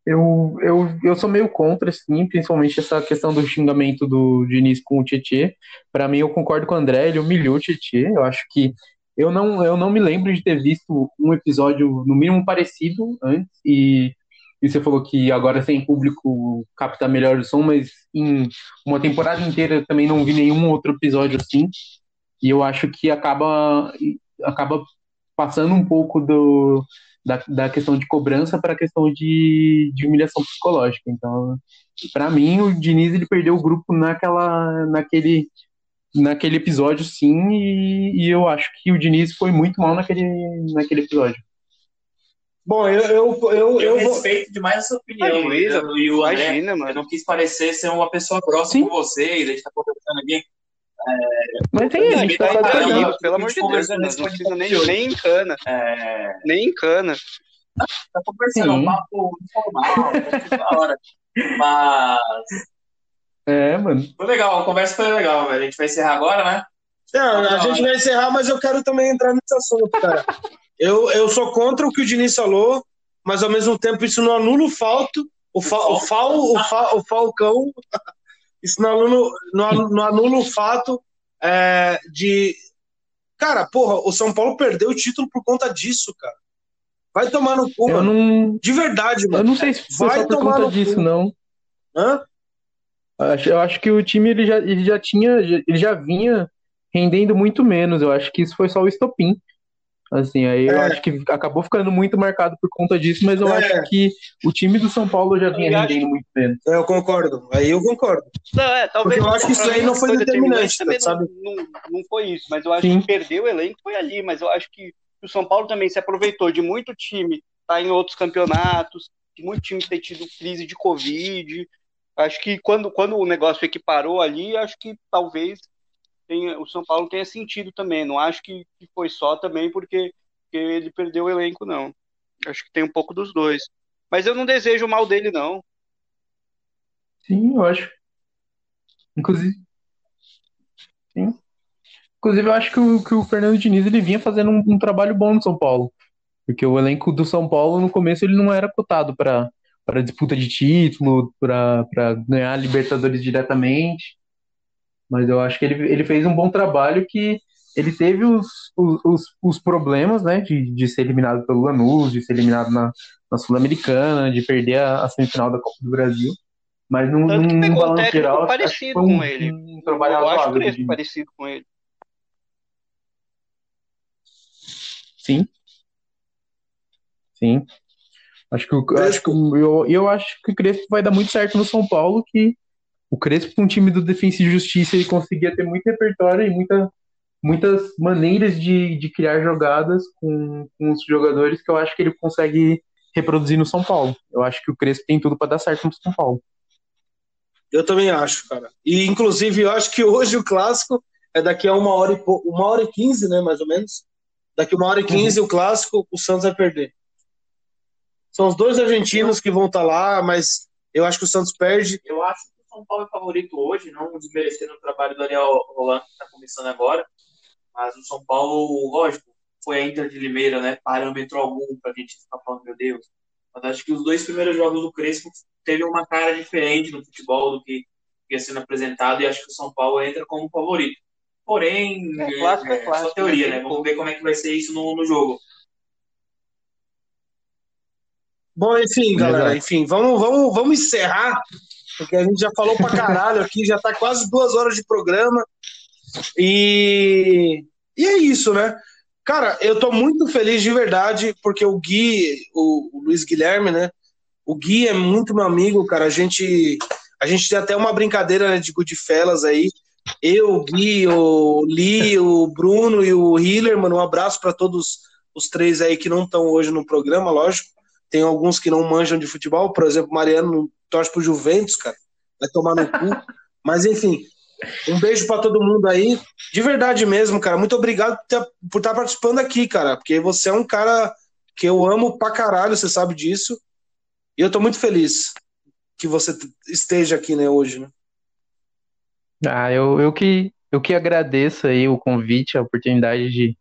eu, eu, eu sou meio contra, assim, principalmente essa questão do xingamento do Diniz com o Tietê. Pra mim, eu concordo com o André, ele humilhou o Tietê. Eu acho que eu não, eu não me lembro de ter visto um episódio, no mínimo, parecido antes. E, e você falou que agora sem público capta melhor o som, mas em uma temporada inteira eu também não vi nenhum outro episódio assim. E eu acho que acaba, acaba passando um pouco do, da, da questão de cobrança para a questão de, de humilhação psicológica. Então, para mim, o Diniz ele perdeu o grupo naquela, naquele, naquele episódio, sim, e, e eu acho que o Diniz foi muito mal naquele, naquele episódio. Bom, eu, eu, eu, Eu, eu vou. respeito demais a sua opinião, eu e o André. Imagina, Eu mano. não quis parecer ser uma pessoa grossa Sim. com vocês, a gente tá conversando aqui. Mas tem, a gente tá Tá pelo amor de Deus, conversando né? não precisa nem, nem encana, É, nem encana. tá conversando, um Sim. papo informal, tá tudo da hora. Mas É, mano. foi legal, a conversa foi legal, velho. A gente vai encerrar agora, né? Não, a gente vai encerrar, mas eu quero também entrar nesse assunto, cara. Eu, eu sou contra o que o Diniz falou, mas ao mesmo tempo isso não anula o falto, o, fa, o, fal, o, fa, o Falcão, isso não anula, não anula, não anula o fato é, de. Cara, porra, o São Paulo perdeu o título por conta disso, cara. Vai tomar no cu, Eu mano. não, De verdade, eu mano. não sei se foi Vai só por conta disso, cu. não. Hã? Eu acho que o time ele já, ele já tinha, ele já vinha rendendo muito menos. Eu acho que isso foi só o estopim. Assim, aí eu É. acho que acabou ficando muito marcado por conta disso, mas eu É. acho que o time do São Paulo já vinha Eu acho rendendo muito menos. Eu concordo. Aí eu concordo. Não, é, talvez, Porque eu acho que isso aí não foi determinante, também sabe? Não, não, não foi isso, mas eu acho Sim. que perder o elenco foi ali, mas eu acho que o São Paulo também se aproveitou de muito time estar em outros campeonatos, de muito time ter tido crise de Covid. Acho que quando, quando o negócio equiparou ali, acho que talvez tenha, o São Paulo tenha sentido também. Não acho que, que foi só também porque, porque ele perdeu o elenco, não. Acho que tem um pouco dos dois. Mas eu não desejo o mal dele, não. Sim, eu acho. Inclusive. Sim. Inclusive, eu acho que o, que o Fernando Diniz ele vinha fazendo um, um trabalho bom no São Paulo. Porque o elenco do São Paulo, no começo, ele não era cotado para disputa de título, para ganhar Libertadores diretamente. Mas eu acho que ele, ele fez um bom trabalho que ele teve os, os, os, problemas, né, de, de ser eliminado pelo Lanús, de ser eliminado na, na Sul-Americana, de perder a, a semifinal da Copa do Brasil. Mas num, Tanto que num pegou um balanço técnico geral, que parecido foi um, com ele. um trabalho eu acho do Crespo Diniz. parecido com ele. Sim. Sim. Acho que, acho que o- eu, eu acho que o Crespo vai dar muito certo no São Paulo, que o Crespo com o time do Defensa e Justiça ele conseguia ter muito repertório e muita, muitas maneiras de, de criar jogadas com, com os jogadores que eu acho que ele consegue reproduzir no São Paulo. Eu acho que o Crespo tem tudo para dar certo no São Paulo. Eu também acho, cara. E, inclusive, eu acho que hoje o clássico é daqui a uma hora e, pou- uma hora e quinze, né, mais ou menos. Daqui a uma hora e quinze, o clássico, o Santos vai perder. São os dois argentinos que vão estar lá, mas eu acho que o Santos perde. Eu acho São Paulo é favorito hoje, não desmerecendo o trabalho do Ariel Roland, que está começando agora. Mas o São Paulo, lógico, foi a Inter de Limeira, né? Parâmetro algum pra gente ficar falando, meu Deus. Mas acho que os dois primeiros jogos do Crespo teve uma cara diferente no futebol do que ia sendo apresentado, e acho que o São Paulo entra como favorito. Porém, É, clássico é é, clássico, só teoria, né? né? Vamos ver como é que vai ser isso no, no jogo. Bom, enfim, galera, enfim, vamos, vamos, vamos encerrar, porque a gente já falou pra caralho aqui, já tá quase duas horas de programa. E, e é isso, né? Cara, eu tô muito feliz de verdade, porque o Gui, o, o Luiz Guilherme, né? O Gui é muito meu amigo, cara. A gente, a gente tem até uma brincadeira né, de Goodfellas aí. Eu, o Gui, o Li, o Bruno e o Hiller, mano, um abraço para todos os três aí que não estão hoje no programa, lógico. Tem alguns que não manjam de futebol, por exemplo, Mariano torce pro Juventus, cara. Vai tomar no cu. Mas enfim, um beijo para todo mundo aí. De verdade mesmo, cara. Muito obrigado por estar participando aqui, cara. Porque você é um cara que eu amo pra caralho, você sabe disso. E eu tô muito feliz que você esteja aqui, né, hoje, né? Ah, eu, eu que eu que agradeço aí o convite, a oportunidade de,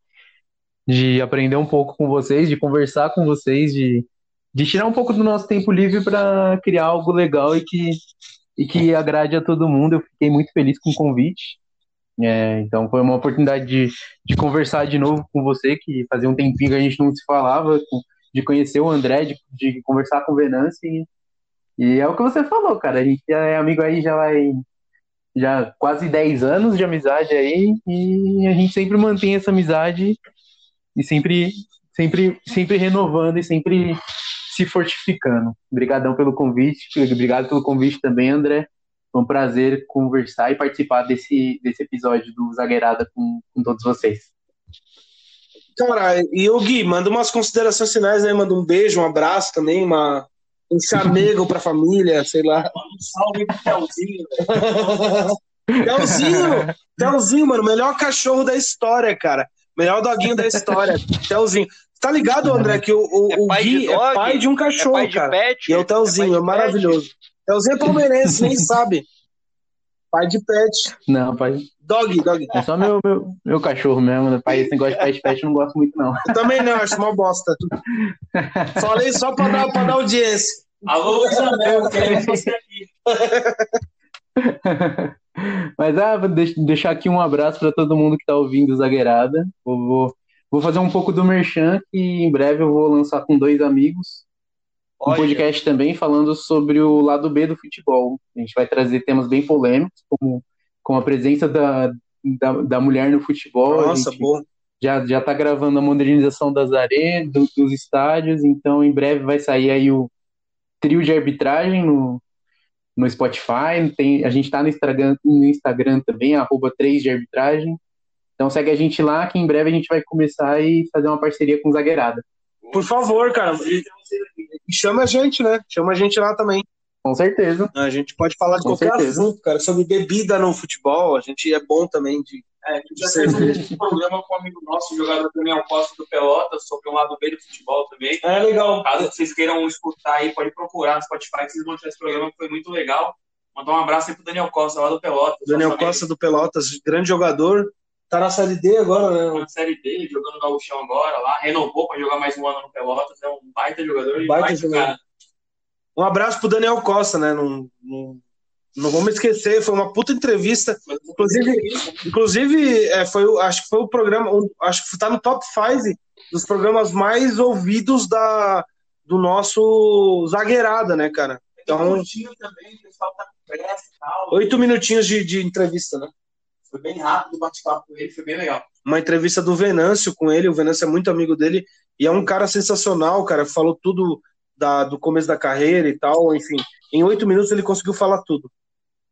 de aprender um pouco com vocês, de conversar com vocês, de, de tirar um pouco do nosso tempo livre para criar algo legal e que, e que agrade a todo mundo. Eu fiquei muito feliz com o convite. É, então foi uma oportunidade de, de conversar de novo com você, que fazia um tempinho que a gente não se falava, de conhecer o André, de, de conversar com o Venâncio. E, é o que você falou, cara. A gente é amigo aí, já vai já quase 10 anos de amizade aí e a gente sempre mantém essa amizade e sempre sempre sempre renovando e sempre se fortificando. Obrigadão pelo convite, obrigado pelo convite também, André. Foi um prazer conversar e participar desse, desse episódio do Zagueirada com, com todos vocês. Cara, e o Gui, manda umas considerações finais, né? Manda um beijo, um abraço também, uma, um chamego pra família, sei lá. Um salve pro Telzinho. Telzinho, Telzinho, mano, melhor cachorro da história, cara. Melhor doguinho da história. Telzinho. Tá ligado, André, que o, o, É o pai Gui de é dog? pai de um É cachorro, pai de cara. pet. E é o Telzinho, é, de maravilhoso. Telzinho é palmeirense, nem sabe. Pai de pet. Não, pai, Dog, dog. é só meu, meu, meu cachorro mesmo, né? pai, esse negócio de pet pet eu não gosto muito não. Eu também não, acho uma bosta. Falei só pra dar, pra dar audiência. Alô, Amel, queremos você aqui. Mas ah, vou deix- deixar aqui um abraço para todo mundo que está ouvindo o Zagueirada. Vou, vou, vou fazer um pouco do merchan, que em breve eu vou lançar com dois amigos um Olha. podcast também falando sobre o lado B do futebol. A gente vai trazer temas bem polêmicos, como, como a presença da, da, da mulher no futebol. Nossa, boa. Já, já tá gravando a modernização das arenas, do, dos estádios, então em breve vai sair aí o trio de arbitragem no, no Spotify. Tem, a gente tá no Instagram, no Instagram também, arroba 3 de arbitragem. Então segue a gente lá, que em breve a gente vai começar e fazer uma parceria com o Zagueirada. Por favor, cara. E, chama a gente, né? Chama a gente lá também. Com certeza. A gente pode falar de Com qualquer certeza. assunto, cara, sobre bebida no futebol. A gente é bom também de. É, a gente já fez um programa com um amigo nosso, jogador Daniel Costa do Pelotas, sobre um lado B do futebol também. É legal. Caso vocês queiram escutar aí, pode procurar no Spotify, que vocês vão ter esse programa que foi muito legal. Mandar um abraço aí pro Daniel Costa, lá do Pelotas. Daniel. Costa do Pelotas, grande jogador. Tá na série D agora, né? na Série D, jogando Gauchão agora, lá, renovou para jogar mais um ano no Pelotas, é um baita jogador e Baita baita, jogador. cara. Um abraço pro Daniel Costa, né? Não, não, não vamos esquecer, foi uma puta entrevista. Inclusive, inclusive é, foi, acho que foi o programa, acho que tá no top 5 dos programas mais ouvidos da, do nosso zagueirada, né, cara? Então, curtinho também, o pessoal tá com pressa e tal. oito minutinhos de, de entrevista, né? Foi bem rápido o bate-papo com ele, foi bem legal. Uma entrevista do Venâncio com ele, o Venâncio é muito amigo dele e é um cara sensacional, cara. Falou tudo da, do começo da carreira e tal, enfim. Em oito minutos ele conseguiu falar tudo.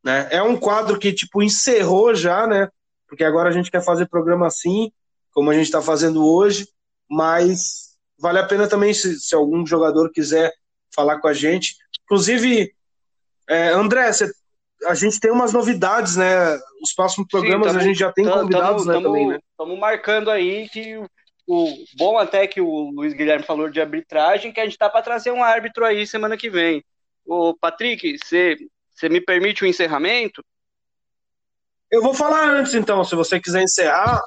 Né? É um quadro que, tipo, encerrou já, né? Porque agora a gente quer fazer programa assim, como a gente está fazendo hoje, mas vale a pena também se, se algum jogador quiser falar com a gente. Inclusive, é, André, cê- a gente tem umas novidades, né? Os próximos programas tamo- a gente já tem convidados, né, também, né? Estamos marcando aí que o, o bom até que o Luiz Guilherme falou de arbitragem, que a gente tá para trazer um árbitro aí semana que vem. Ô, Patrick, você me permite o encerramento? Eu vou falar antes, então, se você quiser encerrar,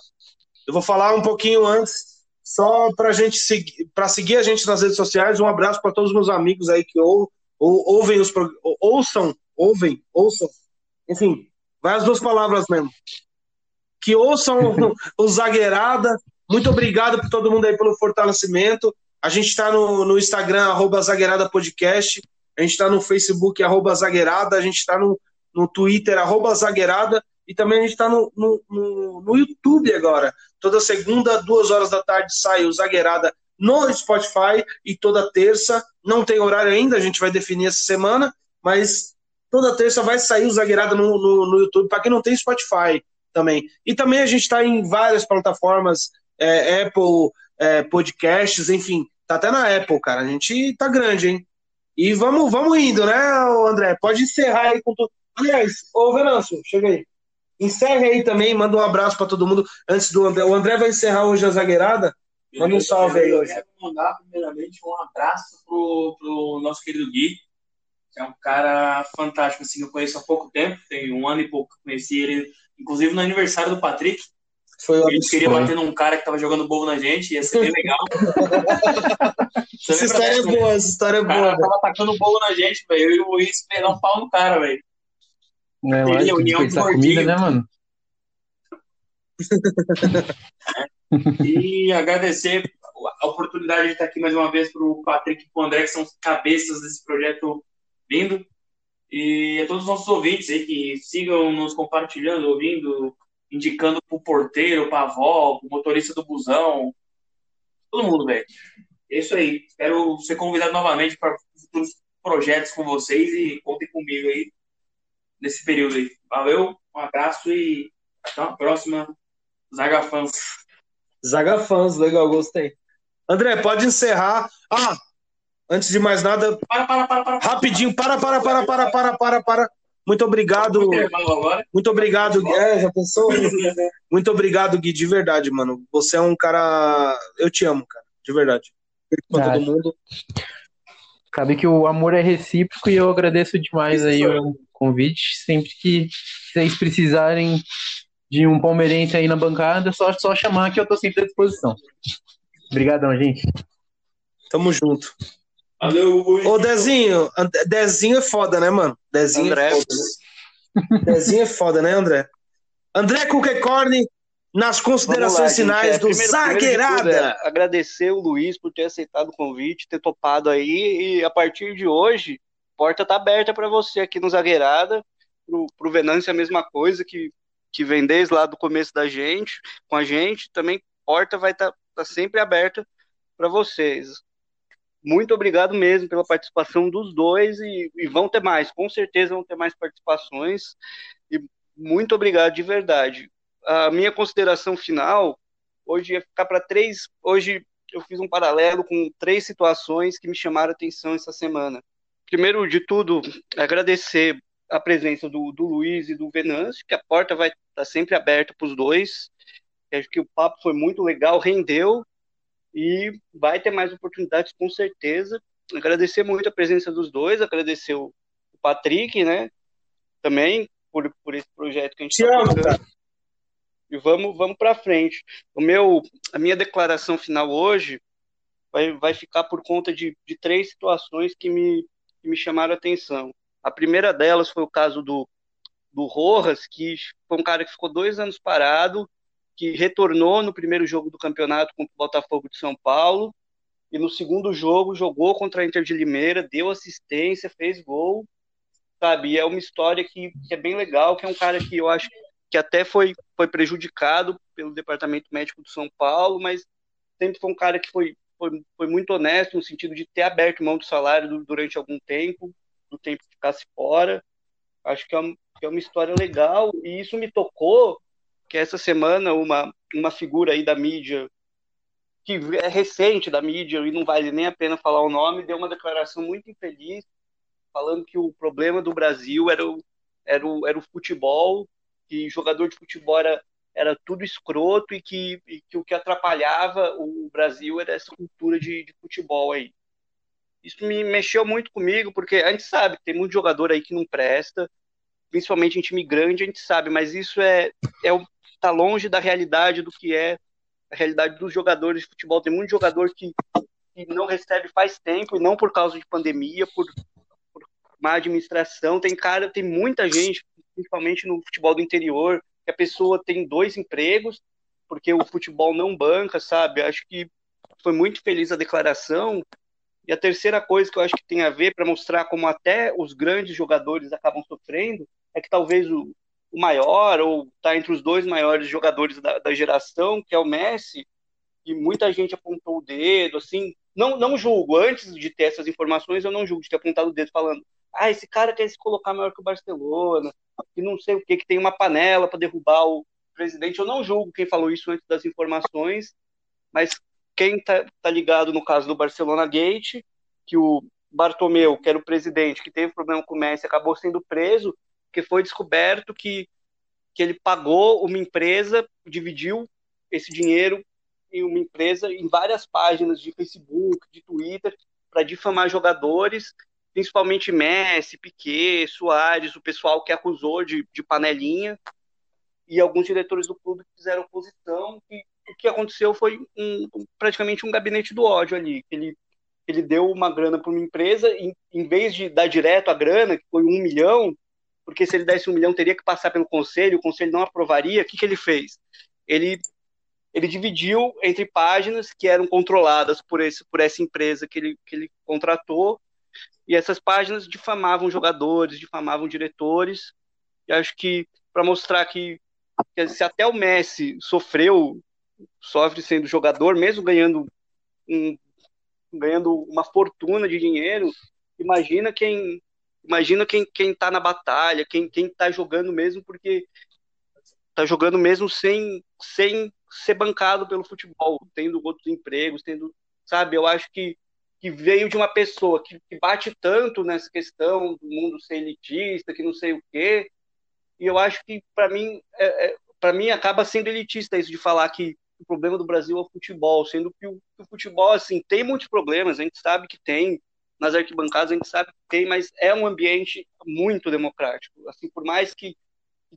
eu vou falar um pouquinho antes, só para gente seguir, para seguir a gente nas redes sociais. Um abraço para todos os meus amigos aí que ou, ou- ouvem os ou- ouçam, ouvem, ouçam, enfim, vai as duas palavras mesmo. Que ouçam o, Zagueirada. Muito obrigado por todo mundo aí pelo fortalecimento. A gente está no, no Instagram, arroba Zagueirada Podcast. A gente está no Facebook, arroba Zagueirada. A gente está no, no Twitter, arroba Zagueirada. E também a gente está no, no, no, no YouTube agora. Toda segunda, duas horas da tarde, sai o Zagueirada no Spotify. E toda terça, não tem horário ainda, a gente vai definir essa semana, mas toda terça vai sair o Zagueirada no, no, no YouTube, para quem não tem Spotify também. E também a gente está em várias plataformas, é, Apple, é, podcasts, enfim, tá até na Apple, cara. A gente tá grande, hein? E vamos, vamos indo, né, André? Pode encerrar aí com tudo. Aliás, ô Venâncio, chega aí. Encerre aí também, manda um abraço para todo mundo antes do André. O André vai encerrar hoje a zagueirada. Manda um salve aí Eu hoje. quero mandar, primeiramente, um abraço pro, pro nosso querido Gui, é um cara fantástico, assim, eu conheço há pouco tempo, tem um ano e pouco que eu conheci ele, inclusive no aniversário do Patrick, Foi a gente queria bater num cara que tava jogando bobo na gente, ia ser bem legal. Essa história é boa, essa história é O cara boa. tava atacando bobo na gente, velho, eu e o Luiz dar um pau no cara, velho. É reunião desperdiçar do comida, né, mano? E agradecer a oportunidade de estar aqui mais uma vez para o Patrick e para o André, que são os cabeças desse projeto lindo. E a todos os nossos ouvintes aí que sigam nos compartilhando, ouvindo, indicando para o porteiro, para a avó, para o motorista do busão. Todo mundo, velho. É isso aí. Espero ser convidado novamente para futuros projetos com vocês e contem comigo aí nesse período aí. Valeu, um abraço e até uma próxima. Zaga Fãs. Zaga fãs, legal, gostei. André, pode encerrar. Ah, antes de mais nada, Para, para, para, para. rapidinho, para, para, para, para, para, para, para. Muito obrigado, muito obrigado. É, já pensou? Muito obrigado, Gui, de verdade, mano. Você é um cara. Eu te amo, cara, de verdade. Pra todo mundo. Sabe que o amor é recíproco e eu agradeço demais aí o convite. Sempre que vocês precisarem de um palmeirense aí na bancada, é só, só chamar que eu tô sempre à disposição. Obrigadão, gente. Tamo junto. Valeu, Luiz. Ô, Dezinho, Dezinho é foda, né, mano? Dezinho André. é foda. Né? Dezinho é foda, né, André? André Kukekorn, nas lá, considerações finais É, do primeiro- primeiro de tudo, Zagueirada. é agradecer o Luiz por ter aceitado o convite, ter topado aí. E a partir de hoje, a porta tá aberta para você aqui no Zagueirada. Pro, pro Venâncio é a mesma coisa, que que vem desde lá do começo da gente, com a gente, também porta vai estar tá, tá sempre aberta para vocês. Muito obrigado mesmo pela participação dos dois e, e, vão ter mais, com certeza vão ter mais participações e muito obrigado de verdade. A minha consideração final hoje ia ficar para três. Hoje eu fiz um paralelo com três situações que me chamaram atenção essa semana. Primeiro de tudo, agradecer a presença do, do Luiz e do Venâncio, que a porta vai estar tá sempre aberta para os dois. Acho que o papo foi muito legal, rendeu e vai ter mais oportunidades com certeza. Agradecer muito a presença dos dois, agradecer o, Patrick, né? Também por, por esse projeto que a gente está E vamos, vamos para frente. O meu, a minha declaração final hoje vai, vai ficar por conta de, de três situações que me, que me chamaram a atenção. A primeira delas foi o caso do, do Rojas, que foi um cara que ficou dois anos parado, que retornou no primeiro jogo do campeonato contra o Botafogo de São Paulo, e no segundo jogo jogou contra a Inter de Limeira, deu assistência, fez gol, sabe? E é uma história que, que é bem legal, que é um cara que eu acho que até foi, foi prejudicado pelo Departamento Médico de São Paulo, mas sempre foi um cara que foi, foi, foi muito honesto no sentido de ter aberto mão do salário durante algum tempo, do tempo que ficasse fora. Acho que é, que é uma história legal e isso me tocou que essa semana uma, uma figura aí da mídia que é recente da mídia e não vale nem a pena falar o nome, deu uma declaração muito infeliz falando que o problema do Brasil era o, era o, era o futebol, que jogador de futebol era, era tudo escroto e que, e que o que atrapalhava o Brasil era essa cultura de, de futebol aí. Isso me mexeu muito comigo, porque a gente sabe que tem muito jogador aí que não presta, principalmente em time grande, a gente sabe, mas isso é, é tá longe da realidade do que é a realidade dos jogadores de futebol. Tem muito jogador que, que não recebe faz tempo, e não por causa de pandemia, por, por má administração. Tem cara, tem muita gente, principalmente no futebol do interior, que a pessoa tem dois empregos, porque o futebol não banca, sabe? Acho que foi muito feliz a declaração, e a terceira coisa que eu acho que tem a ver para mostrar como até os grandes jogadores acabam sofrendo é que talvez o, o maior, ou está entre os dois maiores jogadores da, da, geração, que é o Messi, e muita gente apontou o dedo, assim, não, não julgo, antes de ter essas informações, eu não julgo de ter apontado o dedo falando, ah, esse cara quer se colocar maior que o Barcelona, que não sei o que, que tem uma panela para derrubar o presidente, eu não julgo quem falou isso antes das informações, mas quem tá, tá ligado no caso do Barcelona Gate, que o Bartomeu, que era o presidente, que teve problema com o Messi, acabou sendo preso, porque foi descoberto que, que ele pagou uma empresa, dividiu esse dinheiro em uma empresa em várias páginas de Facebook, de Twitter, para difamar jogadores, principalmente Messi, Piquet, Soares, o pessoal que acusou de, de panelinha, e alguns diretores do clube fizeram oposição, e o que aconteceu foi um, praticamente um gabinete do ódio ali. Ele, ele deu uma grana para uma empresa, em, em vez de dar direto a grana, que foi um milhão, porque se ele desse um milhão teria que passar pelo conselho, o conselho não aprovaria, o que, que ele fez? Ele, ele dividiu entre páginas que eram controladas por, esse, por essa empresa que ele, que ele contratou, e essas páginas difamavam jogadores, difamavam diretores, e acho que para mostrar que, que se até o Messi sofreu sofre sendo jogador, mesmo ganhando um, ganhando uma fortuna de dinheiro, imagina quem imagina quem quem está na batalha, quem quem está jogando mesmo porque está jogando mesmo sem sem ser bancado pelo futebol, tendo outros empregos, tendo, sabe, eu acho que que veio de uma pessoa que, que bate tanto nessa questão do mundo ser elitista, que não sei o quê, e eu acho que para mim é, é para mim acaba sendo elitista isso de falar que o problema do Brasil é o futebol, sendo que o, o, futebol, assim, tem muitos problemas, a gente sabe que tem, nas arquibancadas a gente sabe que tem, mas é um ambiente muito democrático, assim, por mais que,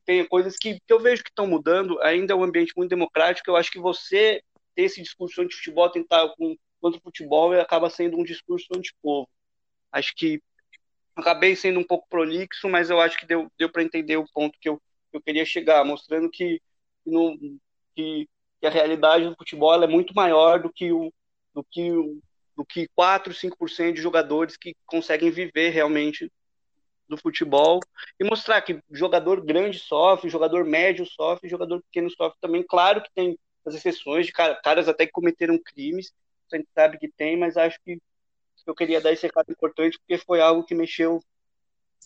tenha coisas que, que, eu vejo que estão mudando, ainda é um ambiente muito democrático, eu acho que você ter esse discurso anti-futebol, tentar com, contra o futebol, acaba sendo um discurso anti-povo. Acho que acabei sendo um pouco prolixo, mas eu acho que deu, deu para entender o ponto que eu, eu queria chegar, mostrando que, que, no, que que a realidade do futebol é muito maior do que o do que o, do que 4, 5% de jogadores que conseguem viver realmente do futebol e mostrar que jogador grande sofre, jogador médio sofre, jogador pequeno sofre também. Claro que tem as exceções de caras até que cometeram crimes, a gente sabe que tem, mas acho que eu queria dar esse recado importante porque foi algo que mexeu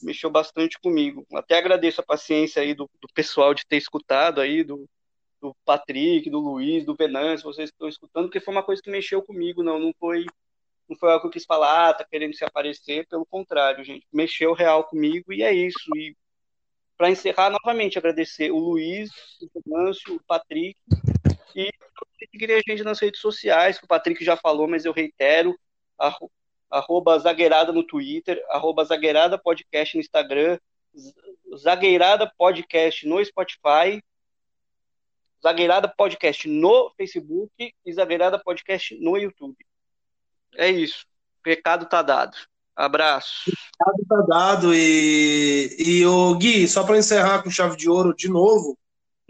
mexeu bastante comigo. Até agradeço a paciência aí do, do pessoal de ter escutado aí, do, do Patrick, do Luiz, do Venâncio, vocês que estão escutando, porque foi uma coisa que mexeu comigo, não, não foi não foi algo que eu quis falar, ah, tá querendo se aparecer, pelo contrário, gente, mexeu real comigo e é isso. E para encerrar, novamente, agradecer o Luiz, o Venâncio, o Patrick e seguir a gente nas redes sociais, que o Patrick já falou, mas eu reitero, arroba Zagueirada no Twitter, arroba Zagueirada Podcast no Instagram, Zagueirada Podcast no Spotify, Zagueirada Podcast no Facebook e Zagueirada Podcast no YouTube. É isso. Recado tá dado. Abraço. Recado tá dado. E, e o Gui, só para encerrar com chave de ouro de novo,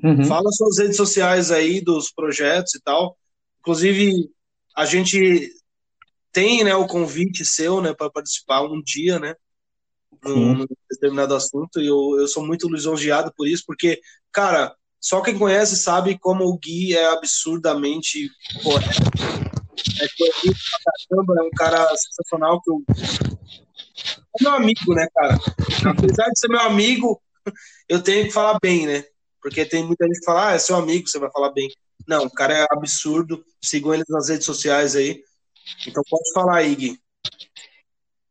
uhum. fala suas redes sociais aí dos projetos e tal. Inclusive, a gente tem né, o convite seu né, para participar um dia, né? Num, determinado assunto, e eu, eu sou muito lisonjeado por isso, porque, cara, só quem conhece sabe como o Gui é absurdamente correto. É caramba, é um cara sensacional que eu. É meu amigo, né, cara? Apesar de ser meu amigo, eu tenho que falar bem, né? Porque tem muita gente que fala, ah, é seu amigo, você vai falar bem. Não, o cara é absurdo. Sigam ele nas redes sociais aí. Então pode falar Gui.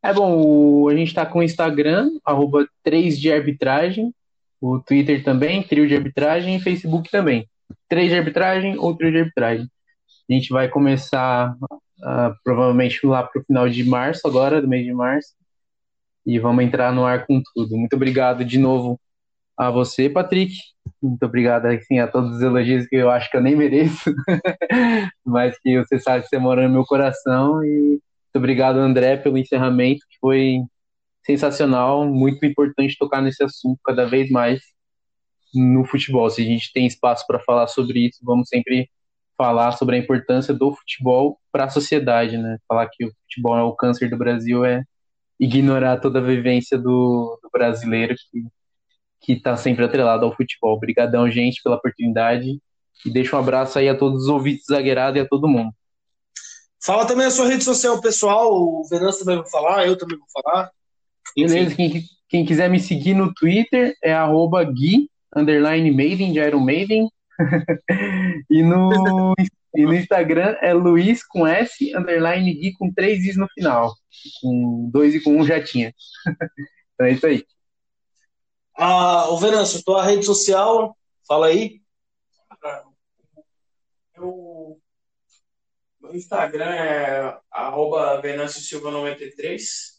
É bom, a gente está com o Instagram, arroba 3 de arbitragem, o Twitter também, trio de arbitragem, e Facebook também. 3 de arbitragem ou trio de arbitragem. A gente vai começar uh, provavelmente lá para o final de março, agora, do mês de março, e vamos entrar no ar com tudo. Muito obrigado de novo a você, Patrick. Muito obrigado assim, a todos os elogios que eu acho que eu nem mereço, mas que você sabe que você mora no meu coração. E muito obrigado, André, pelo encerramento, que foi sensacional, muito importante tocar nesse assunto cada vez mais no futebol. Se a gente tem espaço para falar sobre isso, vamos sempre falar sobre a importância do futebol para a sociedade, né? Falar que o futebol é o câncer do Brasil é ignorar toda a vivência do, do brasileiro que que está sempre atrelado ao futebol. Obrigadão, gente, pela oportunidade. E deixa um abraço aí a todos os ouvintes zagueirados e a todo mundo. Fala também a sua rede social pessoal, o Venâncio também vai falar, eu também vou falar. Beleza, quem, quem, quiser me seguir no Twitter é arroba Gui, underline Maiden, de Iron Maiden. e, no, e no Instagram é Luiz com S, underline Gui com três Is no final. Com dois e com um já tinha. então é isso aí. Ah, o Venâncio, tua rede social, fala aí. Meu, meu Instagram é arroba Venâncio Silva 93.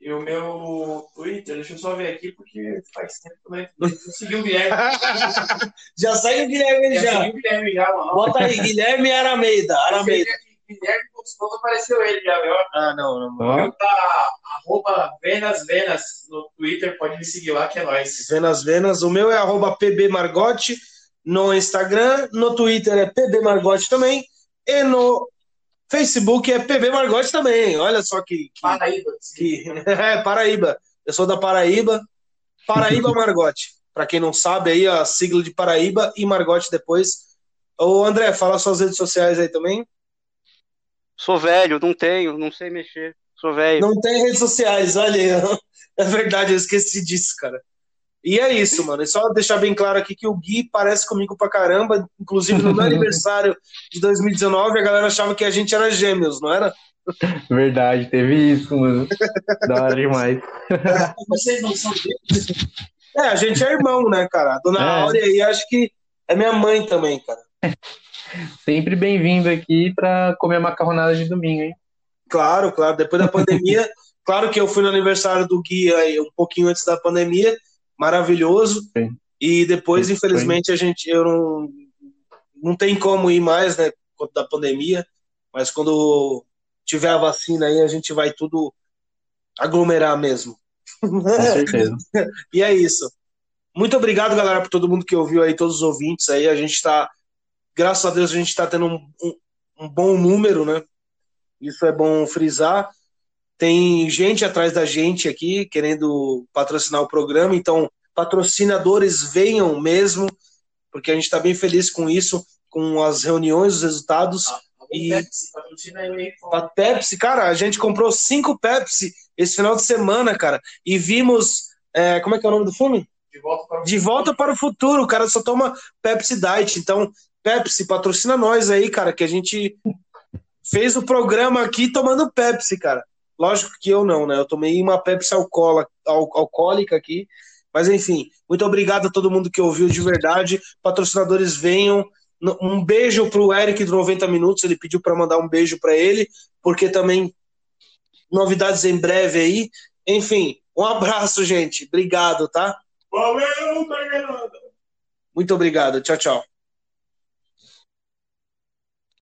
E o meu Twitter, deixa eu só ver aqui, porque faz tempo também. Segui o Guilherme. já segue o Guilherme já. já. o Guilherme já, mano. Bota aí, Guilherme Arameida. Arameida. Guilherme Gostoso apareceu ele já, viu? Ah, não, não. não. Tá, arroba Venas Venas no Twitter, pode me seguir lá que é nóis. Venas Venas, o meu é arroba PB Margote no Instagram, no Twitter é PB Margote também, e no Facebook é PB Margote também. Olha só que. que Paraíba. Que, é, Paraíba. Eu sou da Paraíba. Paraíba Margote. Para quem não sabe, aí a sigla de Paraíba e Margote depois. Ô André, fala suas redes sociais aí também. Sou velho, não tenho, não sei mexer. Sou velho. Não tem redes sociais, olha. É verdade, eu esqueci disso, cara. E é isso, mano. É só deixar bem claro aqui que o Gui parece comigo pra caramba. Inclusive, no meu aniversário de 2019, a galera achava que a gente era gêmeos, não era? Verdade, teve isso, mano. da hora demais. Vocês não são gêmeos? É, a gente é irmão, né, cara? A dona é. Áurea aí, acho que é minha mãe também, cara. Sempre bem-vindo aqui para comer a macarronada de domingo, hein? Claro, claro. Depois da pandemia, claro que eu fui no aniversário do Gui aí, um pouquinho antes da pandemia, maravilhoso. Sim. E depois, Sim. infelizmente, a gente eu não, não tem como ir mais, né, da pandemia. Mas quando tiver a vacina aí, a gente vai tudo aglomerar mesmo. Com certeza. e é isso. Muito obrigado, galera, por todo mundo que ouviu aí, todos os ouvintes aí. A gente está graças a Deus a gente está tendo um, um, um, bom número, né? Isso é bom frisar. Tem gente atrás da gente aqui querendo patrocinar o programa, então patrocinadores venham mesmo, porque a gente está bem feliz com isso, com as reuniões, os resultados. Ah, e Pepsi. A Pepsi, cara, a gente comprou cinco Pepsi esse final de semana, cara, e vimos. É, como é que é o nome do filme? De volta, para o, de volta para o futuro. O cara só toma Pepsi Diet. Então, Pepsi, patrocina nós aí, cara, que a gente fez o programa aqui tomando Pepsi, cara. Lógico que eu não, né? Eu tomei uma Pepsi alcoólica, alcoólica aqui. Mas enfim, muito obrigado a todo mundo que ouviu de verdade. Patrocinadores venham. Um beijo pro Eric do 90 Minutos. Ele pediu para mandar um beijo para ele, porque também novidades em breve aí. Enfim, um abraço, gente. Obrigado, tá? Valeu, Muito obrigado. Tchau, tchau.